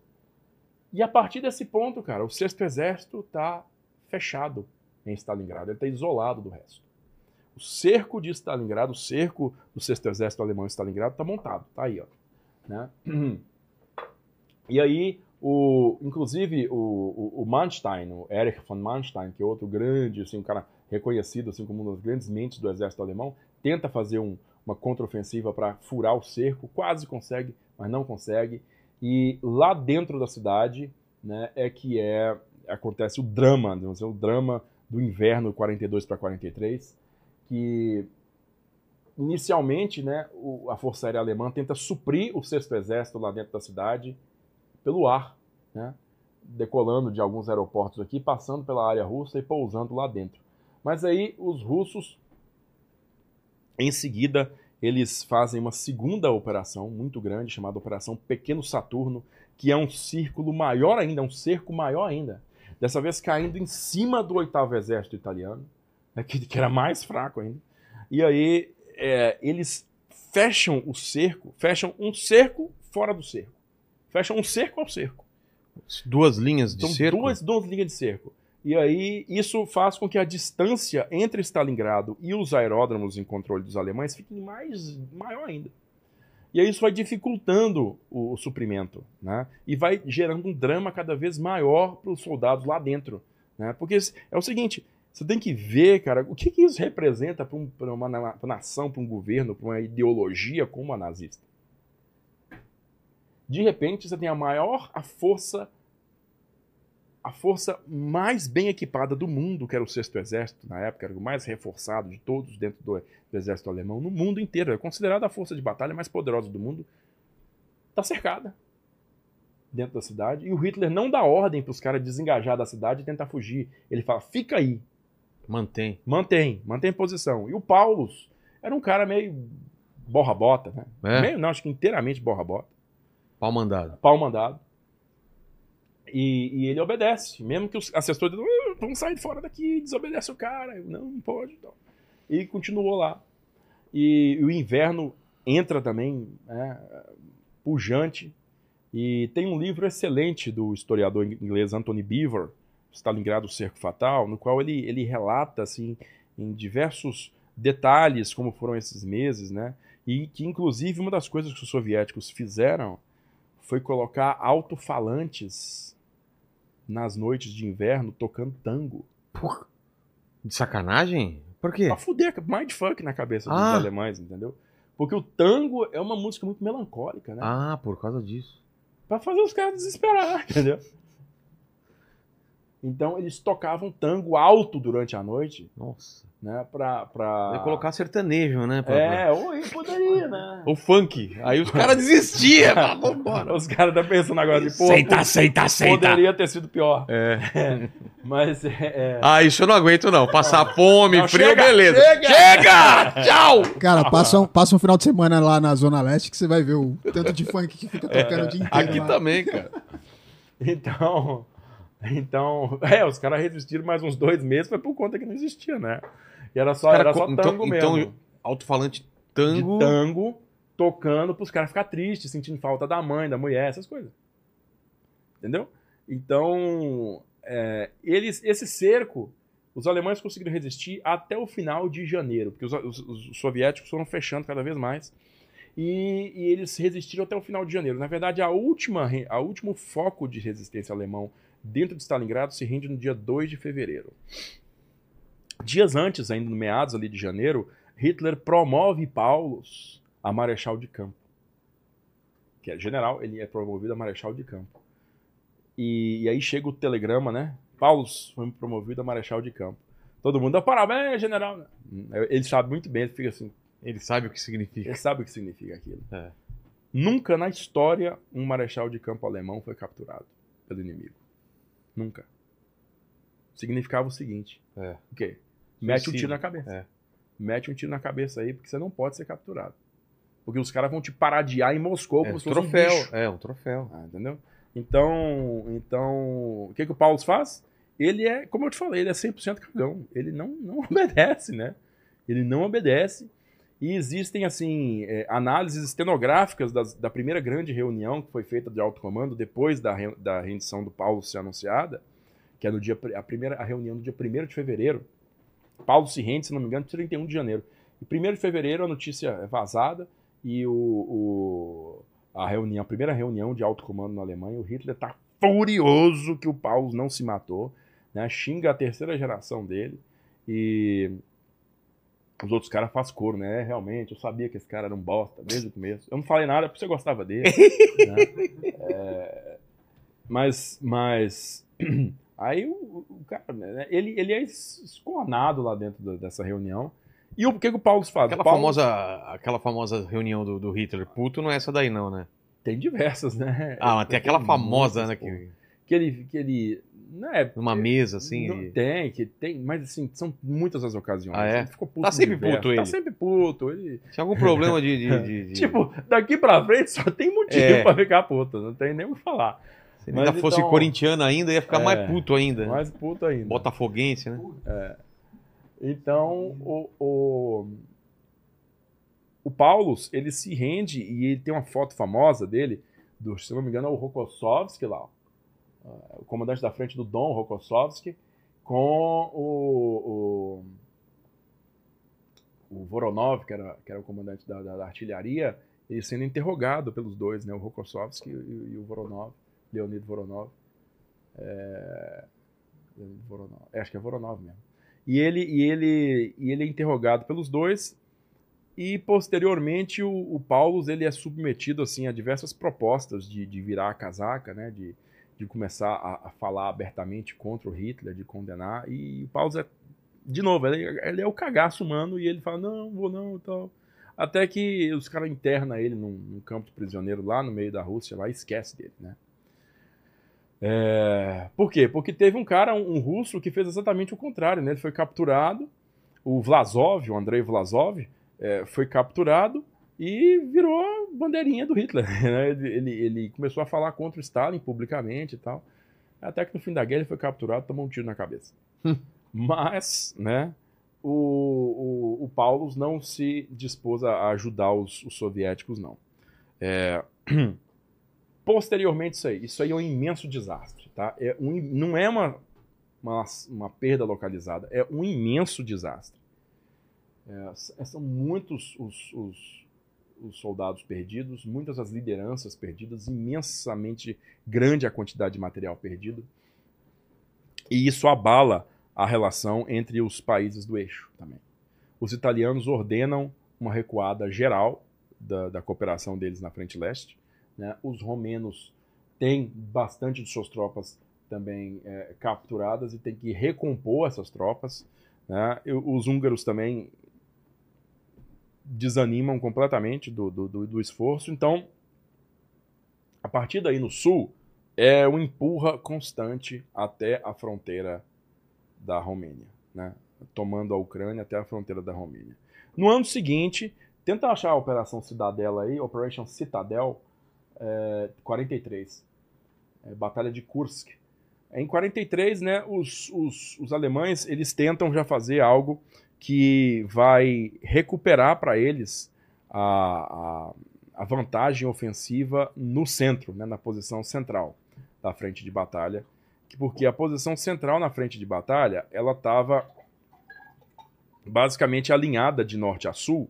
E a partir desse ponto, cara, o sexto exército está fechado em Stalingrado. Ele está isolado do resto. O cerco de Stalingrado, o cerco do sexto exército alemão em Stalingrado está montado. Tá aí, ó. Né? E aí, o, inclusive, o, o, o Manstein, o Erich von Manstein, que é outro grande, assim, um cara reconhecido assim, como uma das grandes mentes do exército alemão, tenta fazer um- uma contraofensiva para furar o cerco, quase consegue, mas não consegue. E lá dentro da cidade né, é que é acontece o drama, dizer, o drama do inverno 42 para 43, que inicialmente né, a Força Aérea Alemã tenta suprir o sexto exército lá dentro da cidade pelo ar, né, decolando de alguns aeroportos aqui, passando pela área russa e pousando lá dentro. Mas aí os russos, em seguida, eles fazem uma segunda operação muito grande, chamada Operação Pequeno Saturno, que é um círculo maior ainda, um cerco maior ainda. Dessa vez caindo em cima do oitavo exército italiano, né, que, que era mais fraco ainda. E aí é, eles fecham o cerco, fecham um cerco fora do cerco. Fecham um cerco ao cerco. Duas linhas de São cerco? duas, duas linhas de cerco. E aí isso faz com que a distância entre Stalingrado e os aeródromos em controle dos alemães fique mais maior ainda. E aí isso vai dificultando o, o suprimento, né? E vai gerando um drama cada vez maior para os soldados lá dentro, né? Porque é o seguinte, você tem que ver, cara, o que, que isso representa para um, uma pra nação, para um governo, para uma ideologia como a nazista. De repente, você tem a maior, a força a força mais bem equipada do mundo, que era o Sexto Exército, na época, era o mais reforçado de todos dentro do, do exército alemão, no mundo inteiro. É considerada a força de batalha mais poderosa do mundo. Está cercada dentro da cidade. E o Hitler não dá ordem para os caras desengajar da cidade e tentar fugir. Ele fala: fica aí, Mantém. mantém, mantém posição. E o Paulus era um cara meio borra-bota, né? É? Meio, não, acho que inteiramente borra-bota Pau mandado. pau mandado. E, e ele obedece, mesmo que os assessores "Ah, vamos sair fora daqui, desobedece o cara. Eu, não, não pode. Então. E continuou lá. E, o inverno entra também, né, pujante. E tem um livro excelente do historiador inglês Anthony Beaver, Stalingrado, o Cerco Fatal, no qual ele, ele relata assim em diversos detalhes como foram esses meses, né? E que inclusive uma das coisas que os soviéticos fizeram foi colocar alto-falantes nas noites de inverno tocando tango. Porra. De sacanagem? Por quê? Pra fuder, mindfuck na cabeça dos Ah. alemães, entendeu? Porque o tango é uma música muito melancólica, né? Ah, por causa disso. Pra fazer os caras desesperar, entendeu? Então eles tocavam tango alto durante a noite, Nossa. né? Pra. pra... Ia colocar sertanejo, né? pra- É, oi, poderia, né? O funk. Aí os caras desistiam. Vambora. Os caras estão pensando agora de pô, Aceita, aceita, aceita. poderia ter sido pior. É. Mas é. é- Ah, isso eu não aguento, não. Passar fome, Não, frio, chega, beleza. chega! chega! Tchau! Cara, passa um, passa um final de semana lá na Zona Leste que você vai ver o tanto de funk que fica tocando o dia inteiro. Aqui lá. também, cara. Então. Então. É, os caras resistiram mais uns dois meses, foi por conta que não existia, né? E era só, era só co- tango então, mesmo. Então, alto-falante de tango. tango tocando pros caras ficar tristes, sentindo falta da mãe, da mulher, essas coisas. Entendeu? Então, é, eles, esse cerco, os alemães conseguiram resistir até o final de janeiro, porque os, os- os soviéticos foram fechando cada vez mais. E, e eles resistiram até o final de janeiro. Na verdade, a última, a último foco de resistência alemão dentro de Stalingrado se rende no dia 2 de fevereiro. Dias antes, ainda no meados ali de janeiro, Hitler promove Paulus a marechal de campo. Que é general, ele é promovido a marechal de campo. E, e aí chega o telegrama, né? Paulus foi promovido a marechal de campo. Todo mundo, "Ah, parabéns, general. Ele sabe muito bem, ele fica assim, Ele sabe o que significa. ele sabe o que significa aquilo. É. Nunca na história um marechal de campo alemão foi capturado pelo inimigo. Nunca. Significava o seguinte: É. o quê? Mete um tiro na cabeça. É. Mete um tiro na cabeça aí, porque você não pode ser capturado. Porque os caras vão te paradiar em Moscou É como um um troféu. bicho. É, um troféu. Ah, entendeu? Então, então, o que, que o Paulo faz? Ele é, como eu te falei, ele é 100% cagão. Ele não, não obedece, né? Ele não obedece. E existem, assim, é, análises estenográficas das- da primeira grande reunião que foi feita de alto comando depois da, re- da rendição do Paulo ser anunciada, que é no dia, a primeira a reunião do dia 1 de fevereiro. Paulo se rende, se não me engano, 31 de janeiro. E 1 de fevereiro a notícia é vazada e o, o- a reunião, a primeira reunião de alto comando na Alemanha, o Hitler está furioso que o Paulo não se matou, né? Xinga a terceira geração dele e os outros caras fazem coro, né? É, Realmente, eu sabia que esse cara era um bosta desde o começo. Eu não falei nada porque você gostava dele. né? É, mas, mas aí o, o cara, né? ele, ele é escornado lá dentro da- dessa reunião. E o que, que o Paulo faz? Aquela Paulo- famosa, aquela famosa reunião do, do Hitler puto não é essa daí, não, né? Tem diversas, né? Ah, mas tem aquela famosa, né? Que, Que ele, que ele né, numa mesa, assim. não ele- tem, que tem, mas assim, são muitas as ocasiões. Ah, é? Ele ficou puto Tá sempre puto ele. Tá sempre puto. Ele, Tinha algum problema de. de- de- de- Tipo, daqui pra frente só tem motivo É. pra ficar puto, não tem nem o que falar. se ele ainda fosse então- corintiano ainda, ia ficar É. mais puto ainda. Mais puto ainda. Botafoguense, né? Então, o, o, o Paulus, ele se rende e ele tem uma foto famosa dele, do, se não me engano, é o Rokossovski lá, ó. O comandante da frente do Dom Rokossovski, com o, o, o Voronov, que era, que era o comandante da, da- da artilharia, ele sendo interrogado pelos dois, né, o Rokossovski e, e o Voronov, Leonid Voronov. É, Leonid Voronov. É, acho que é Voronov mesmo. E ele, e ele, e ele é interrogado pelos dois e posteriormente o, o Paulus ele é submetido assim a diversas propostas de, de virar a casaca, né, de, de começar a, a falar abertamente contra o Hitler, de condenar. E o Paulus é, de novo, ele, ele é o cagaço humano e ele fala não, vou não, e tal. Até que os caras internam ele num, num campo de prisioneiro lá no meio da Rússia, lá e esquece dele, né? É, Por quê? Porque teve um cara, um, um russo, que fez exatamente o contrário, né? Ele foi capturado, o Vlasov, o Andrei Vlasov, é, foi capturado e virou bandeirinha do Hitler. né? Ele, ele, começou a falar contra o Stalin publicamente e tal. Até que no fim da guerra ele foi capturado tomou um tiro na cabeça. Mas, né, o, o, o Paulus não se dispôs a ajudar os, os soviéticos, não. É, Posteriormente isso aí, isso aí é um imenso desastre, tá? É um, não é uma uma, uma perda localizada. É um imenso desastre. É, são muitos os, os, os soldados perdidos, muitas as lideranças perdidas, imensamente grande a quantidade de material perdido. E isso abala a relação entre os países do eixo também. Os italianos ordenam uma recuada geral da, da cooperação deles na frente leste. Né? Os romenos têm bastante de suas tropas também é, capturadas e tem que recompor essas tropas. Né? Os húngaros também desanimam completamente do, do, do, do esforço. Então, a partir daí no sul, é um empurra constante até a fronteira da Romênia, né? tomando a Ucrânia até a fronteira da Romênia. No ano seguinte, tenta achar a Operação Cidadela aí, Operation Citadel, é, 43, é, Batalha de Kursk. Em 43, né, os, os, os alemães eles tentam já fazer algo que vai recuperar para eles a, a, a, vantagem ofensiva no centro, né, na posição central da frente de batalha, porque a posição central na frente de batalha ela estava basicamente alinhada de norte a sul,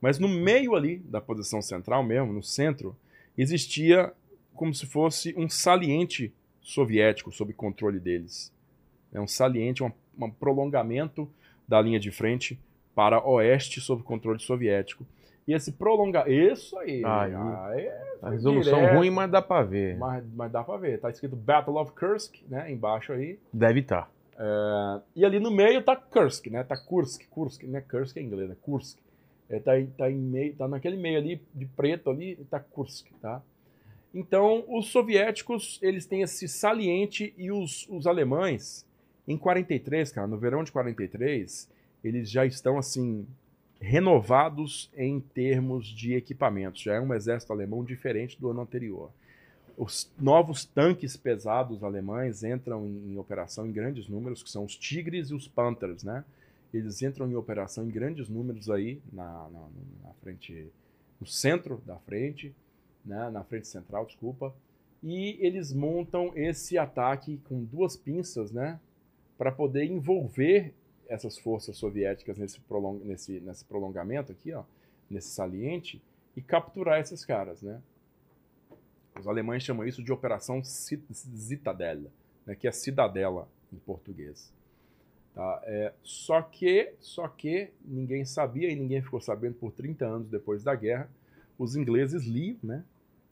mas no meio ali da posição central mesmo, no centro, existia como se fosse um saliente soviético sob controle deles. É um saliente, um, um prolongamento da linha de frente para oeste sob controle soviético. E esse prolongamento. Isso aí. Aí, aí a resolução direto, ruim, mas dá pra ver. Mas, mas dá pra ver. Tá escrito Battle of Kursk, né? Embaixo aí. Deve estar. É, e ali no meio tá Kursk, né? Tá Kursk, Kursk, né? Kursk é inglês, é Kursk. É, tá, tá, em meio, tá naquele meio ali de preto ali, tá Kursk, tá? Então, os soviéticos, eles têm esse saliente e os, os alemães, em 43, cara, no verão de 43, eles já estão, assim, renovados em termos de equipamentos. Já é um exército alemão diferente do ano anterior. Os novos tanques pesados alemães entram em, em, operação em grandes números, que são os Tigres e os Panthers, né? Eles entram em operação em grandes números aí na, na, na frente, no centro da frente, né? na frente central, desculpa, e eles montam esse ataque com duas pinças, né? Para poder envolver essas forças soviéticas nesse, prolong, nesse, nesse prolongamento aqui, ó, nesse saliente, e capturar esses caras, né? Os alemães chamam isso de Operação Citadella, né, que é cidadela em português. Tá? É, só que, só que ninguém sabia e ninguém ficou sabendo por 30 anos depois da guerra. Os ingleses liam, né,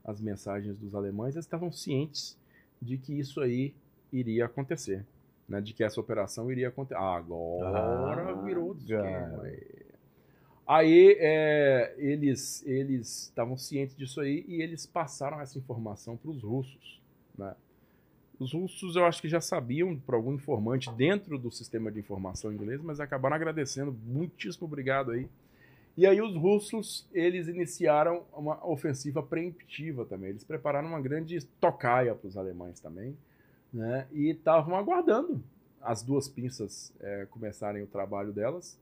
as mensagens dos alemães, eles estavam cientes de que isso aí iria acontecer, né, de que essa operação iria acontecer. Agora ah, virou outro esquema. Aí é, eles eles estavam cientes disso aí e eles passaram essa informação para os russos. Né? Os russos eu acho que já sabiam por algum informante dentro do sistema de informação inglês, mas acabaram agradecendo, muitíssimo obrigado aí. E aí os russos eles iniciaram uma ofensiva preemptiva também. Eles prepararam uma grande tocaia para os alemães também, né? E estavam aguardando as duas pinças é, começarem o trabalho delas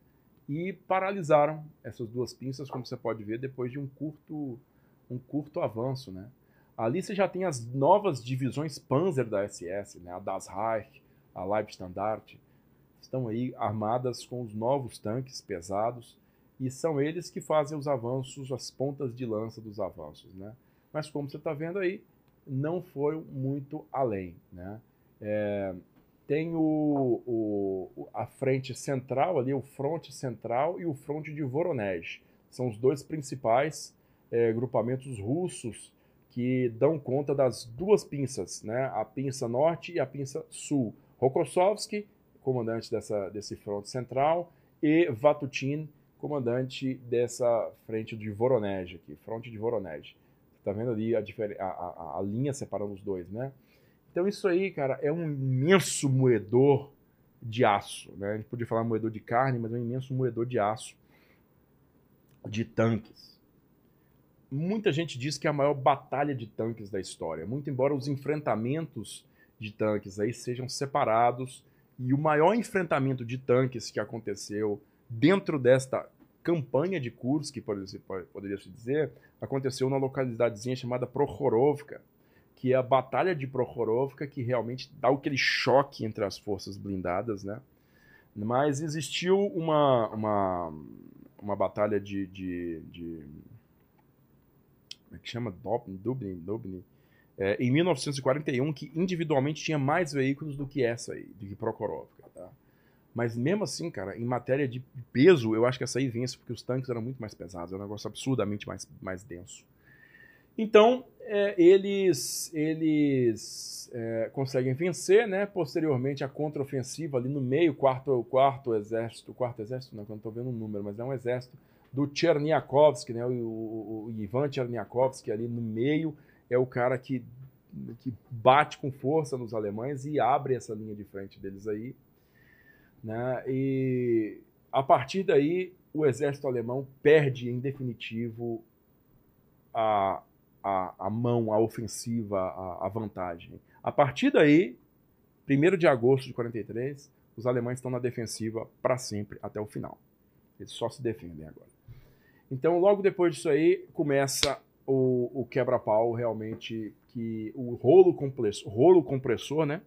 e paralisaram essas duas pinças, como você pode ver, depois de um curto, um curto avanço. Né? Ali você já tem as novas divisões Panzer da SS, né? a Das Reich, a Leibstandarte, estão aí armadas com os novos tanques pesados e são eles que fazem os avanços, as pontas de lança dos avanços. Né? Mas como você está vendo aí, não foi muito além. Né? É, tem o, o, a frente central ali, o fronte central e o fronte de Voronezh. São os dois principais é, grupamentos russos que dão conta das duas pinças, né? a pinça norte e a pinça sul. Rokossovsky, comandante dessa, desse fronte central, e Vatutin, comandante dessa frente de Voronezh aqui, fronte de Voronezh. Está vendo ali a, a, a, a linha separando os dois, né? Então isso aí, cara, é um imenso moedor de aço. Né? A gente podia falar moedor de carne, mas é um imenso moedor de aço de tanques. Muita gente diz que é a maior batalha de tanques da história, muito embora os enfrentamentos de tanques aí sejam separados e o maior enfrentamento de tanques que aconteceu dentro desta campanha de Kursk, poderia se dizer, aconteceu numa localidadezinha chamada Prokhorovka, que é a Batalha de Prokhorovka, que realmente dá aquele choque entre as forças blindadas, né? Mas existiu uma, uma, uma batalha de, de, de como é que chama? Dublin, Dublin é, em 1941, que individualmente tinha mais veículos do que essa aí, do que Prokhorovka, tá? Mas mesmo assim, cara, em matéria de peso, eu acho que essa aí vence, porque os tanques eram muito mais pesados, é um negócio absurdamente mais, mais denso. Então, é, eles, eles é, conseguem vencer, né? Posteriormente, a contraofensiva ali no meio, quarto, quarto exército, quarto exército, não, eu não estou vendo o número, mas é um exército do Cherniakovsky, né? O, o, o Ivan Cherniakovsky ali no meio é o cara que, que bate com força nos alemães e abre essa linha de frente deles aí. Né? E a partir daí, o exército alemão perde em definitivo a, a, a mão, a ofensiva, a, a vantagem. A partir daí, 1 de agosto de 43, os alemães estão na defensiva para sempre, até o final. Eles só se defendem agora. Então, logo depois disso aí, começa o, o quebra-pau realmente, que o rolo compressor, rolo compressor, né,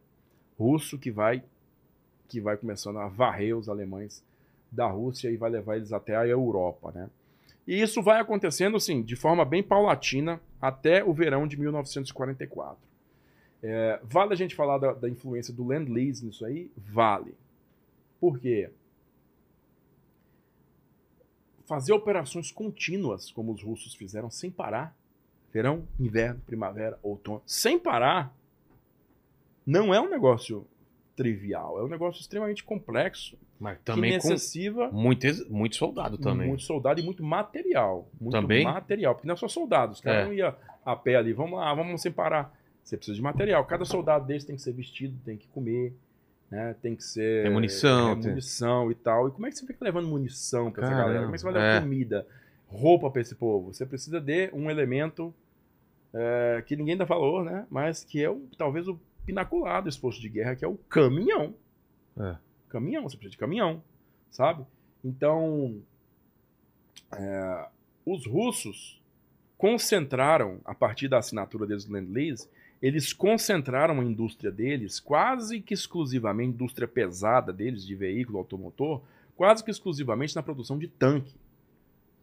russo, que vai, que vai começando a varrer os alemães da Rússia e vai levar eles até a Europa, né. E isso vai acontecendo, assim, de forma bem paulatina até o verão de 1944. É, vale a gente falar da, da influência do Land-Lease nisso aí? Vale. Por quê? fazer operações contínuas, como os russos fizeram, sem parar, verão, inverno, primavera, outono, sem parar, não é um negócio trivial, é um negócio extremamente complexo. Mas também que necessiva com muito, muito soldado também. Muito soldado e muito material. Muito Também? material. Porque não é só soldados. Cada É. um ia a pé ali. Vamos lá, vamos separar. Você precisa de material. Cada soldado desse tem que ser vestido, tem que comer, né? Tem que ser. Tem munição, é, tem- munição e tal. E como é que você fica levando munição pra essa galera? Como é que você vai levar é. comida, roupa pra esse povo? Você precisa de um elemento é, que ninguém dá valor, né? Mas que é o, talvez o pinacular do esforço de guerra, que é o caminhão. É. Caminhão, você precisa de caminhão, sabe? Então, é, os russos concentraram, a partir da assinatura deles do Land-Lease, eles concentraram a indústria deles, quase que exclusivamente, a indústria pesada deles, de veículo automotor, quase que exclusivamente na produção de tanque.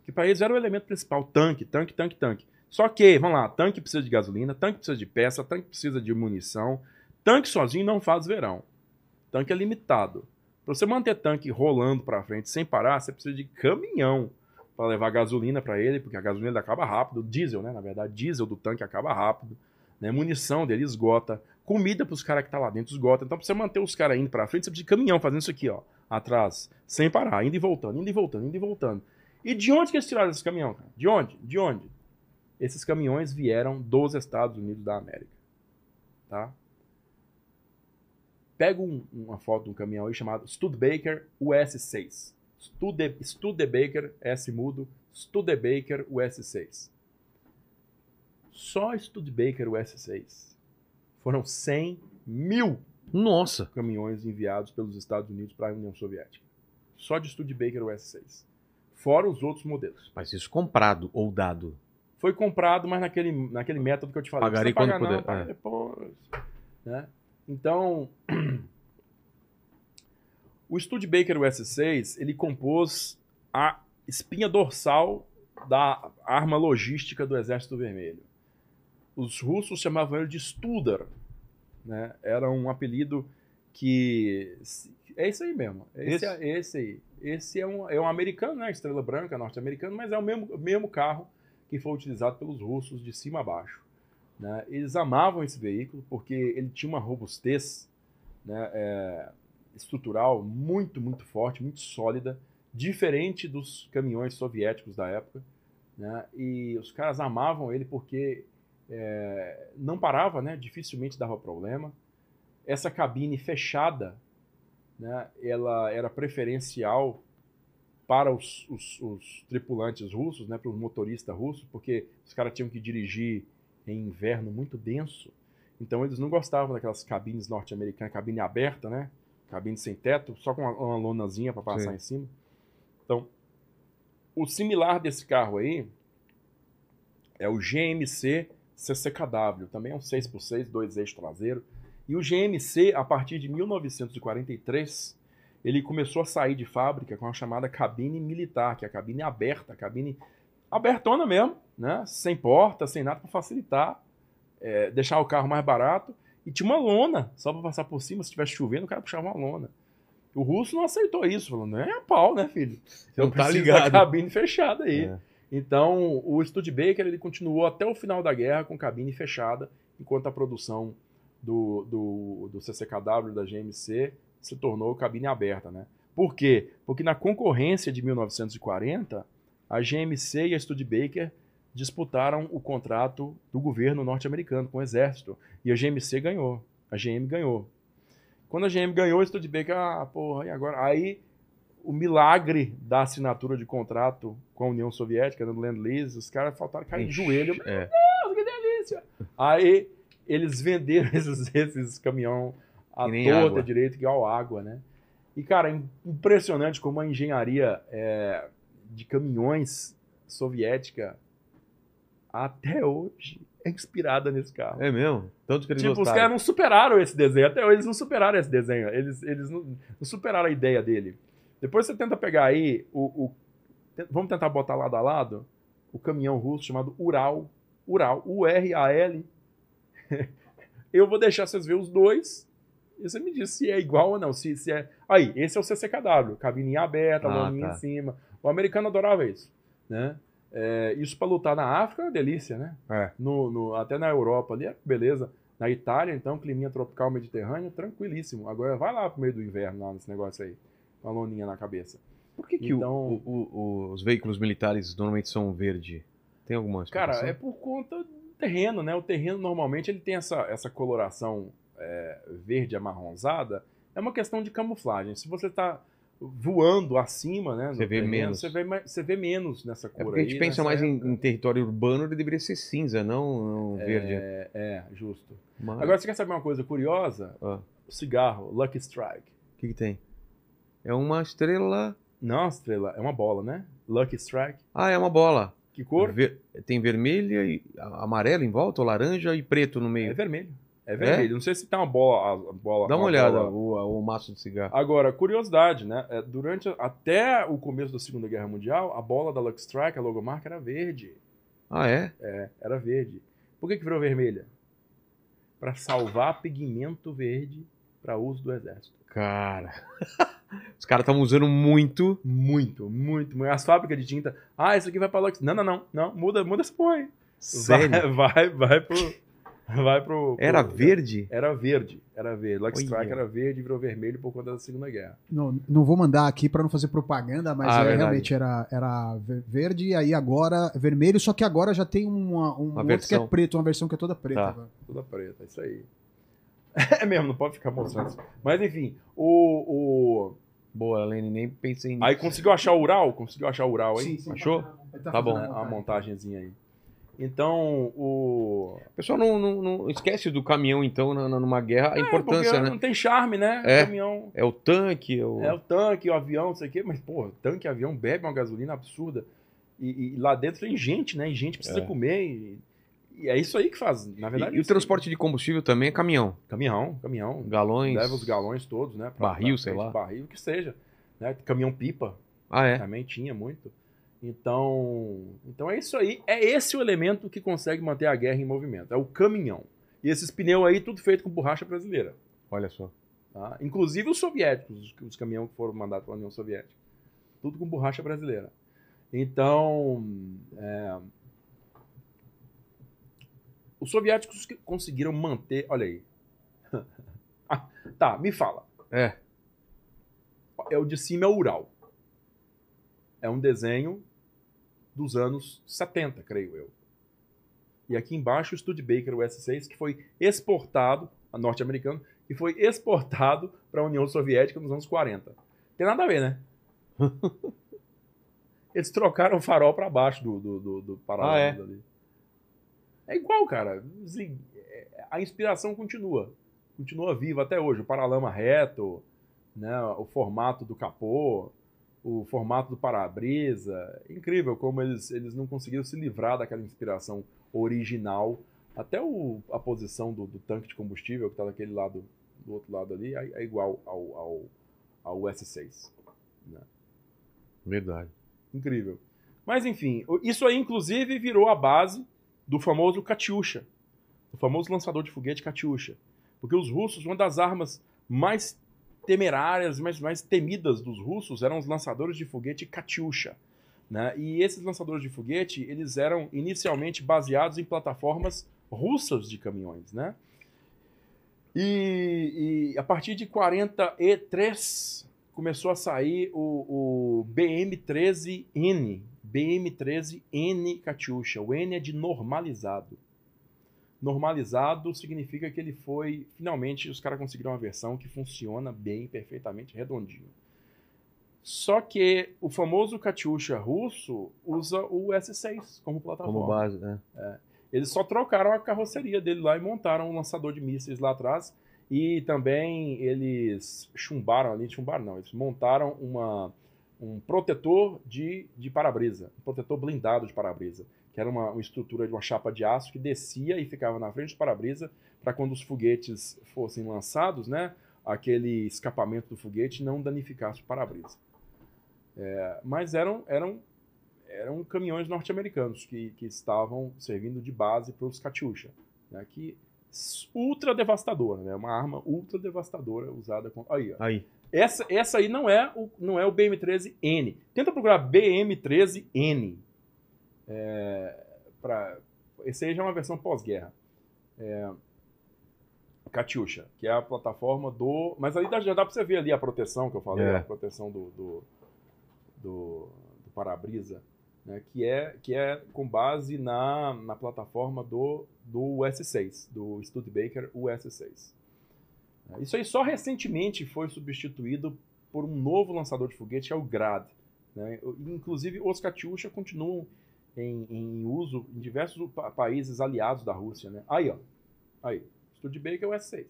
Que para eles era o elemento principal, tanque, tanque, tanque, tanque. Só que, vamos lá, tanque precisa de gasolina, tanque precisa de peça, tanque precisa de munição. Tanque sozinho não faz verão. Tanque é limitado. Para você manter tanque rolando para frente sem parar, você precisa de caminhão para levar gasolina para ele, porque a gasolina acaba rápido, diesel, né? Na verdade, diesel do tanque acaba rápido, né? Munição dele esgota, comida para os caras que tá lá dentro esgota. Então, para você manter os caras indo para frente, você precisa de caminhão fazendo isso aqui, ó, atrás, sem parar, indo e voltando, indo e voltando, indo e voltando. E de onde que eles tiraram esse caminhão, cara? De onde? De onde? Esses caminhões vieram dos Estados Unidos da América, tá? Pega um- uma foto de um caminhão aí chamado Studebaker US6. Stude, Studebaker S mudo, Studebaker US6. Só Studebaker US6 foram 100 mil Nossa. caminhões enviados pelos Estados Unidos para a União Soviética. Só de Studebaker US6. Fora os outros modelos. Mas isso comprado ou dado. Foi comprado, mas naquele, naquele método que eu te falei. Pagarei precisa quando pagar, puder, não, é. depois. Né? Então, o Studebaker US6, ele compôs a espinha dorsal da arma logística do Exército Vermelho. Os russos chamavam ele de Studer. Né? Era um apelido que... É isso aí mesmo. Esse, Esse? é esse aí. Esse é um, é um americano, né? Estrela branca, norte-americano, mas é o mesmo, mesmo carro que foi utilizado pelos russos de cima a baixo. Né? Eles amavam esse veículo porque ele tinha uma robustez né, é, estrutural muito, muito forte, muito sólida, diferente dos caminhões soviéticos da época. né? E os caras amavam ele porque é, não parava, né? dificilmente dava problema. Essa cabine fechada, né? ela era preferencial para os, os- os tripulantes russos, né, para os motoristas russos, porque os caras tinham que dirigir em inverno muito denso, então eles não gostavam daquelas cabines norte-americanas, cabine aberta, né, cabine sem teto, só com uma, uma lonazinha para passar Sim. em cima. Então, o similar desse carro aí é o GMC CCKW, também é um 6x6, dois eixos traseiro. E o GMC, a partir de 1943, ele começou a sair de fábrica com a chamada cabine militar, que é a cabine aberta, a cabine abertona mesmo, né? sem porta, sem nada para facilitar, é, deixar o carro mais barato. E tinha uma lona, só para passar por cima, se estivesse chovendo, o cara puxava uma lona. O russo não aceitou isso, falou, não é a pau, né, filho? Você não tá ligado. da cabine fechada aí. É. Então, o Studebaker ele continuou até o final da guerra com cabine fechada, enquanto a produção do, do, do CCKW, da GMC, se tornou cabine aberta. Né? Por quê? Porque na concorrência de 1940, a GMC e a Studebaker disputaram o contrato do governo norte-americano com o exército. E a GMC ganhou. A GM ganhou. Quando a GM ganhou, a Studebaker, ah, porra, e agora? Aí o milagre da assinatura de contrato com a União Soviética, no Land Lease, os caras faltaram cair de joelho. Meu É. Deus, que delícia! Aí eles venderam esses, esses caminhão nem torta direito, igual água, né? E, cara, im- impressionante como a engenharia é, de caminhões soviética até hoje é inspirada nesse carro. É mesmo? Tanto que eles Tipo, os gostaram. caras não superaram esse desenho. Até hoje eles não superaram esse desenho. Eles, eles não, não superaram a ideia dele. Depois você tenta pegar aí o. o- vamos tentar botar lado a lado o caminhão russo chamado Ural. Ural. U-R-A-L. Eu vou deixar vocês ver os dois. E você me diz se é igual ou não. Se, se é... Aí, esse é o CCKW. Cabininha aberta, Ah, tá. em cima. O americano adorava isso. Né? É, isso para lutar na África é uma delícia, né? É. no, no- até na Europa ali, é beleza. Na Itália, então, climinha tropical mediterrâneo, tranquilíssimo. Agora vai lá pro meio do inverno, lá nesse negócio aí. Com a loninha na cabeça. Por que, que o- Então- o- o- os veículos militares normalmente são verde? Tem alguma Cara, explicação? é por conta do terreno, né? O terreno normalmente ele tem essa, essa coloração é, verde amarronzada. É uma questão de camuflagem. Se você tá voando acima, né? Você vê terreno, menos. Você vê, você vê menos nessa cor É porque a gente aí, pensa nessa mais em, em território urbano, ele deveria ser cinza, não, não verde. É, é, justo. Mas- Agora, você quer saber uma coisa curiosa? Ah, O cigarro, Lucky Strike. o que, que tem? É uma estrela. Não, estrela, é uma bola, né? Lucky Strike. Ah, é uma bola. Que cor? Ver- Tem vermelha e amarelo em volta, ou laranja e preto no É meio. vermelho. É vermelho. Não sei se tem uma bola. A bola Dá uma a olhada, bola- o, o maço de cigarro. Agora, curiosidade, né? É, Durante até o começo da Segunda Guerra Mundial, a bola da Lux Strike, a logomarca, era verde. Ah, é? É, era verde. Por que, que virou vermelha? Para salvar pigmento verde para uso do exército. Cara. Os caras estavam usando muito. Muito, muito, muito. As fábricas de tinta. Ah, isso aqui vai para Lux. Não, não, não, não. Muda, muda essa porra aí. Sério? Vai, vai, vai pro. Vai pro. Era pro- verde? Era verde, era verde. Olha. Strike era verde e virou vermelho por conta da Segunda Guerra. Não, não vou mandar aqui pra não fazer propaganda, mas Ah, é, realmente era, era ver- verde e aí agora é vermelho, só que agora já tem uma, um Uma outro que versão. é preto, uma versão que é toda preta. Tá. Toda preta, isso aí. É mesmo, não pode ficar mostrando isso. Mas enfim, o. o... Boa, Lene, nem pensei nisso. Aí conseguiu achar o Ural? Conseguiu achar o Ural aí? Sim, sim. Achou? Ele Tá fazendo bom. a montagenzinha aí. Então, o. O pessoal não, não, não esquece do caminhão, então, na- numa guerra, a importância, É, porque né? Não tem charme, né? É. O caminhão. É o tanque, é o... É o tanque, o avião, não sei o quê, mas, pô, tanque avião bebe uma gasolina absurda. E, e lá dentro tem gente, né? E gente precisa É. comer. E, e é isso aí que faz, na verdade. E, e o transporte de combustível também é caminhão. Caminhão, caminhão. Galões. Leva os galões todos, né? pra- Barril, pra sei lá. Barril, o que seja. Né? Caminhão pipa Ah, é? também tinha muito. Então, então é isso aí. É esse o elemento que consegue manter a guerra em movimento. É o caminhão. E esses pneus aí, tudo feito com borracha brasileira. Olha só. tá? Inclusive os soviéticos, os, os caminhões que foram mandados pela União Soviética. Tudo com borracha brasileira. Então, é, os soviéticos que conseguiram manter. Olha aí. Ah, tá, me fala. É. É o de cima é o Ural. É um desenho dos anos 70, creio eu. E aqui embaixo o Studebaker, o S6, que foi exportado, a norte-americano, que foi exportado para a União Soviética nos anos 40. Tem nada a ver, né? Eles trocaram o farol para baixo do, do, do, do paralelo Ah, é? ali. É igual, cara. Assim, é- A inspiração continua. Continua viva até hoje. O paralama reto, né, o formato do capô, o formato do para-brisa. Incrível como eles, eles não conseguiram se livrar daquela inspiração original Até o, a posição do, do tanque de combustível, que está daquele lado, do outro lado ali, é, é igual ao, ao, ao S6. né? Verdade. Incrível. Mas enfim, isso aí inclusive virou a base do famoso Katyusha, o famoso lançador de foguete Katyusha. Porque os russos, uma das armas mais temerárias, mais, mais temidas dos russos eram os lançadores de foguete Katyusha. Né? E esses lançadores de foguete, eles eram inicialmente baseados em plataformas russas de caminhões, né? E, e a partir de 43 começou a sair o, o BM-13N, BM-13N Katyusha. O N é de normalizado. Normalizado significa que ele foi, finalmente, os caras conseguiram uma versão que funciona bem, perfeitamente redondinho. Só que o famoso Katyusha russo usa o S6 como plataforma. Como base, né? Eles só trocaram a carroceria dele lá e montaram um lançador de mísseis lá atrás. E também eles chumbaram ali, chumbaram não, eles montaram uma, um protetor de, de para-brisa, um protetor blindado de para-brisa, que era uma, uma estrutura de uma chapa de aço que descia e ficava na frente do para-brisa para quando os foguetes fossem lançados, né, aquele escapamento do foguete não danificasse o para-brisa. É, mas eram, eram eram caminhões norte-americanos que, que estavam servindo de base para os Katyusha, né, que ultra devastadora, né, uma arma ultra devastadora usada com aí, ó. Aí. Essa, essa aí não é o não é o BM13N. Tenta procurar BM13N. É, pra, esse aí já é uma versão pós-guerra. É, Katyusha, que é a plataforma do. Mas ali dá- já dá para você ver ali a proteção que eu falei, É. a proteção do, do, do, do para-brisa, né, que, é, que é com base na, na plataforma do, do US6, do Studebaker US6. É, Isso aí só recentemente foi substituído por um novo lançador de foguete, que é o Grad. né? Inclusive, os Katyusha continuam em, em uso em diversos pa- países aliados da Rússia. Né? Aí, ó. Aí. Studebaker US6.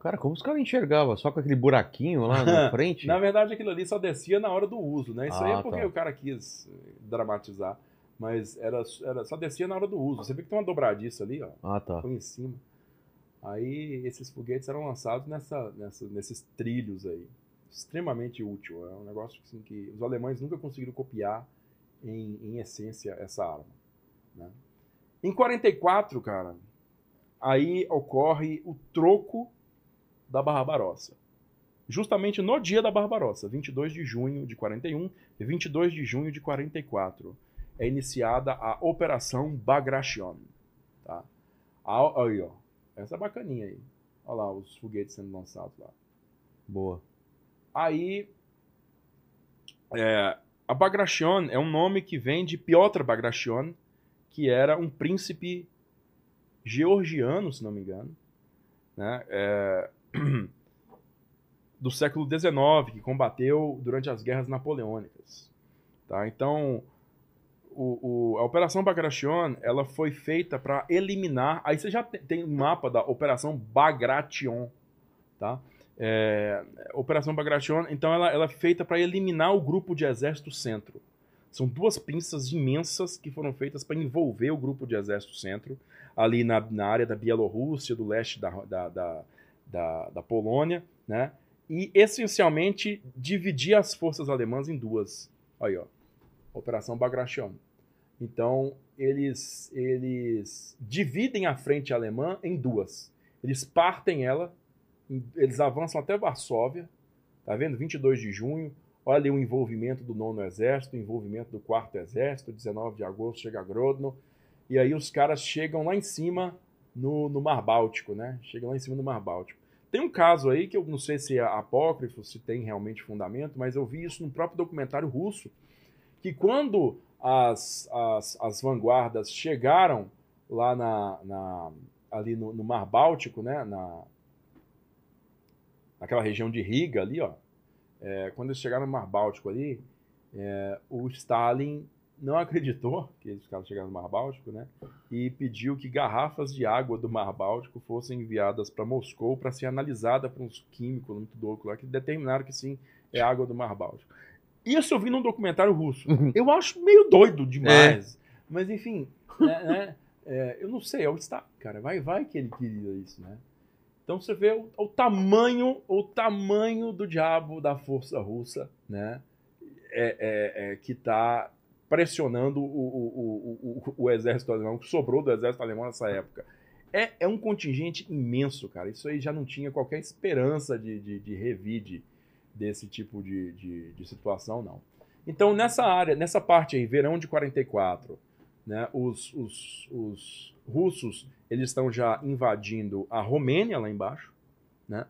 Cara, como os caras enxergavam? Só com aquele buraquinho lá na frente? Na verdade, aquilo ali só descia na hora do uso, né? Isso aí Ah, é porque tá. o cara quis eh, dramatizar. Mas era, era, só descia na hora do uso. Você vê que tem uma dobradiça ali, ó. Ah, tá. Foi em cima. Aí esses foguetes eram lançados nessa, nessa, nesses trilhos aí. Extremamente útil. É um negócio assim, que os alemães nunca conseguiram copiar em, em essência essa arma. né? Em 44, cara, aí ocorre o troco da Barbarossa. Justamente no dia da Barbarossa, 22 de junho de 41 e 22 de junho de 44, é iniciada a Operação Bagration. Tá? Aí, ó. Essa é bacaninha aí. Olha lá os foguetes sendo lançados lá. Boa. Aí, é, a Bagration é um nome que vem de Piotr Bagration, que era um príncipe georgiano, se não me engano, né? É, do século XIX, que combateu durante as guerras napoleônicas. Tá? Então, o, o- a Operação Bagration ela foi feita para eliminar. Aí você já te- tem um mapa da Operação Bagration. Tá? É, Operação Bagration, então ela, ela é feita para eliminar o grupo de exército centro. São duas pinças imensas que foram feitas para envolver o grupo de exército centro, ali na, na área da Bielorrússia, do leste da, da, da, da, da Polônia, né? E essencialmente dividir as forças alemãs em duas. Aí, ó. Operação Bagration. Então, eles, eles dividem a frente alemã em duas. Eles partem ela, eles avançam até Varsóvia, tá vendo? 22 de junho. Olha o envolvimento do nono exército, o envolvimento do quarto exército, 19 de agosto chega Grodno. E aí os caras chegam lá em cima no, no Mar Báltico, né? Chegam lá em cima do Mar Báltico. Tem um caso aí que eu não sei se é apócrifo, se tem realmente fundamento, mas eu vi isso no próprio documentário russo, que quando as, as, as vanguardas chegaram lá na, na- ali no, no Mar Báltico, né? Na, naquela região de Riga ali, ó. é, quando eles chegaram no Mar Báltico ali, é, o Stalin não acreditou que eles ficaram chegando no Mar Báltico, né? E pediu que garrafas de água do Mar Báltico fossem enviadas para Moscou para ser analisada por uns químicos muito loucos lá que determinaram que sim, é água do Mar Báltico. Isso eu vi num documentário russo. Eu acho meio doido demais. Mas enfim, né, né, é, eu não sei, é o Estado, cara. Vai, vai que ele queria isso, né? Então você vê o, o tamanho, o tamanho do diabo da força russa, né? É, é, é, que está pressionando o, o, o, o, exército alemão, que sobrou do exército alemão nessa época. É, é um contingente imenso, cara. Isso aí já não tinha qualquer esperança de, de, de revide desse tipo de, de, de situação, não. Então, nessa área, nessa parte aí, verão de 44, né, os, os, os russos eles estão já invadindo a Romênia lá embaixo, né?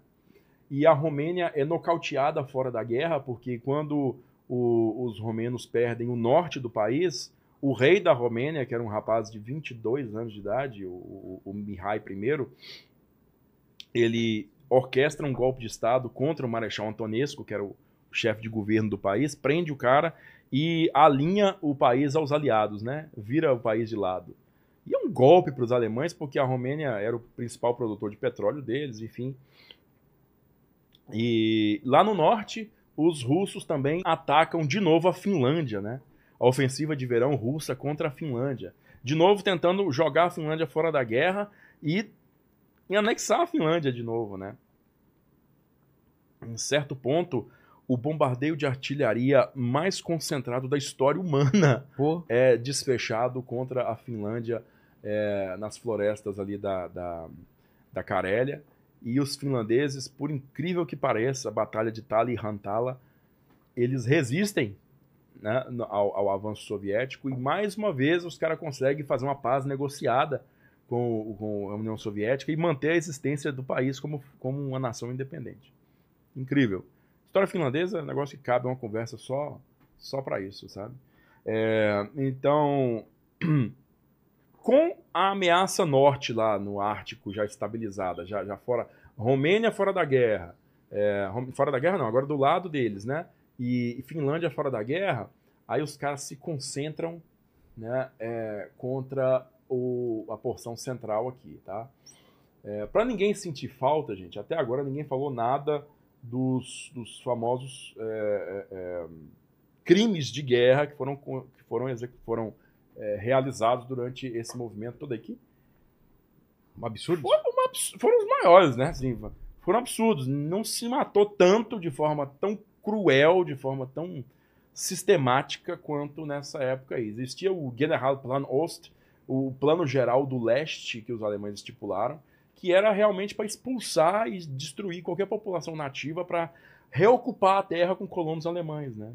E a Romênia é nocauteada fora da guerra, porque quando o, os romenos perdem o norte do país, o rei da Romênia, que era um rapaz de 22 anos de idade, o, o, o Mihai I, ele orquestra um golpe de Estado contra o Marechal Antonesco, que era o chefe de governo do país, prende o cara e alinha o país aos aliados, né? Vira o país de lado. E é um golpe para os alemães, porque a Romênia era o principal produtor de petróleo deles, enfim. E lá no norte, os russos também atacam de novo a Finlândia, né? A ofensiva de verão russa contra a Finlândia. De novo tentando jogar a Finlândia fora da guerra e, e anexar a Finlândia de novo, né? Em certo ponto, o bombardeio de artilharia mais concentrado da história humana Pô. é desfechado contra a Finlândia é, nas florestas ali da, da, da Carélia. E os finlandeses, por incrível que pareça, a batalha de Tali e Hantala, eles resistem né, ao, ao, avanço soviético e mais uma vez os caras conseguem fazer uma paz negociada com, com, a União Soviética e manter a existência do país como, como uma nação independente. Incrível. História finlandesa é um negócio que cabe uma conversa só, só para isso, sabe? É, então, com a ameaça norte lá no Ártico já estabilizada, já, já fora. Romênia fora da guerra. É, fora da guerra não, agora do lado deles, né? E, e Finlândia fora da guerra, aí os caras se concentram né, é, contra o, a porção central aqui, tá? É, para ninguém sentir falta, gente, até agora ninguém falou nada dos, dos famosos é, é, é, crimes de guerra que foram, que foram, foram é, realizados durante esse movimento todo aqui. Um absurdo? Foram, uma, foram os maiores, né? Assim, foram absurdos. Não se matou tanto de forma tão cruel, de forma tão sistemática quanto nessa época aí. Existia o Generalplan Ost, o plano geral do leste que os alemães estipularam, que era realmente para expulsar e destruir qualquer população nativa para reocupar a terra com colonos alemães, né?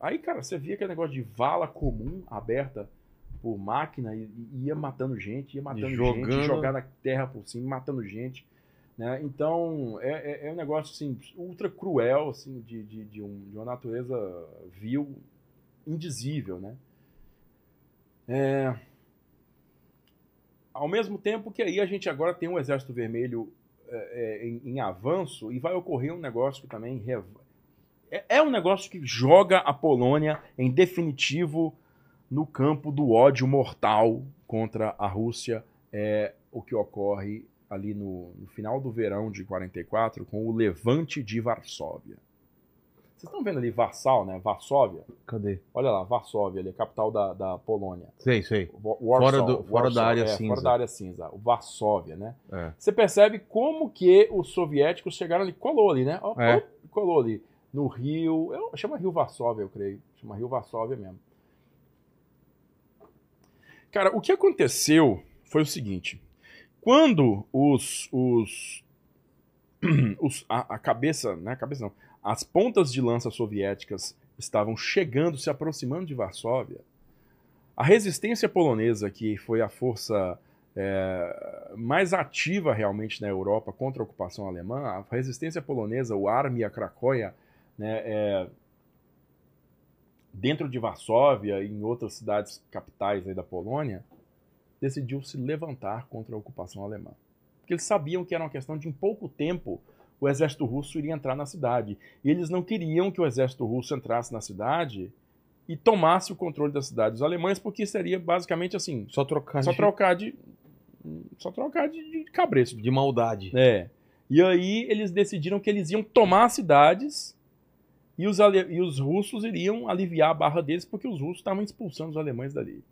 Aí, cara, você via aquele negócio de vala comum aberta por máquina e, ia matando gente, ia matando Jogando... gente, jogar na terra por cima, matando gente. Né? Então, é, é, é, um negócio assim, ultra cruel, assim, de, de, de, um, de uma natureza vil, indizível. Né? É... Ao mesmo tempo que aí a gente agora tem um exército vermelho é, é em, em, avanço e vai ocorrer um negócio que também é, é um negócio que joga a Polônia em definitivo no campo do ódio mortal contra a Rússia. É o que ocorre ali no, no final do verão de 44 com o levante de Varsóvia. Vocês estão vendo ali Varsal, né? Varsóvia? Cadê? Olha lá, Varsóvia, ali, a capital da, da Polônia. Sei, sei. Warsaw, fora, do, fora Warsaw, da área é, cinza. Fora da área cinza. O Varsóvia, né? É. Você percebe como que os soviéticos chegaram ali, colou ali, né? é. Colou ali no Rio. Eu, chama Rio Varsóvia, eu creio. Chama Rio Varsóvia mesmo. Cara, o que aconteceu foi o seguinte. Quando os. os, os a, a, cabeça. Né, a cabeça não. As pontas de lança soviéticas estavam chegando, se aproximando de Varsóvia. A resistência polonesa, que foi a força é, mais ativa realmente na Europa contra a ocupação alemã, a resistência polonesa, o Armia Cracóia, né, é, dentro de Varsóvia e em outras cidades capitais da Polônia, decidiu se levantar contra a ocupação alemã. Porque eles sabiam que era uma questão de, em pouco tempo, o exército russo iria entrar na cidade. E eles não queriam que o exército russo entrasse na cidade e tomasse o controle da cidade. Os alemães, porque seria basicamente assim... Só trocar só de... Trocar de só trocar de, de cabresto. De maldade. É. E aí eles decidiram que eles iam tomar cidades e os, e os russos iriam aliviar a barra deles porque os russos estavam expulsando os alemães dali.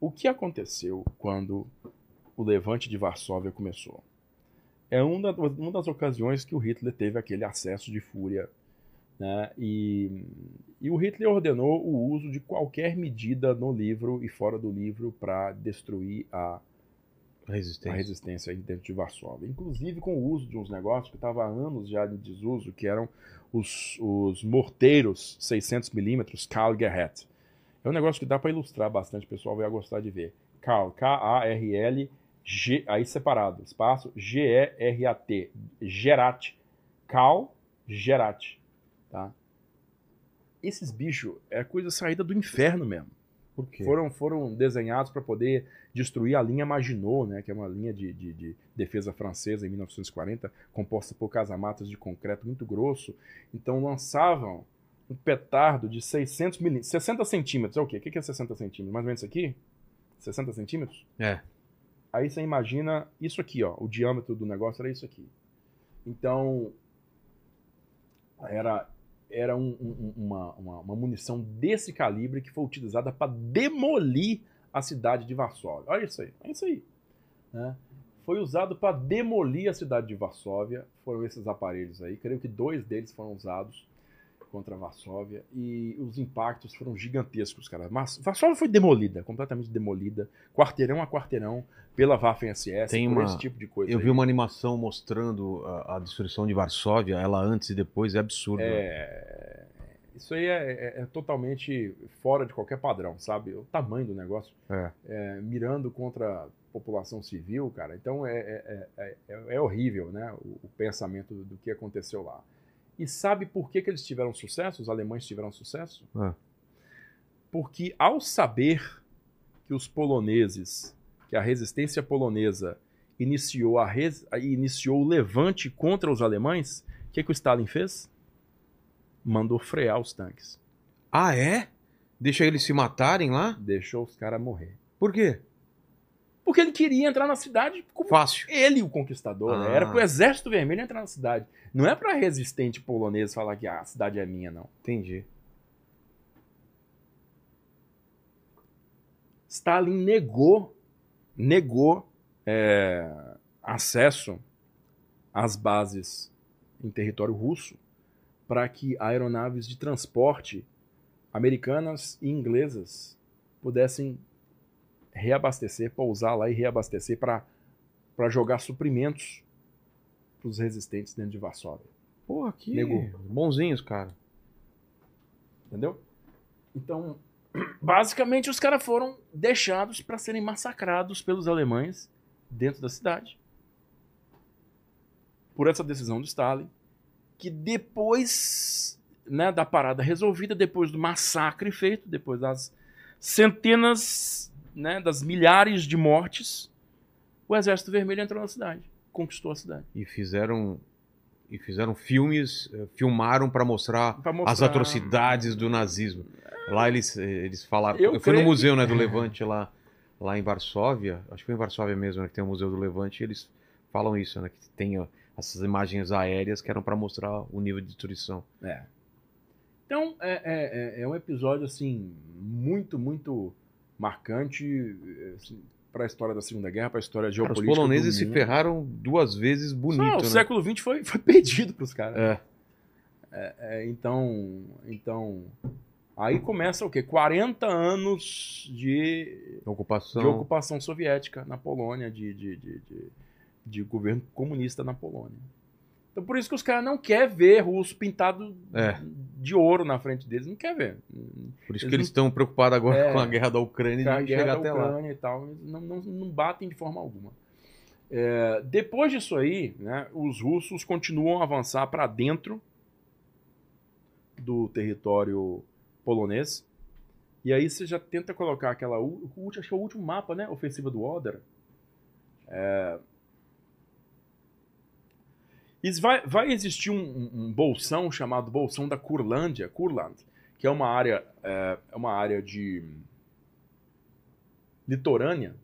o que aconteceu quando o levante de Varsóvia começou? É uma, da- uma das ocasiões que o Hitler teve aquele acesso de fúria. Né? E, e o Hitler ordenou o uso de qualquer medida no livro e fora do livro para destruir a Resistência. a resistência dentro de Varsóvia. Inclusive com o uso de uns negócios que estavam há anos já em desuso, que eram os, os morteiros 600mm Karl Gerhardt. É um negócio que dá para ilustrar bastante, o pessoal vai gostar de ver. Karl, K-A-R-L, G, aí separado, espaço, G-E-R-A-T, Gerat, Karl Gerat, tá? Esses bichos é coisa saída do inferno mesmo Por quê? foram, foram desenhados para poder destruir a linha Maginot, né, que é uma linha de, de- de defesa francesa em 1940, composta por casamatas de concreto muito grosso. Então lançavam um petardo de 600 milímetros, 60 centímetros. É o quê? O que que é 60 centímetros? Mais ou menos isso aqui? 60 centímetros? É. Aí você imagina isso aqui, ó. O diâmetro do negócio era isso aqui. Então, era, era um- um- uma, uma, uma munição desse calibre que foi utilizada para demolir a cidade de Varsóvia. Olha isso aí, é isso aí. né? Foi usado para demolir a cidade de Varsóvia. Foram esses aparelhos aí. Creio que dois deles foram usados contra Varsóvia e os impactos foram gigantescos, cara. Mas Varsóvia foi demolida, completamente demolida, quarteirão a quarteirão pela Waffen-SS, Tem por uma- esse tipo de coisa. Eu aí. vi uma animação mostrando a, a destruição de Varsóvia, ela antes e depois, é absurdo. né? É, isso aí é, é- é totalmente fora de qualquer padrão, sabe? O tamanho do negócio. É. É, mirando contra a população civil, cara. Então é, é, é, é- é horrível, né? O, o pensamento do que aconteceu lá. E sabe por que, que eles tiveram sucesso? Os alemães tiveram sucesso? É. Porque ao saber que os poloneses, que a resistência polonesa iniciou, a res- iniciou o levante contra os alemães, o que, que o Stalin fez? Mandou frear os tanques. Ah, é? Deixa eles se matarem lá? Deixou os caras morrer. Por quê? Porque ele queria entrar na cidade como Fácil. ele, o conquistador. né? Ah. Era pro exército vermelho entrar na cidade. Não é pra resistente polonês falar que ah, a cidade é minha, não. Entendi. Stalin negou, negou é, acesso às bases em território russo para que aeronaves de transporte americanas e inglesas pudessem reabastecer, pousar lá e reabastecer para jogar suprimentos para os resistentes dentro de Varsóvia. Pô, aqui. Negou. Bonzinhos, cara. Entendeu? Então, basicamente, os caras foram deixados para serem massacrados pelos alemães dentro da cidade. Por essa decisão do Stalin, que depois né, da parada resolvida, depois do massacre feito, depois das centenas, né, das milhares de mortes, o Exército Vermelho entrou na cidade, conquistou a cidade. E fizeram. E fizeram filmes, eh, filmaram pra mostrar, mostrar- as atrocidades do nazismo. Lá eles, eh, eles falaram. Eu Eu, fui no museu que- né, do Levante lá, lá em Varsóvia. Acho que foi em Varsóvia mesmo, né, que tem o Museu do Levante. E eles falam isso, né? Que tem ó, essas imagens aéreas que eram pra mostrar o nível de destruição. É. Então, é, é, é- é um episódio, assim, muito, muito marcante para a história da Segunda Guerra, para a história Cara, os geopolítica. poloneses se ferraram duas vezes bonito, Só, o né? século XX foi, foi perdido para os caras. É. É, então, então, aí começa o quê? 40 anos de, Ocupação. de ocupação soviética na Polônia, de, de, de, de, de governo comunista na Polônia. Então, por isso que os caras não querem ver russo pintado É. de ouro na frente deles. Não quer ver. Por isso Eles que eles estão preocupados agora É. com a guerra da Ucrânia e chegar da até lá. Ucrânia e tal, não, não, não batem de forma alguma. É, depois disso aí, né, os russos continuam a avançar para dentro do território polonês. E aí você já tenta colocar aquela. Acho que é o último mapa, né? Ofensiva do Oder. É... Vai, vai existir um, um- bolsão chamado Bolsão da Curlândia, Kurland, que é uma área, é, é uma área de litorânea,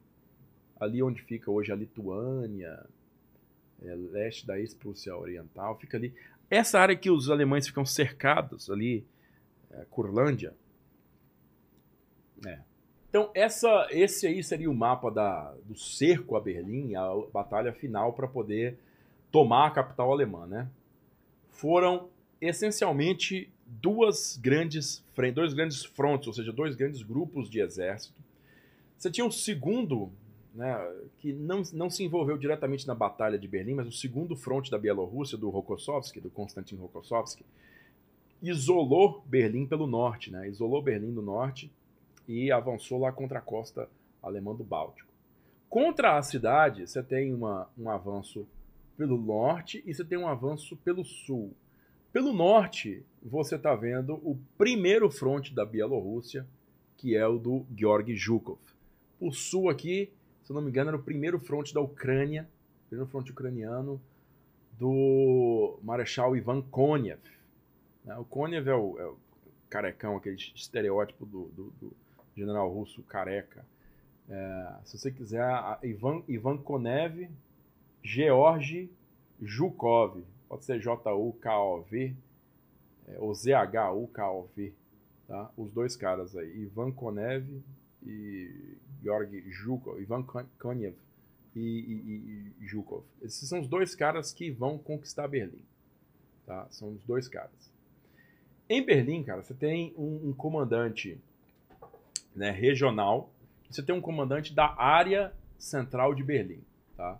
ali onde fica hoje a Lituânia, é, leste da ex-Prússia Oriental, fica ali. Essa área que os alemães ficam cercados ali, é, Curlândia, é, Então, essa, esse aí seria o mapa da, do cerco a Berlim, a batalha final para poder tomar a capital alemã, né? Foram essencialmente duas grandes frentes, dois grandes frontes, ou seja, dois grandes grupos de exército. Você tinha um segundo, né, que não, não se envolveu diretamente na batalha de Berlim, mas o segundo fronte da Bielorrússia, do Rokossovski, do Konstantin Rokossovski, isolou Berlim pelo norte, né? Isolou Berlim do norte e avançou lá contra a costa alemã do Báltico. Contra a cidade, você tem uma, um avanço pelo norte e você tem um avanço pelo sul. Pelo norte, você está vendo o primeiro fronte da Bielorrússia, que é o do Georg Zhukov. O sul aqui, se eu não me engano, era o primeiro fronte da Ucrânia, primeiro fronte ucraniano do Marechal Ivan Konev. Né? O Konev é o, é o, carecão, aquele estereótipo do, do, do general russo careca. É, se você quiser, Ivan, Ivan Konev, George Zhukov, pode ser J-U-K-O-V, é, ou Z-H-U-K-O-V, tá? Os dois caras aí, Ivan Konev e Georg Zhukov, Ivan Konev e, e, e, Zhukov. Esses são os dois caras que vão conquistar Berlim, tá? São os dois caras. Em Berlim, cara, você tem um, um comandante né, regional, você tem um comandante da área central de Berlim, tá?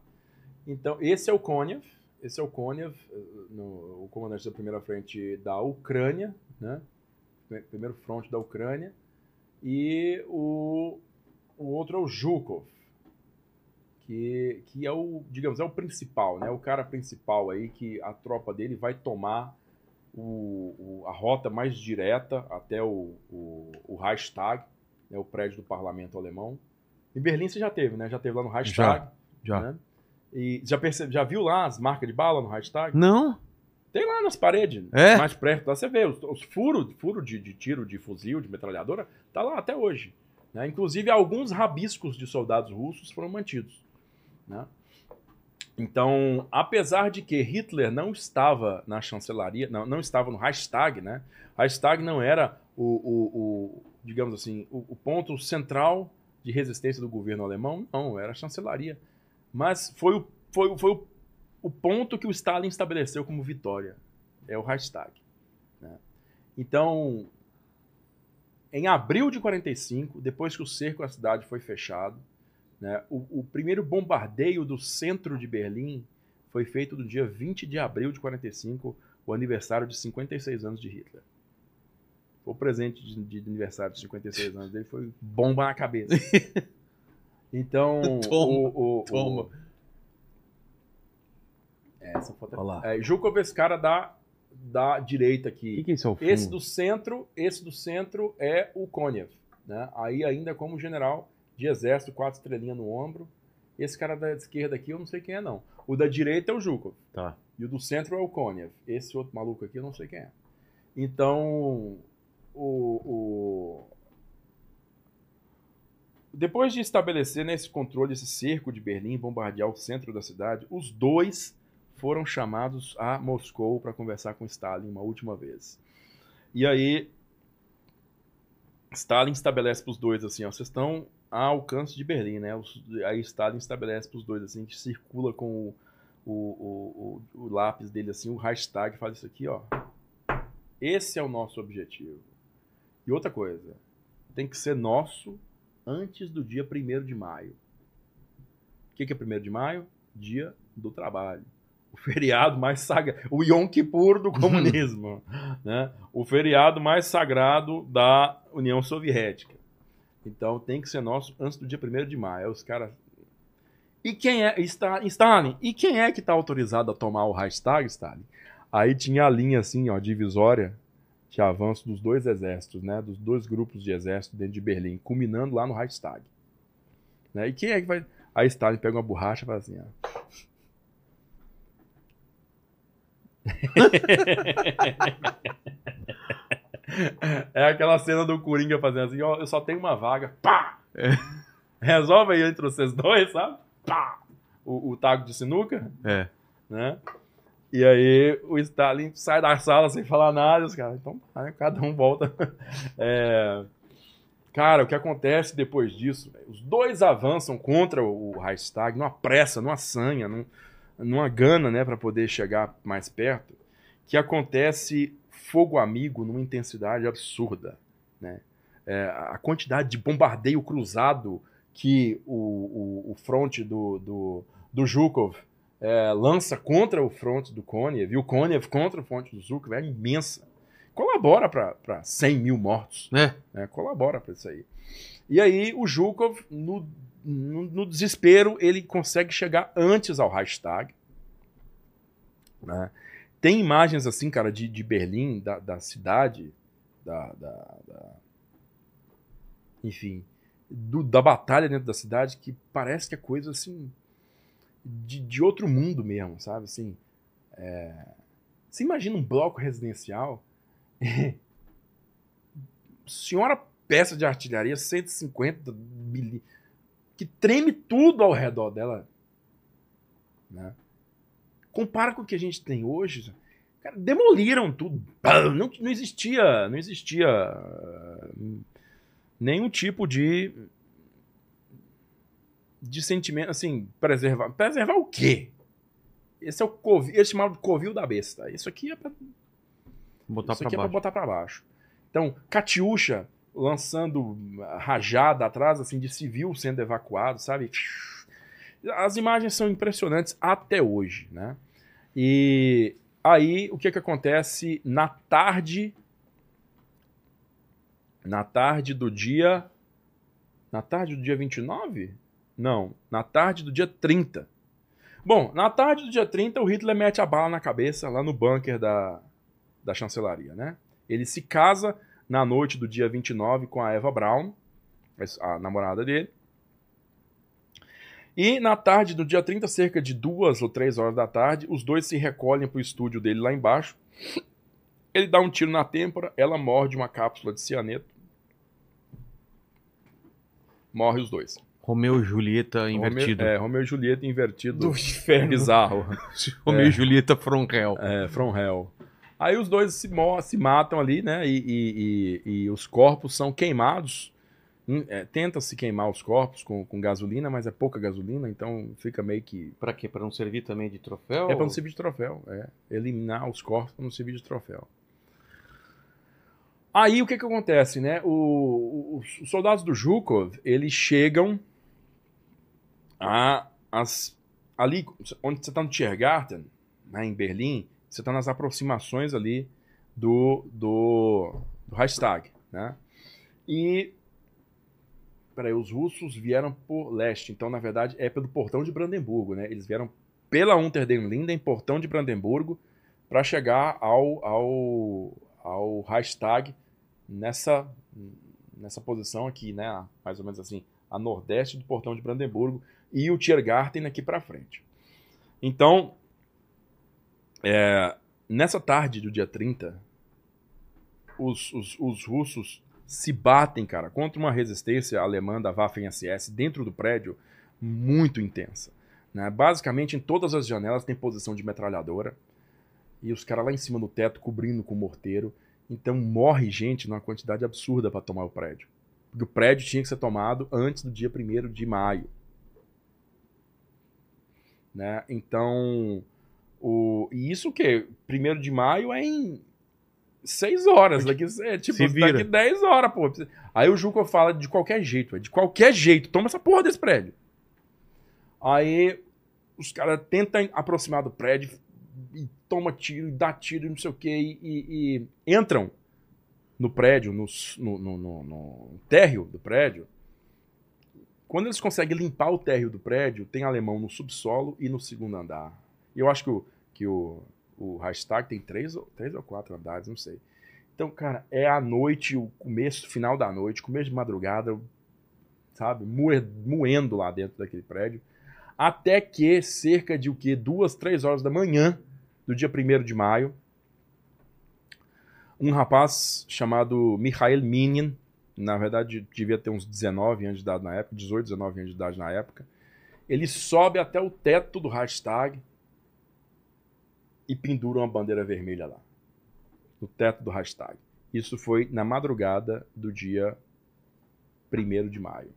Então, esse é o Konev, esse é o Konev, eh, no, o comandante da primeira frente da Ucrânia, né? Primeiro fronte da Ucrânia. E o, o outro é o Zhukov, que, que é o, digamos, é o principal, né? O cara principal aí que a tropa dele vai tomar o, o, a rota mais direta até o, o, o Reichstag, né? o prédio do parlamento alemão. Em Berlim você já teve, né? Já teve lá no Reichstag. Já. Né? E já, percebe, já viu lá as marcas de bala no Reichstag? Não. Tem lá nas paredes, É? mais perto, lá você vê os, os furos furo de, de tiro de fuzil, de metralhadora, tá lá até hoje. né? Inclusive, alguns rabiscos de soldados russos foram mantidos. né? Então, apesar de que Hitler não estava na chancelaria, não, não estava no Reichstag, né? Reichstag não era o, o, o digamos assim, o, o ponto central de resistência do governo alemão, não, era a chancelaria. Mas foi o, foi, foi o, o ponto que o Stalin estabeleceu como vitória. É o Reichstag. né? Então, em abril de 45, depois que o cerco à cidade foi fechado, né, o, o primeiro bombardeio do centro de Berlim foi feito no dia 20 de abril de 45, o aniversário de 56 anos de Hitler. O presente de, de aniversário de 56 anos dele foi bomba na cabeça. Então, Toma, o, o, o- toma. É, essa foto é- Olha lá. é, Zhukov, esse cara da, da direita O aqui. que, que é esse é o fundo? Esse do centro, esse do centro é o Konev, né? Aí ainda como general de exército, quatro estrelinhas no ombro. Esse cara da esquerda aqui eu não sei quem é não. O da direita é o Zhukov. Tá. E o do centro é o Konev. Esse outro maluco aqui eu não sei quem é. Então, o, o- depois de estabelecer né, esse controle, esse cerco de Berlim, bombardear o centro da cidade, os dois foram chamados a Moscou para conversar com Stalin uma última vez. E aí, Stalin estabelece para os dois assim: ó, vocês estão a alcance de Berlim, né? Os- aí Stalin estabelece para os dois assim, que circula com o, o, o, o lápis dele assim, o hashtag faz isso aqui, ó. Esse é o nosso objetivo. E outra coisa, tem que ser nosso antes do dia 1 de maio. O que, que é 1 de maio? Dia do trabalho. O feriado mais sagrado, o Yom Kippur do comunismo, né? O feriado mais sagrado da União Soviética. Então tem que ser nosso antes do dia 1 de maio. Aí os caras e quem é Sta- Stalin? E quem é que está autorizado a tomar o hashtag Stalin? Aí tinha a linha assim, ó, divisória de avanço dos dois exércitos, né? Dos dois grupos de exército dentro de Berlim, culminando lá no Reichstag. Né? E quem é que vai? Aí Stalin pega uma borracha e fala assim, ó. É aquela cena do Coringa fazendo assim, ó, eu só tenho uma vaga, pá! Resolve aí entre vocês dois, sabe? Pá! O, o taco de sinuca, É. né? E aí o Stalin sai da sala sem falar nada, os caras, então né? cada um volta. É, Cara, o que acontece depois disso? Os dois avançam contra o o Reichstag numa pressa, numa sanha, num- numa gana, né, para poder chegar mais perto. Que acontece fogo amigo numa intensidade absurda, né? É, a quantidade de bombardeio cruzado que o, o, o fronte do, do, do Zhukov é, lança contra o fronte do Konev, e o Konev contra o fronte do Zhukov é imensa. Colabora para 100 mil mortos né? né, colabora para isso aí. E aí o Zhukov, no, no, no desespero, ele consegue chegar antes ao Reichstag. né? Tem imagens assim, cara, de, de Berlim, da, da cidade, da, da- da- enfim, do- da batalha dentro da cidade, que parece que é coisa assim de, de outro mundo mesmo, sabe? Assim, é, Você imagina um bloco residencial senhora peça de artilharia 150 mili, que treme tudo ao redor dela. Né? Compara com o que a gente tem hoje. Cara, demoliram tudo. Não, não existia, não existia ah, nenhum tipo de de sentimento assim, preservar. Preservar o quê? Esse é o covil, esse é chamado de covil da besta. Isso aqui é pra Botar isso pra aqui é baixo. pra botar pra baixo. Então, Catiuxa lançando rajada atrás, assim, de civil sendo evacuado, sabe? As imagens são impressionantes até hoje, né? E aí, o que que acontece na tarde... Na tarde do dia... Na tarde do dia 29? Não, na tarde do dia 30. Bom, na tarde do dia 30, o Hitler mete a bala na cabeça lá no bunker da, da chancelaria, né? Ele se casa na noite do dia 29 com a Eva Braun, a namorada dele. E na tarde do dia 30, cerca de duas ou três horas da tarde, os dois se recolhem para o estúdio dele lá embaixo. Ele dá um tiro na têmpora, ela morde uma cápsula de cianeto. Morre os dois. Romeu e Julieta invertido. Romeu, é, Romeu e Julieta invertido. Do inferno. Bizarro. Romeu e Julieta from hell. É, From Hell. Aí os dois se, se matam ali, né? E, e- e- e os corpos são queimados. Hum, é, Tenta-se queimar os corpos com, com gasolina, mas é pouca gasolina, então fica meio que. Pra quê? Pra não servir também de troféu? É pra não servir de troféu. É. Eliminar os corpos pra não servir de troféu. Aí o que que acontece, né? O- o- os soldados do Zhukov, eles chegam a, as, ali, onde você tá no Tiergarten, né, em Berlim, você tá nas aproximações ali do, do, do né? E, peraí, os russos vieram por leste, então, na verdade, é pelo portão de Brandemburgo, né? Eles vieram pela Unter den Linden, portão de Brandemburgo, para chegar ao, ao, ao Reichstag nessa, nessa posição aqui, né? Mais ou menos assim, a nordeste do portão de Brandemburgo e o Tiergarten aqui para frente. Então, é, nessa tarde do dia 30, os, os, os russos se batem, cara, contra uma resistência alemã da Waffen-SS dentro do prédio muito intensa. Né? Basicamente, em todas as janelas tem posição de metralhadora e os caras lá em cima no teto cobrindo com morteiro. Então morre gente numa quantidade absurda para tomar o prédio. Porque o prédio tinha que ser tomado antes do dia 1 de maio. Né? Então, o... e isso o quê? 1 de maio é em 6 horas. Daqui, é, tipo, daqui 10 horas, pô. Aí o Juco fala de qualquer jeito, é de qualquer jeito, toma essa porra desse prédio. Aí os caras tentam aproximar do prédio e toma tiro, e dá tiro, e não sei o que, e, e- e entram no prédio, no, no- no- no térreo do prédio. Quando eles conseguem limpar o térreo do prédio, tem alemão no subsolo e no segundo andar. Eu acho que o, que o, o hashtag tem três, ou- três ou quatro andares, não sei. Então, cara, é a noite, o começo, final da noite, começo de madrugada, sabe, moe- moendo lá dentro daquele prédio. Até que cerca de o quê? Duas, três horas da manhã do dia 1 de maio, um rapaz chamado Mikhail Minin, na verdade devia ter uns 19 anos de idade na época, 18, 19 anos de idade na época, ele sobe até o teto do hashtag e pendura uma bandeira vermelha lá, no teto do hashtag. Isso foi na madrugada do dia 1 de maio.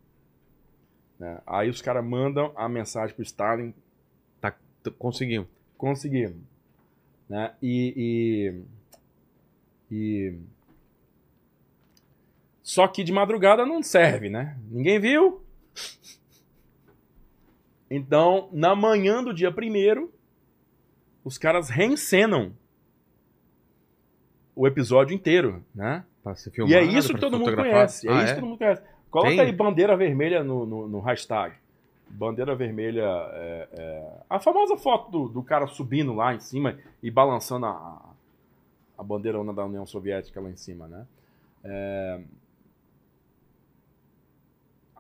Né? Aí os caras mandam a mensagem pro Stalin, T- Conseguimos. conseguimos. Né? E, e, e- Só que de madrugada não serve, né? Ninguém viu. Então, na manhã do dia primeiro, os caras reencenam o episódio inteiro, né? Pra ser E filmado, é isso que todo mundo conhece. É Ah, isso que todo mundo conhece. Coloca Tem? aí bandeira vermelha no, no, no hashtag. Bandeira vermelha. é, é, a famosa foto do, do cara subindo lá em cima e balançando a, a bandeirona da União Soviética lá em cima, né? É,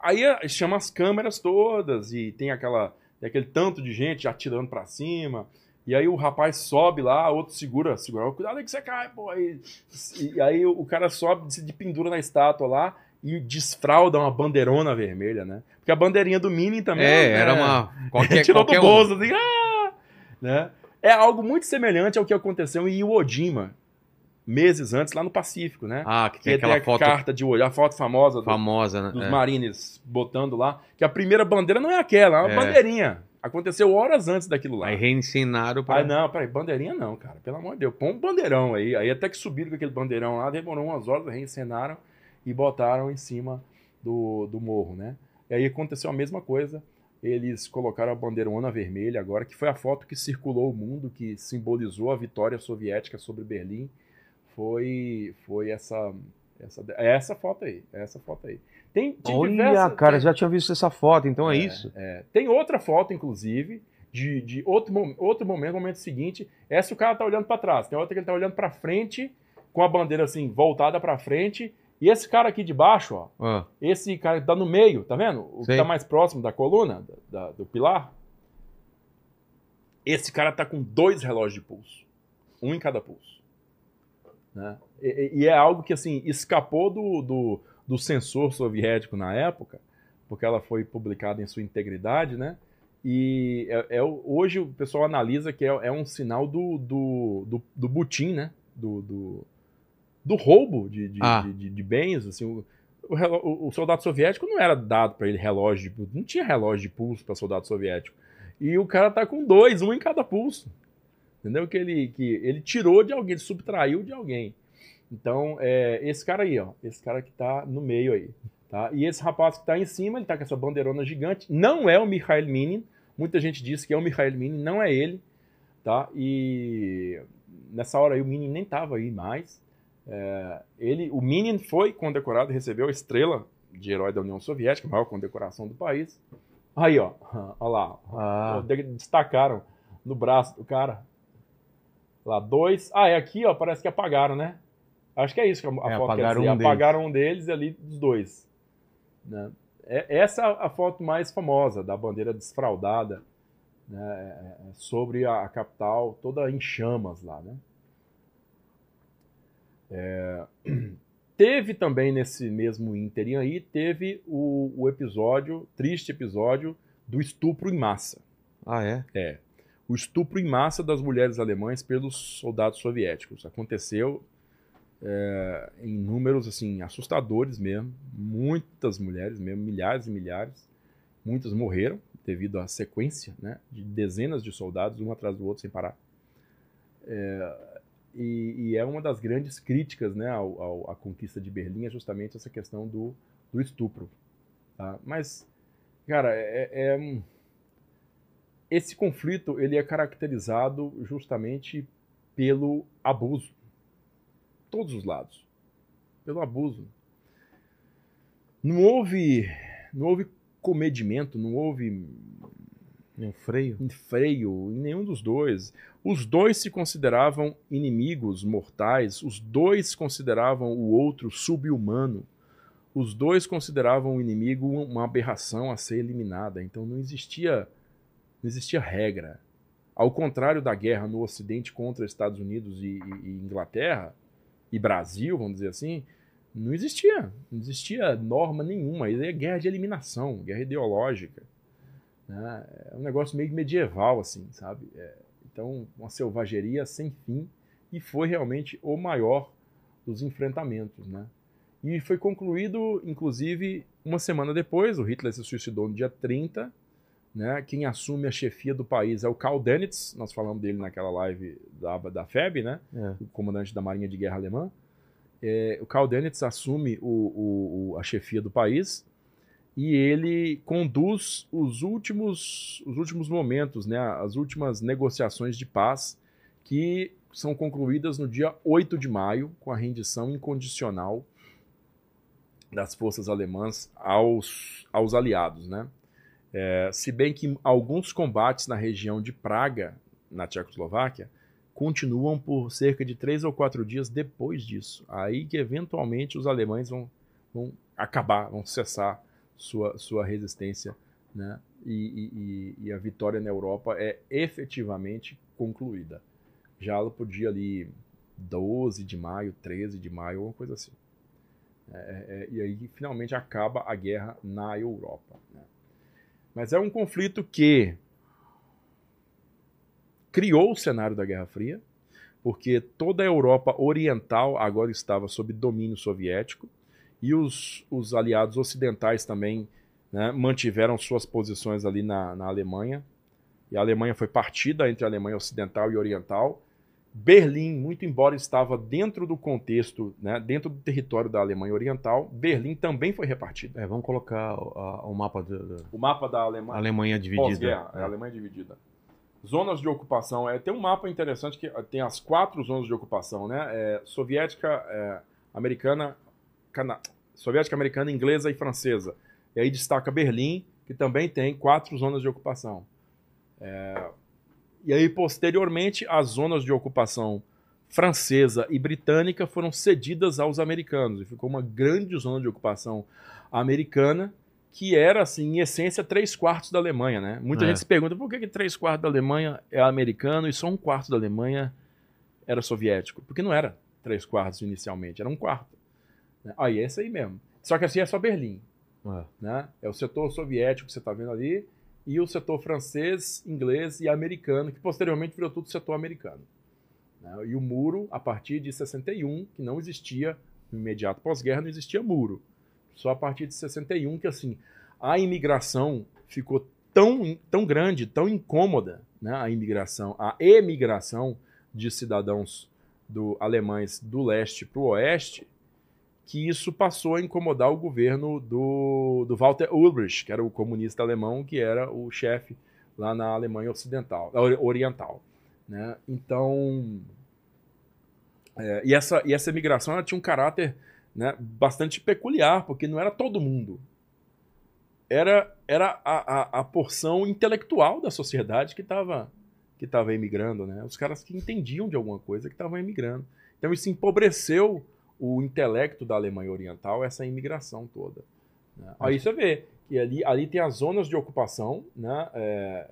Aí é, chama as câmeras todas e tem aquela tem aquele tanto de gente atirando pra cima. E aí o rapaz sobe lá, outro segura, segura, cuidado aí que você cai, pô. Aí, e aí o cara sobe de, de pendura na estátua lá e desfralda uma bandeirona vermelha, né? Porque a bandeirinha do Mini também É, né? era uma. Qualquer, tirou qualquer do um. bolso, assim, ah! né? É algo muito semelhante ao que aconteceu em Iwo Jima, meses antes, lá no Pacífico, né? Ah, que que tem aquela a foto carta de olho, a foto famosa do- famosa, né? dos É. marines botando lá, que a primeira bandeira não é aquela, é uma É. bandeirinha. Aconteceu horas antes daquilo lá. Aí reensinaram pra. Aí não, peraí, bandeirinha não, cara. Pelo amor de Deus. Põe um bandeirão aí. Aí até que subiram com aquele bandeirão lá, demorou umas horas, reencenaram e botaram em cima do, do morro, né? E aí aconteceu a mesma coisa. Eles colocaram a bandeirona vermelha agora, que foi a foto que circulou o mundo, que simbolizou a vitória soviética sobre Berlim. Foi, foi essa, essa, é essa foto aí. É essa foto aí. Tem, tem Olha, diversas- cara, tem- já tinha visto essa foto, então é, isso. é. Tem outra foto, inclusive, de, de outro, outro momento, momento seguinte. Essa o cara tá olhando para trás. Tem outra que ele tá olhando para frente, com a bandeira assim, voltada para frente. E esse cara aqui de baixo, ó, Ah, esse cara que tá no meio, tá vendo? O Sei. que tá mais próximo da coluna, da- da- do pilar. Esse cara tá com dois relógios de pulso. Um em cada pulso. Né? E, e- é algo que, assim, escapou do, do, do censor soviético na época, porque ela foi publicada em sua integridade, né? E é, é hoje o pessoal analisa que é, é um sinal do, do, do, do butim, né? Do, do, do roubo de, de, Ah. de, de- bens. Assim, o, o, o- soldado soviético não era dado para ele relógio de não tinha relógio de pulso para soldado soviético. E o cara tá com dois, um em cada pulso. Entendeu? Que ele, que ele tirou de alguém, ele subtraiu de alguém. Então, é, esse cara aí, ó, esse cara que tá no meio aí, tá? E esse rapaz que tá em cima, ele tá com essa bandeirona gigante, não é o Mikhail Minin, muita gente disse que é o Mikhail Minin, não é ele, tá? E nessa hora aí o Minin nem tava aí mais. É, ele, o Minin foi condecorado, recebeu a estrela de herói da União Soviética, a maior condecoração do país. Aí, ó, ó lá, ah, de- Destacaram no braço do cara. Lá, dois. Ah, é aqui, ó. Parece que apagaram, né? Acho que é isso que a, a É, foto apagaram quer dizer. um deles. apagaram um deles e ali dos dois. Né? É, essa é a foto mais famosa da bandeira desfraldada né? é, é, sobre a, a capital, toda em chamas lá, né? É, Teve também nesse mesmo ínterim aí, teve o, o episódio, triste episódio, do estupro em massa. ah, é? É. O estupro em massa das mulheres alemãs pelos soldados soviéticos. Aconteceu é, em números assim assustadores mesmo. Muitas mulheres mesmo, milhares e milhares. Muitas morreram devido à sequência né, de dezenas de soldados, um atrás do outro, sem parar. É, e, e é uma das grandes críticas né, ao- ao- à conquista de Berlim, é justamente essa questão do, do estupro. tá? Mas, cara, é- é esse conflito ele é caracterizado justamente pelo abuso. Todos os lados. Pelo abuso. Não houve, não houve comedimento, não houve Um freio? freio em nenhum dos dois. Os dois se consideravam inimigos mortais, os dois consideravam o outro subhumano. Os dois consideravam o inimigo uma aberração a ser eliminada. Então não existia não existia regra. Ao contrário da guerra no Ocidente contra Estados Unidos e, e- e Inglaterra e Brasil, vamos dizer assim, não existia, não existia norma nenhuma. Isso é guerra de eliminação, guerra ideológica. né? É um negócio meio medieval, assim, sabe? É, então, uma selvageria sem fim e foi realmente o maior dos enfrentamentos, né? E foi concluído, inclusive, uma semana depois. O Hitler se suicidou no dia 30. Né? Quem assume a chefia do país é o Karl Dönitz. Nós falamos dele naquela live da, da FEB, né? É. o comandante da Marinha de Guerra Alemã. É, o Karl Dönitz assume o- o- a chefia do país e ele conduz os últimos, os últimos momentos, né, as últimas negociações de paz que são concluídas no dia 8 de maio, com a rendição incondicional das forças alemãs aos, aos aliados. Né? É, se bem que alguns combates na região de Praga, na Tchecoslováquia, continuam por cerca de três ou quatro dias depois disso. Aí que eventualmente os alemães vão, vão acabar, vão cessar sua, sua resistência, né? E, e- e- a vitória na Europa é efetivamente concluída. Já por dia ali 12 de maio, 13 de maio, alguma coisa assim. É, é, e aí finalmente acaba a guerra na Europa. né? Mas é um conflito que criou o cenário da Guerra Fria, porque toda a Europa Oriental agora estava sob domínio soviético e os, os aliados ocidentais também né, mantiveram suas posições ali na, na Alemanha. E a Alemanha foi partida entre a Alemanha Ocidental e Oriental. Berlim, muito embora estava dentro do contexto, né, dentro do território da Alemanha Oriental, Berlim também foi repartida. É, vamos colocar o, o mapa da da O mapa da Alemanha Alemanha dividida. É a Alemanha dividida. Zonas de ocupação. É, tem um mapa interessante que tem as quatro zonas de ocupação, né? É, soviética, é, americana, cana... soviética, americana, inglesa e francesa. E aí destaca Berlim, que também tem quatro zonas de ocupação. É, E aí, posteriormente, as zonas de ocupação francesa e britânica foram cedidas aos americanos. E ficou uma grande zona de ocupação americana, que era, assim, em essência, três quartos da Alemanha, né? Muita É. gente se pergunta por que, que três quartos da Alemanha é americano e só um quarto da Alemanha era soviético. Porque não era três quartos inicialmente, era um quarto. né? Aí, é esse aí mesmo. Só que assim é só Berlim É. né? É o setor soviético que você está vendo ali e o setor francês, inglês e americano, que posteriormente virou tudo setor americano. né? E o muro, a partir de 61, que não existia, no imediato pós-guerra, não existia muro. Só a partir de 61 que, assim, a imigração ficou tão, tão grande, tão incômoda, né? a imigração, a emigração de cidadãos do, alemães do leste para o oeste, que isso passou a incomodar o governo do, do Walter Ulbricht, que era o comunista alemão, que era o chefe lá na Alemanha Ocidental, ori- Oriental. Né? Então, é, e, essa, e essa imigração ela tinha um caráter né, bastante peculiar, porque não era todo mundo. Era, era a, a, a porção intelectual da sociedade que estava que tava emigrando, né? os caras que entendiam de alguma coisa que estavam emigrando. Então isso empobreceu o intelecto da Alemanha Oriental, essa imigração toda. né? Aí você vê que ali, ali tem as zonas de ocupação, né? é,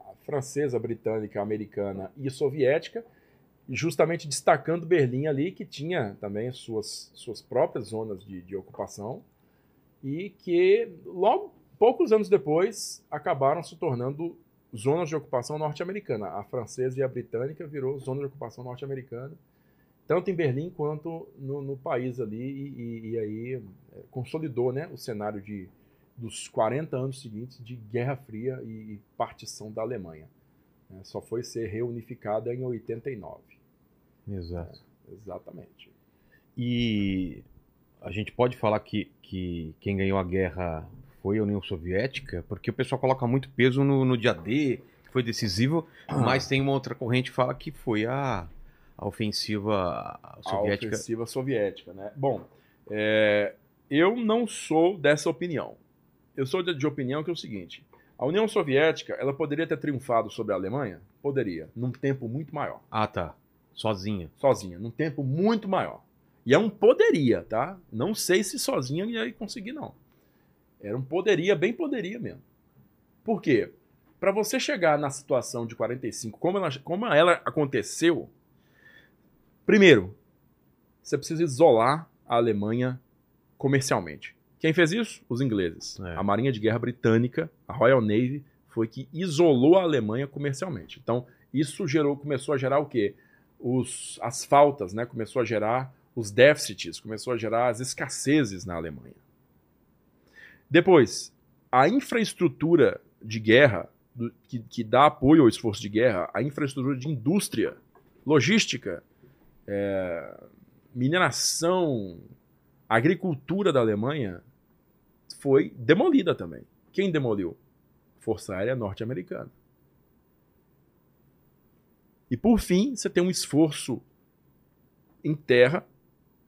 a francesa, britânica, americana e soviética, justamente destacando Berlim ali, que tinha também as suas, suas próprias zonas de, de ocupação, e que logo, poucos anos depois, acabaram se tornando zonas de ocupação norte-americana. A francesa e a britânica virou zona de ocupação norte-americana, tanto em Berlim quanto no, no país ali, e, e- e aí é, consolidou né, o cenário de, dos 40 anos seguintes de Guerra Fria e, e partição da Alemanha. né? só foi ser reunificada em 89. Exato. Exatamente. E a gente pode falar que, que quem ganhou a guerra foi a União Soviética, porque o pessoal coloca muito peso no, no dia D, que foi decisivo, mas tem uma outra corrente que fala que foi a, a ofensiva soviética. A ofensiva soviética, né? Bom, é, eu não sou dessa opinião. Eu sou de, de opinião que é o seguinte: a União Soviética, ela poderia ter triunfado sobre a Alemanha? Poderia, num tempo muito maior, Ah, tá. Sozinha. sozinha, num tempo muito maior. E é um poderia, tá? Não sei se sozinha ia conseguir, não. Era um poderia, bem poderia mesmo. Por quê? Para você chegar na situação de 45, como ela, como ela aconteceu, primeiro, você precisa isolar a Alemanha comercialmente. Quem fez isso? Os ingleses. É. A Marinha de Guerra Britânica, a Royal Navy, foi que isolou a Alemanha comercialmente. Então, isso gerou, começou a gerar o quê? Os, as faltas, né? Começou a gerar os déficits, começou a gerar as escassezes na Alemanha. Depois, a infraestrutura de guerra, do- que, que dá apoio ao esforço de guerra, a infraestrutura de indústria, logística, é, mineração, agricultura da Alemanha foi demolida também. Quem demoliu? Força Aérea Norte-Americana. E por fim, você tem um esforço em terra,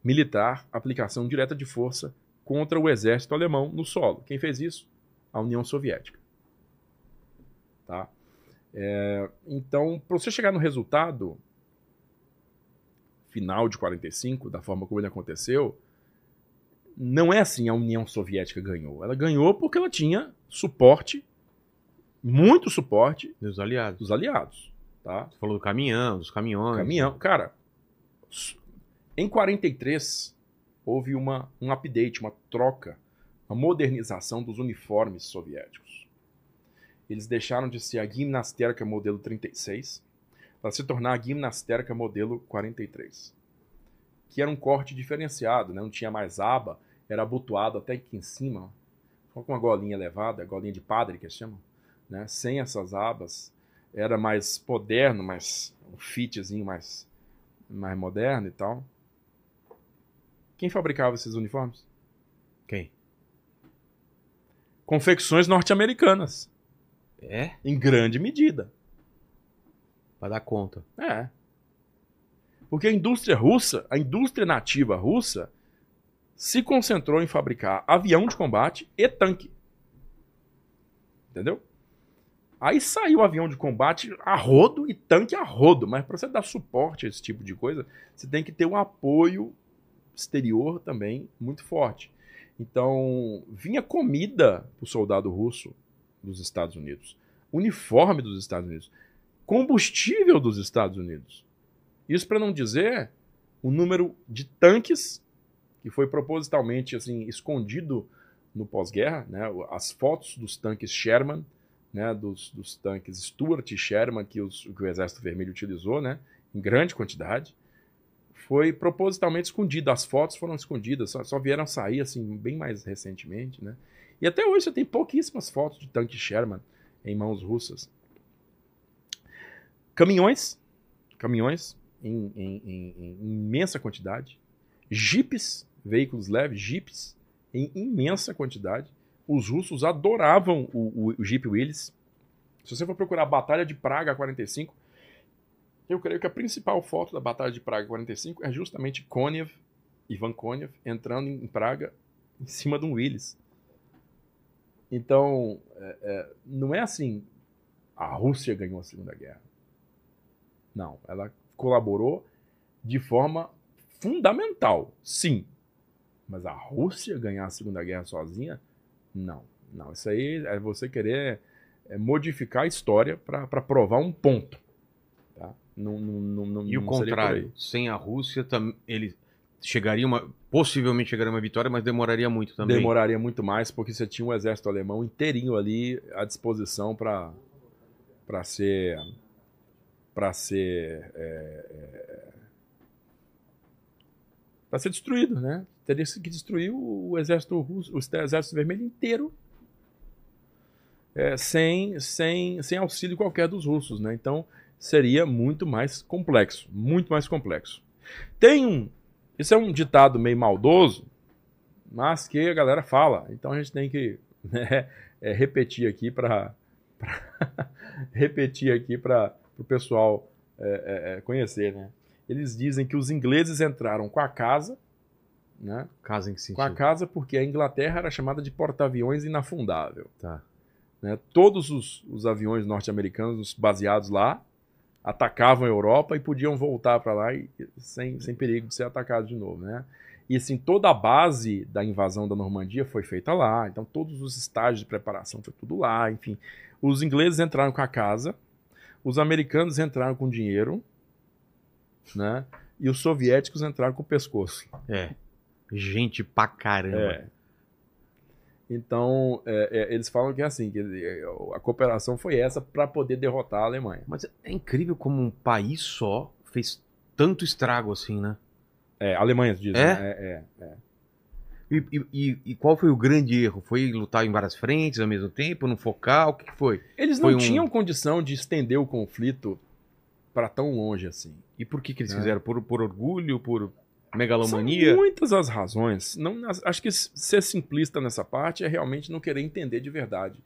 militar, aplicação direta de força contra o exército alemão no solo. Quem fez isso? A União Soviética. Tá? É, então, para você chegar no resultado final de 45, da forma como ele aconteceu, não é assim a União Soviética ganhou. Ela ganhou porque ela tinha suporte, muito suporte Dos aliados. dos aliados. Tá? Você falou do caminhão, dos caminhões. Caminhão. Cara, em 43 houve uma, um update, uma troca, uma modernização dos uniformes soviéticos. Eles deixaram de ser a Gimnasterka modelo 36 para se tornar a Gimnasterka modelo 43. Que era um corte diferenciado, né? não tinha mais aba, era abotoado até aqui em cima, só com uma golinha elevada, golinha de padre que eles chamam, né? sem essas abas era mais moderno, mais um fitzinho mais, mais moderno e tal. Quem fabricava esses uniformes? Quem? Confecções norte-americanas, É? em grande medida. Pra dar conta. É. Porque a indústria russa, a indústria nativa russa, se concentrou em fabricar avião de combate e tanque. Entendeu? Aí saiu avião de combate a rodo e tanque a rodo, mas para você dar suporte a esse tipo de coisa, você tem que ter um apoio exterior também muito forte. Então, vinha comida para o soldado russo dos Estados Unidos, uniforme dos Estados Unidos, combustível dos Estados Unidos. Isso para não dizer o número de tanques que foi propositalmente assim escondido no pós-guerra, né? As fotos dos tanques Sherman, né? Dos, dos tanques Stuart e Sherman que, os- que o Exército Vermelho utilizou, né? Em grande quantidade, foi propositalmente escondido. As fotos foram escondidas, só, só vieram sair assim bem mais recentemente, né? E até hoje você tem pouquíssimas fotos de tanque Sherman em mãos russas. Caminhões, caminhões em, em- em- em imensa quantidade. Jipes, veículos leves, jipes em imensa quantidade. Os russos adoravam o, o, o Jeep Willys. Se você for procurar a Batalha de Praga 45, eu creio que a principal foto da Batalha de Praga 45 é justamente Konev, Ivan Konev, entrando em Praga em cima de um Willys. Então, é, é, não é assim, a Rússia ganhou a Segunda Guerra. Não, ela colaborou de forma fundamental, sim. Mas a Rússia ganhar a Segunda Guerra sozinha? Não. Não, isso aí é você querer é, modificar a história para provar um ponto. Tá? Não, não, não, E o contrário, sem a Rússia, tam- ele chegaria uma. Possivelmente chegaria uma vitória, mas demoraria muito também. Demoraria muito mais, porque você tinha um exército alemão inteirinho ali à disposição para ser. Para ser. É, para ser destruído, né? Teria que destruir o, o exército russo, o exército vermelho inteiro. é, sem, sem, sem auxílio qualquer dos russos, né? Então seria muito mais complexo, muito mais complexo. Tem um, isso é um ditado meio maldoso, mas que a galera fala. Então a gente tem que né, é, repetir aqui para repetir aqui para o pessoal é, é, é, conhecer, né? Eles dizem que os ingleses entraram com a casa, né? Casa em que Com a sentido? casa porque a Inglaterra era chamada de porta-aviões inafundável. Tá. né? Todos os, os aviões norte-americanos baseados lá atacavam a Europa e podiam voltar para lá e- sem, sem perigo de ser atacados de novo, né? E assim, toda a base da invasão da Normandia foi feita lá, então todos os estágios de preparação foi tudo lá, enfim. Os ingleses entraram com a casa, os americanos entraram com dinheiro, né? E os soviéticos entraram com o pescoço. É. Gente pra caramba. É. Então, é, é, eles falam que é assim, que é, a cooperação foi essa para poder derrotar a Alemanha. Mas é incrível como um país só fez tanto estrago assim, né? É, Alemanha diz. É? né? É, é, é. E, e- e- qual foi o grande erro? Foi lutar em várias frentes ao mesmo tempo, no focal? O que foi? Eles Foi não um- tinham condição de estender o conflito para tão longe assim. E por que, que eles É. fizeram? Por, por orgulho? Por São megalomania? muitas as razões. Não, acho que ser simplista nessa parte é realmente não querer entender de verdade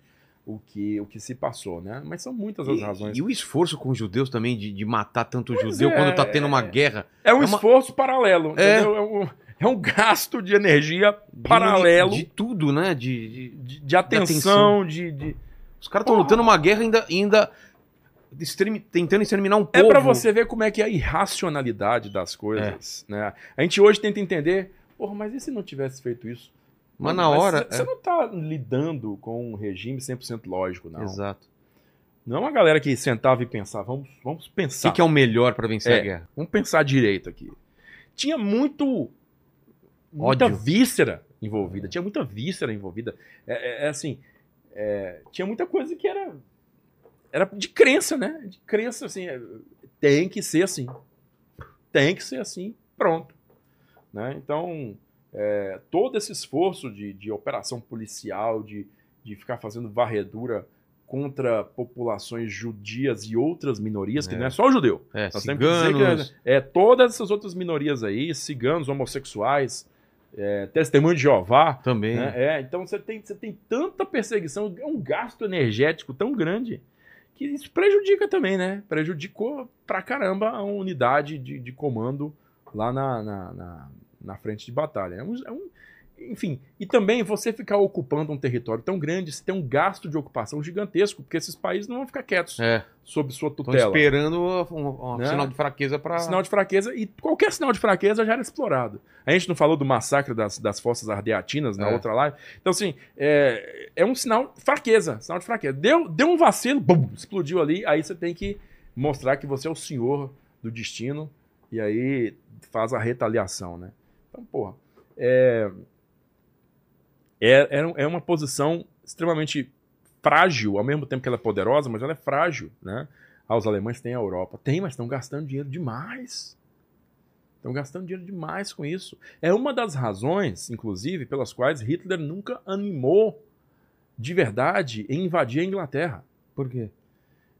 o que, o que se passou, né? Mas são muitas as E, razões. e o esforço com os judeus também de, de matar tanto Pois judeu é, quando tá tendo uma é. guerra. É um é uma- esforço paralelo, É. entendeu? É um, é um gasto de energia de- paralelo De, tudo, né? De, de- de, de atenção, de, de- Os caras estão lutando uma guerra ainda, ainda extermi- tentando exterminar um povo. É pra você ver como é que é a irracionalidade das coisas, É. né? A gente hoje tenta entender, porra, mas e se não tivesse feito isso? Mas na hora. Você não tá lidando com um regime 100% lógico, é. não. Exato. Não é uma galera que sentava e pensava, vamos, vamos O pensar. que, que é o melhor pra vencer É. a guerra? Vamos pensar direito aqui. Tinha muito. Muita Ódio. víscera envolvida. Tinha muita víscera envolvida. É, é- é assim. é, tinha muita coisa que era. Era de crença, né? De crença, assim. é, tem que ser assim. Tem que ser assim. Pronto. Né? Então, é, todo esse esforço de, de operação policial, de, de ficar fazendo varredura contra populações judias e outras minorias, que É. não é só o judeu. É, Nós temos que ciganos. que é, todas essas outras minorias aí, ciganos, homossexuais, é, testemunho de Jeová. Também. né? É, então você tem, você tem tanta perseguição, é um gasto energético tão grande que isso prejudica também, né? Prejudicou pra caramba a unidade de, de comando lá na, na, na, na frente de batalha. É um, é um- enfim, e também você ficar ocupando um território tão grande, você tem um gasto de ocupação gigantesco, porque esses países não vão ficar quietos É. sob sua Estão tutela. esperando um, um Né? sinal de fraqueza pra. Sinal de fraqueza, e qualquer sinal de fraqueza já era explorado. A gente não falou do massacre das, das forças ardeatinas na É. outra live. Então, assim, é, é um sinal de fraqueza, sinal de fraqueza. Deu, deu um vacilo, bum, explodiu ali, aí você tem que mostrar que você é o senhor do destino, e aí faz a retaliação, né? Então, porra, é, é, é, é uma posição extremamente frágil, ao mesmo tempo que ela é poderosa, mas ela é frágil, né? Ah, os alemães têm a Europa. Tem, mas estão gastando dinheiro demais. Estão gastando dinheiro demais com isso. É uma das razões, inclusive, pelas quais Hitler nunca animou de verdade em invadir a Inglaterra. Por quê?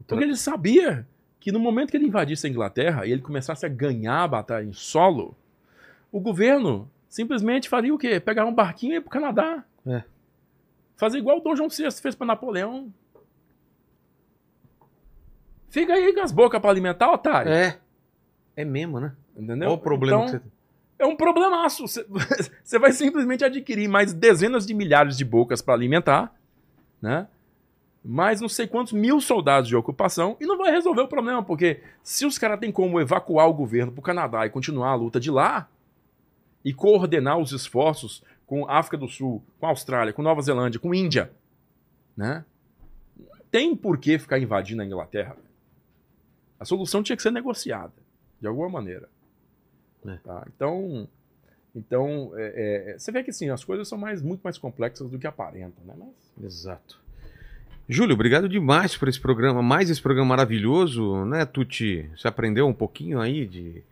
Porque ele sabia que no momento que ele invadisse a Inglaterra e ele começasse a ganhar a batalha em solo, o governo simplesmente faria o quê? Pegar um barquinho e ir pro Canadá. É. Fazer igual o Dom João VI fez para Napoleão. Fica aí com as bocas para alimentar, otário. É. É mesmo, né? Entendeu? Qual o problema Então, que você É um problemaço. Você- Você vai simplesmente adquirir mais dezenas de milhares de bocas para alimentar, né? Mais não sei quantos mil soldados de ocupação e não vai resolver o problema, porque se os caras têm como evacuar o governo para o Canadá e continuar a luta de lá e coordenar os esforços com África do Sul, com Austrália, com Nova Zelândia, com Índia, né? Não tem por que ficar invadindo a Inglaterra. A solução tinha que ser negociada, de alguma maneira. É. Tá? Então, então é, é, você vê que assim, as coisas são mais, muito mais complexas do que aparentam, né? Mas, Exato. Júlio, obrigado demais por esse programa, mais esse programa maravilhoso, né, Tuti? Você aprendeu um pouquinho aí de.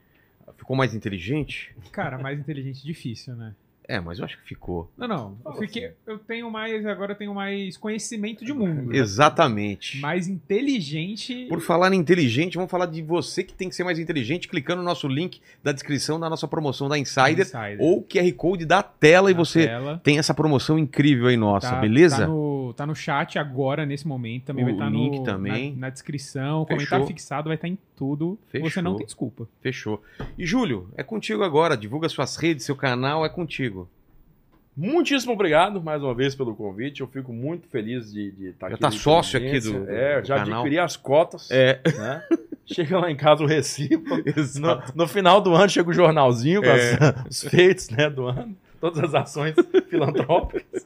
Ficou mais inteligente? Cara, mais inteligente difícil, né? É, mas eu acho que ficou. Não, não. Eu, fiquei, eu tenho mais. Agora eu tenho mais conhecimento de mundo. Exatamente. Mais inteligente. Por falar em inteligente, vamos falar de você que tem que ser mais inteligente, clicando no nosso link da descrição da nossa promoção da Insider, Insider. ou QR Code da tela e Na você tela. tem essa promoção incrível aí nossa, Tá- beleza? Tá no, tá no chat agora, nesse momento. Também O vai estar link no, também. Na, na descrição. O Fechou. comentário fixado vai estar em tudo. Fechou. Você não tem desculpa. Fechou. E Júlio, é contigo agora. Divulga suas redes, seu canal, é contigo. muitíssimo obrigado mais uma vez pelo convite. Eu fico muito feliz de, de estar Já aqui. tá na sócio aqui do- do- É, do já canal. adquiri as cotas. É. né? Chega lá em casa o recibo. No, no final do ano chega o jornalzinho com É. as- os feitos né, do ano, todas as ações filantrópicas.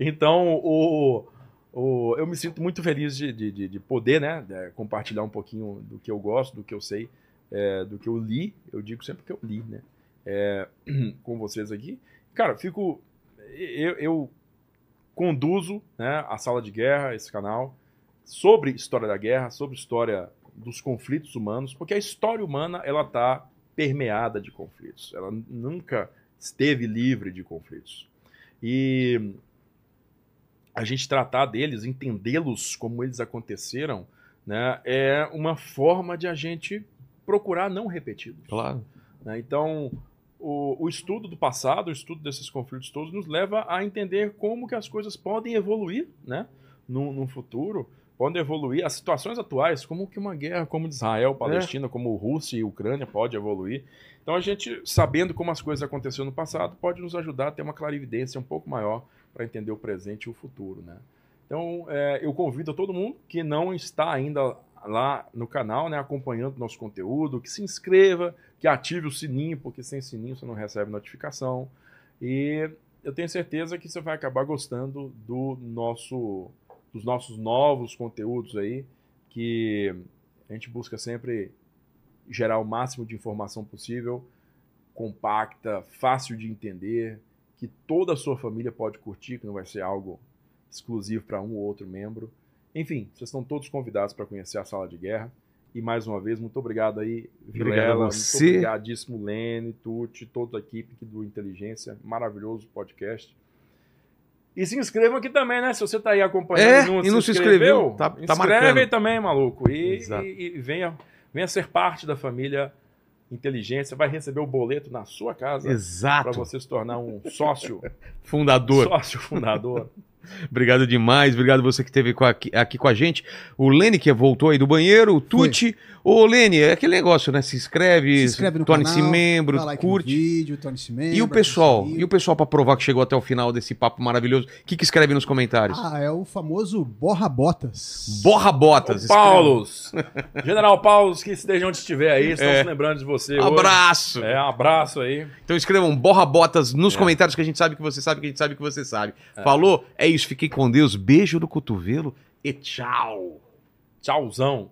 Então, o, o- eu me sinto muito feliz de, de- de- de poder né, de compartilhar um pouquinho do que eu gosto, do que eu sei, é, do que eu li. Eu digo sempre que eu li, né? é, com vocês aqui. Cara, fico. Eu, eu conduzo né, a sala de guerra, esse canal, sobre história da guerra, sobre história dos conflitos humanos, porque a história humana ela está permeada de conflitos. Ela nunca esteve livre de conflitos. E a gente tratar deles, entendê-los como eles aconteceram, né, é uma forma de a gente procurar não repeti-los. Claro. né? Então, o, o estudo do passado, o estudo desses conflitos todos, nos leva a entender como que as coisas podem evoluir né? no, no futuro, podem evoluir. As situações atuais, como que uma guerra como de Israel, Palestina, como Rússia e Ucrânia pode evoluir. Então, a gente, sabendo como as coisas aconteceram no passado, pode nos ajudar a ter uma clarividência um pouco maior para entender o presente e o futuro. Né? Então, é, eu convido a todo mundo que não está ainda lá no canal, né, acompanhando nosso conteúdo, que se inscreva, que ative o sininho, porque sem sininho você não recebe notificação. E eu tenho certeza que você vai acabar gostando do nosso, dos nossos novos conteúdos aí, que a gente busca sempre gerar o máximo de informação possível, compacta, fácil de entender, que toda a sua família pode curtir, que não vai ser algo exclusivo para um ou outro membro. Enfim, vocês estão todos convidados para conhecer a Sala de Guerra. E mais uma vez, muito obrigado aí, Obrigado Vilela. você. Muito obrigadíssimo, Lene, Tuti, toda a equipe do Inteligência. Maravilhoso podcast. E se inscrevam aqui também, né? Se você tá aí acompanhando É, e não, e não se inscreveu, tá- tá inscreve marcando. também, maluco. E, e- e venha, venha ser parte da família Inteligência. Vai receber o boleto na sua casa para Exato. você se tornar um sócio, Fundador. sócio fundador. Obrigado demais, obrigado você que esteve aqui, aqui com a gente. O Lene que voltou aí do banheiro, o Tuti. Ô, Lene, é aquele negócio, né? Se inscreve, Se inscreve no torne-se membro, dá like no curte. vídeo, torne-se membro. E o pessoal? E o pessoal pra provar que chegou até o final desse papo maravilhoso? O que, que escreve nos comentários? Ah, é o famoso borra botas. Borra botas. Paulos! General Paulos, que esteja onde estiver aí, estamos É. lembrando de você. escreve. hoje. Abraço! É, um abraço aí. Então escrevam borra botas nos É. comentários que a gente sabe que você sabe, que a gente sabe que você sabe. Falou? É isso, fiquei com Deus, beijo no cotovelo e tchau! Tchauzão.